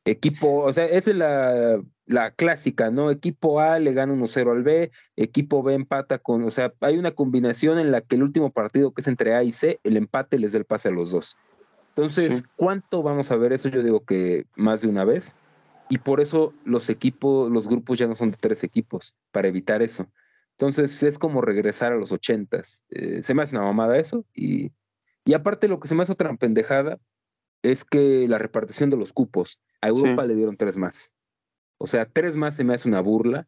equipo, o sea, es la, la clásica, ¿no? Equipo A le gana 1-0 al B, equipo B empata con, o sea, hay una combinación en la que el último partido que es entre A y C, el empate les da el pase a los dos. Entonces, ¿cuánto vamos a ver eso? Yo digo que más de una vez. Y por eso los equipos, los grupos ya no son de tres equipos, para evitar eso. Entonces, es como regresar a los ochentas. Eh, se me hace una mamada eso. Y, y aparte, lo que se me hace otra pendejada es que la repartición de los cupos, a Europa le dieron tres más. O sea, tres más se me hace una burla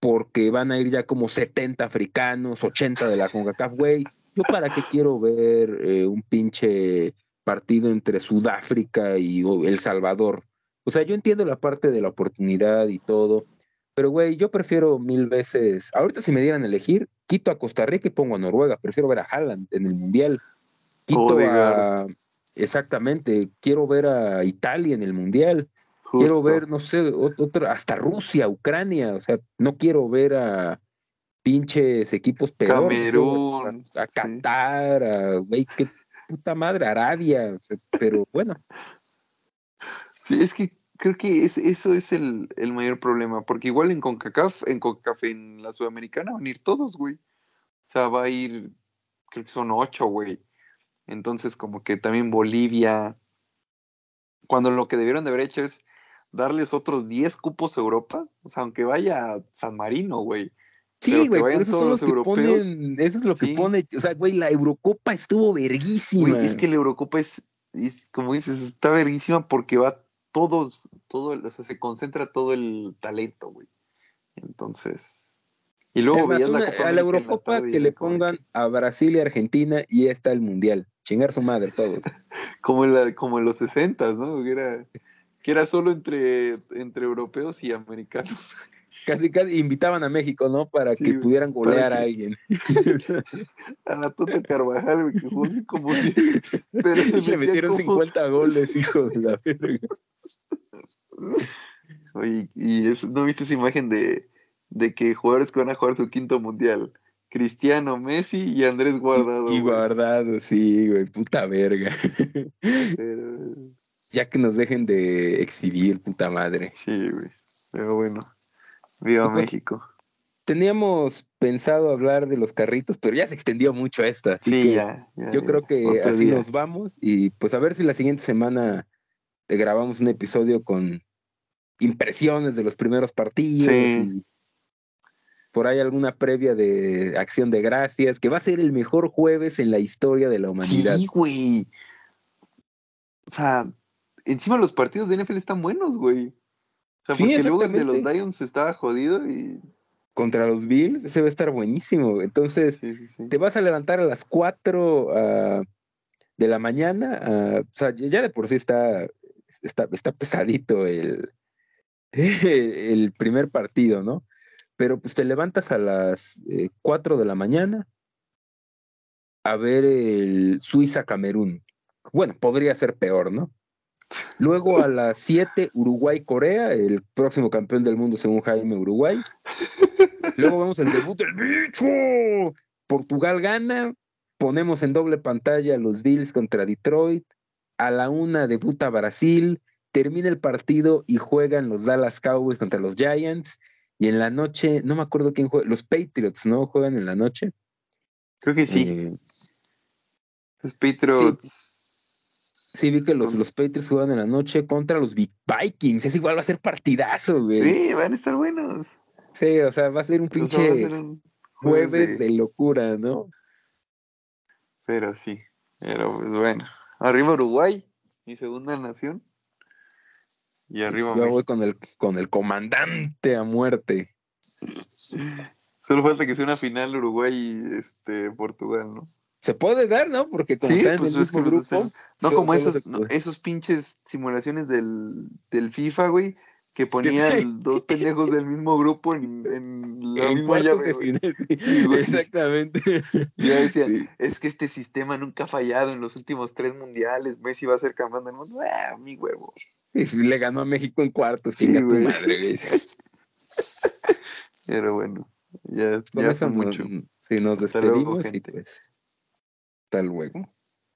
porque van a ir ya como 70 africanos, 80 de la CONCACAF, güey. Yo para qué quiero ver eh, un pinche partido entre Sudáfrica y El Salvador. O sea, yo entiendo la parte de la oportunidad y todo, pero güey, yo prefiero mil veces, ahorita si me dieran a elegir, quito a Costa Rica y pongo a Noruega, prefiero ver a Haaland en el Mundial. Quito a... Exactamente, quiero ver a Italia en el Mundial. Quiero ver, no sé, otro, hasta Rusia, Ucrania, o sea, no quiero ver a, pinches equipos peor. Camerún. A, Qatar, a, güey, qué puta madre, Arabia, pero bueno. Sí, es que creo que eso es el, mayor problema, porque igual en CONCACAF, en CONCACAF, en la Sudamericana van a ir todos, güey. O sea, va a ir, creo que son ocho, güey. Entonces, como que también Bolivia, cuando lo que debieron de haber hecho es darles otros 10 cupos a Europa, o sea, aunque vaya a San Marino, güey. Sí, güey, por eso son los, que ponen, eso es lo que pone, o sea, güey, la Eurocopa estuvo verguísima. Güey, es que la Eurocopa es, como dices, está verguísima porque va todos, todo, o sea, se concentra todo el talento, güey. Entonces, y luego a la Eurocopa que le pongan a Brasil y Argentina y está el Mundial. Chingar su madre todos. como, en la, como en los 60, ¿no? Que era, que era solo entre, entre europeos y americanos. Casi, casi invitaban a México, ¿no? Para que pudieran golear a alguien. a la Tota Carvajal, güey, que jugó como Pero se, metieron 50 goles, hijo de la verga. Oye, y eso, ¿no viste esa imagen de, de que jugadores que van a jugar su quinto mundial? Cristiano, Messi y Andrés Guardado. Y, Guardado, sí, güey, puta verga. Ya que nos dejen de exhibir, puta madre. Sí, güey. Pero bueno, viva pues, México. Teníamos pensado hablar de los carritos, pero ya se extendió mucho esta. Así sí, ya, Yo creo que así nos vamos y pues a ver si la siguiente semana grabamos un episodio con impresiones de los primeros partidos. Sí. Por ahí alguna previa de Acción de Gracias, que va a ser el mejor jueves en la historia de la humanidad. Sí, güey. O sea, encima los partidos de NFL están buenos, güey. O sea, sí, porque luego el de los Lions estaba jodido y. Contra los Bills, ese va a estar buenísimo. Entonces, te vas a levantar a las 4 ah, de la mañana. Ah, o sea, ya de por sí está, está, está pesadito el, el primer partido, ¿no? Pero pues te levantas a las 4 eh, de la mañana a ver el Suiza-Camerún. Bueno, podría ser peor, ¿no? Luego a las 7, Uruguay-Corea, el próximo campeón del mundo según Jaime Uruguay. Luego vemos el debut del bicho. Portugal gana. Ponemos en doble pantalla los Bills contra Detroit. A la una debuta Brasil. Termina el partido y juegan los Dallas Cowboys contra los Giants. Y en la noche, no me acuerdo quién juega, los Patriots, ¿no? Juegan en la noche. Creo que sí. Eh, los Patriots. Sí, vi que los, los Patriots juegan en la noche contra los Vikings. Es igual, va a ser partidazo, güey. Sí, van a estar buenos. Sí, o sea, va a ser un pinche jueves de... locura, ¿no? Pero sí, pero pues bueno. Arriba Uruguay, mi segunda nación. Y arriba Yo voy con el, con el comandante a muerte. Solo falta que sea una final Uruguay y este, Portugal, ¿no? se puede dar, ¿no? Porque como están en pues el mismo grupo. No como esos, esos pinches simulaciones del, del FIFA, güey, que ponían dos pendejos del mismo grupo en, en la misma llave. Exactamente. Y ya decían, es que este sistema nunca ha fallado en los últimos tres mundiales. Messi va a ser campeón del mundo. Ah, mi huevo. Y le ganó a México en cuartos, chinga tu madre, güey. Pero bueno, ya, ya mucho. Si nos despedimos y pues hasta luego.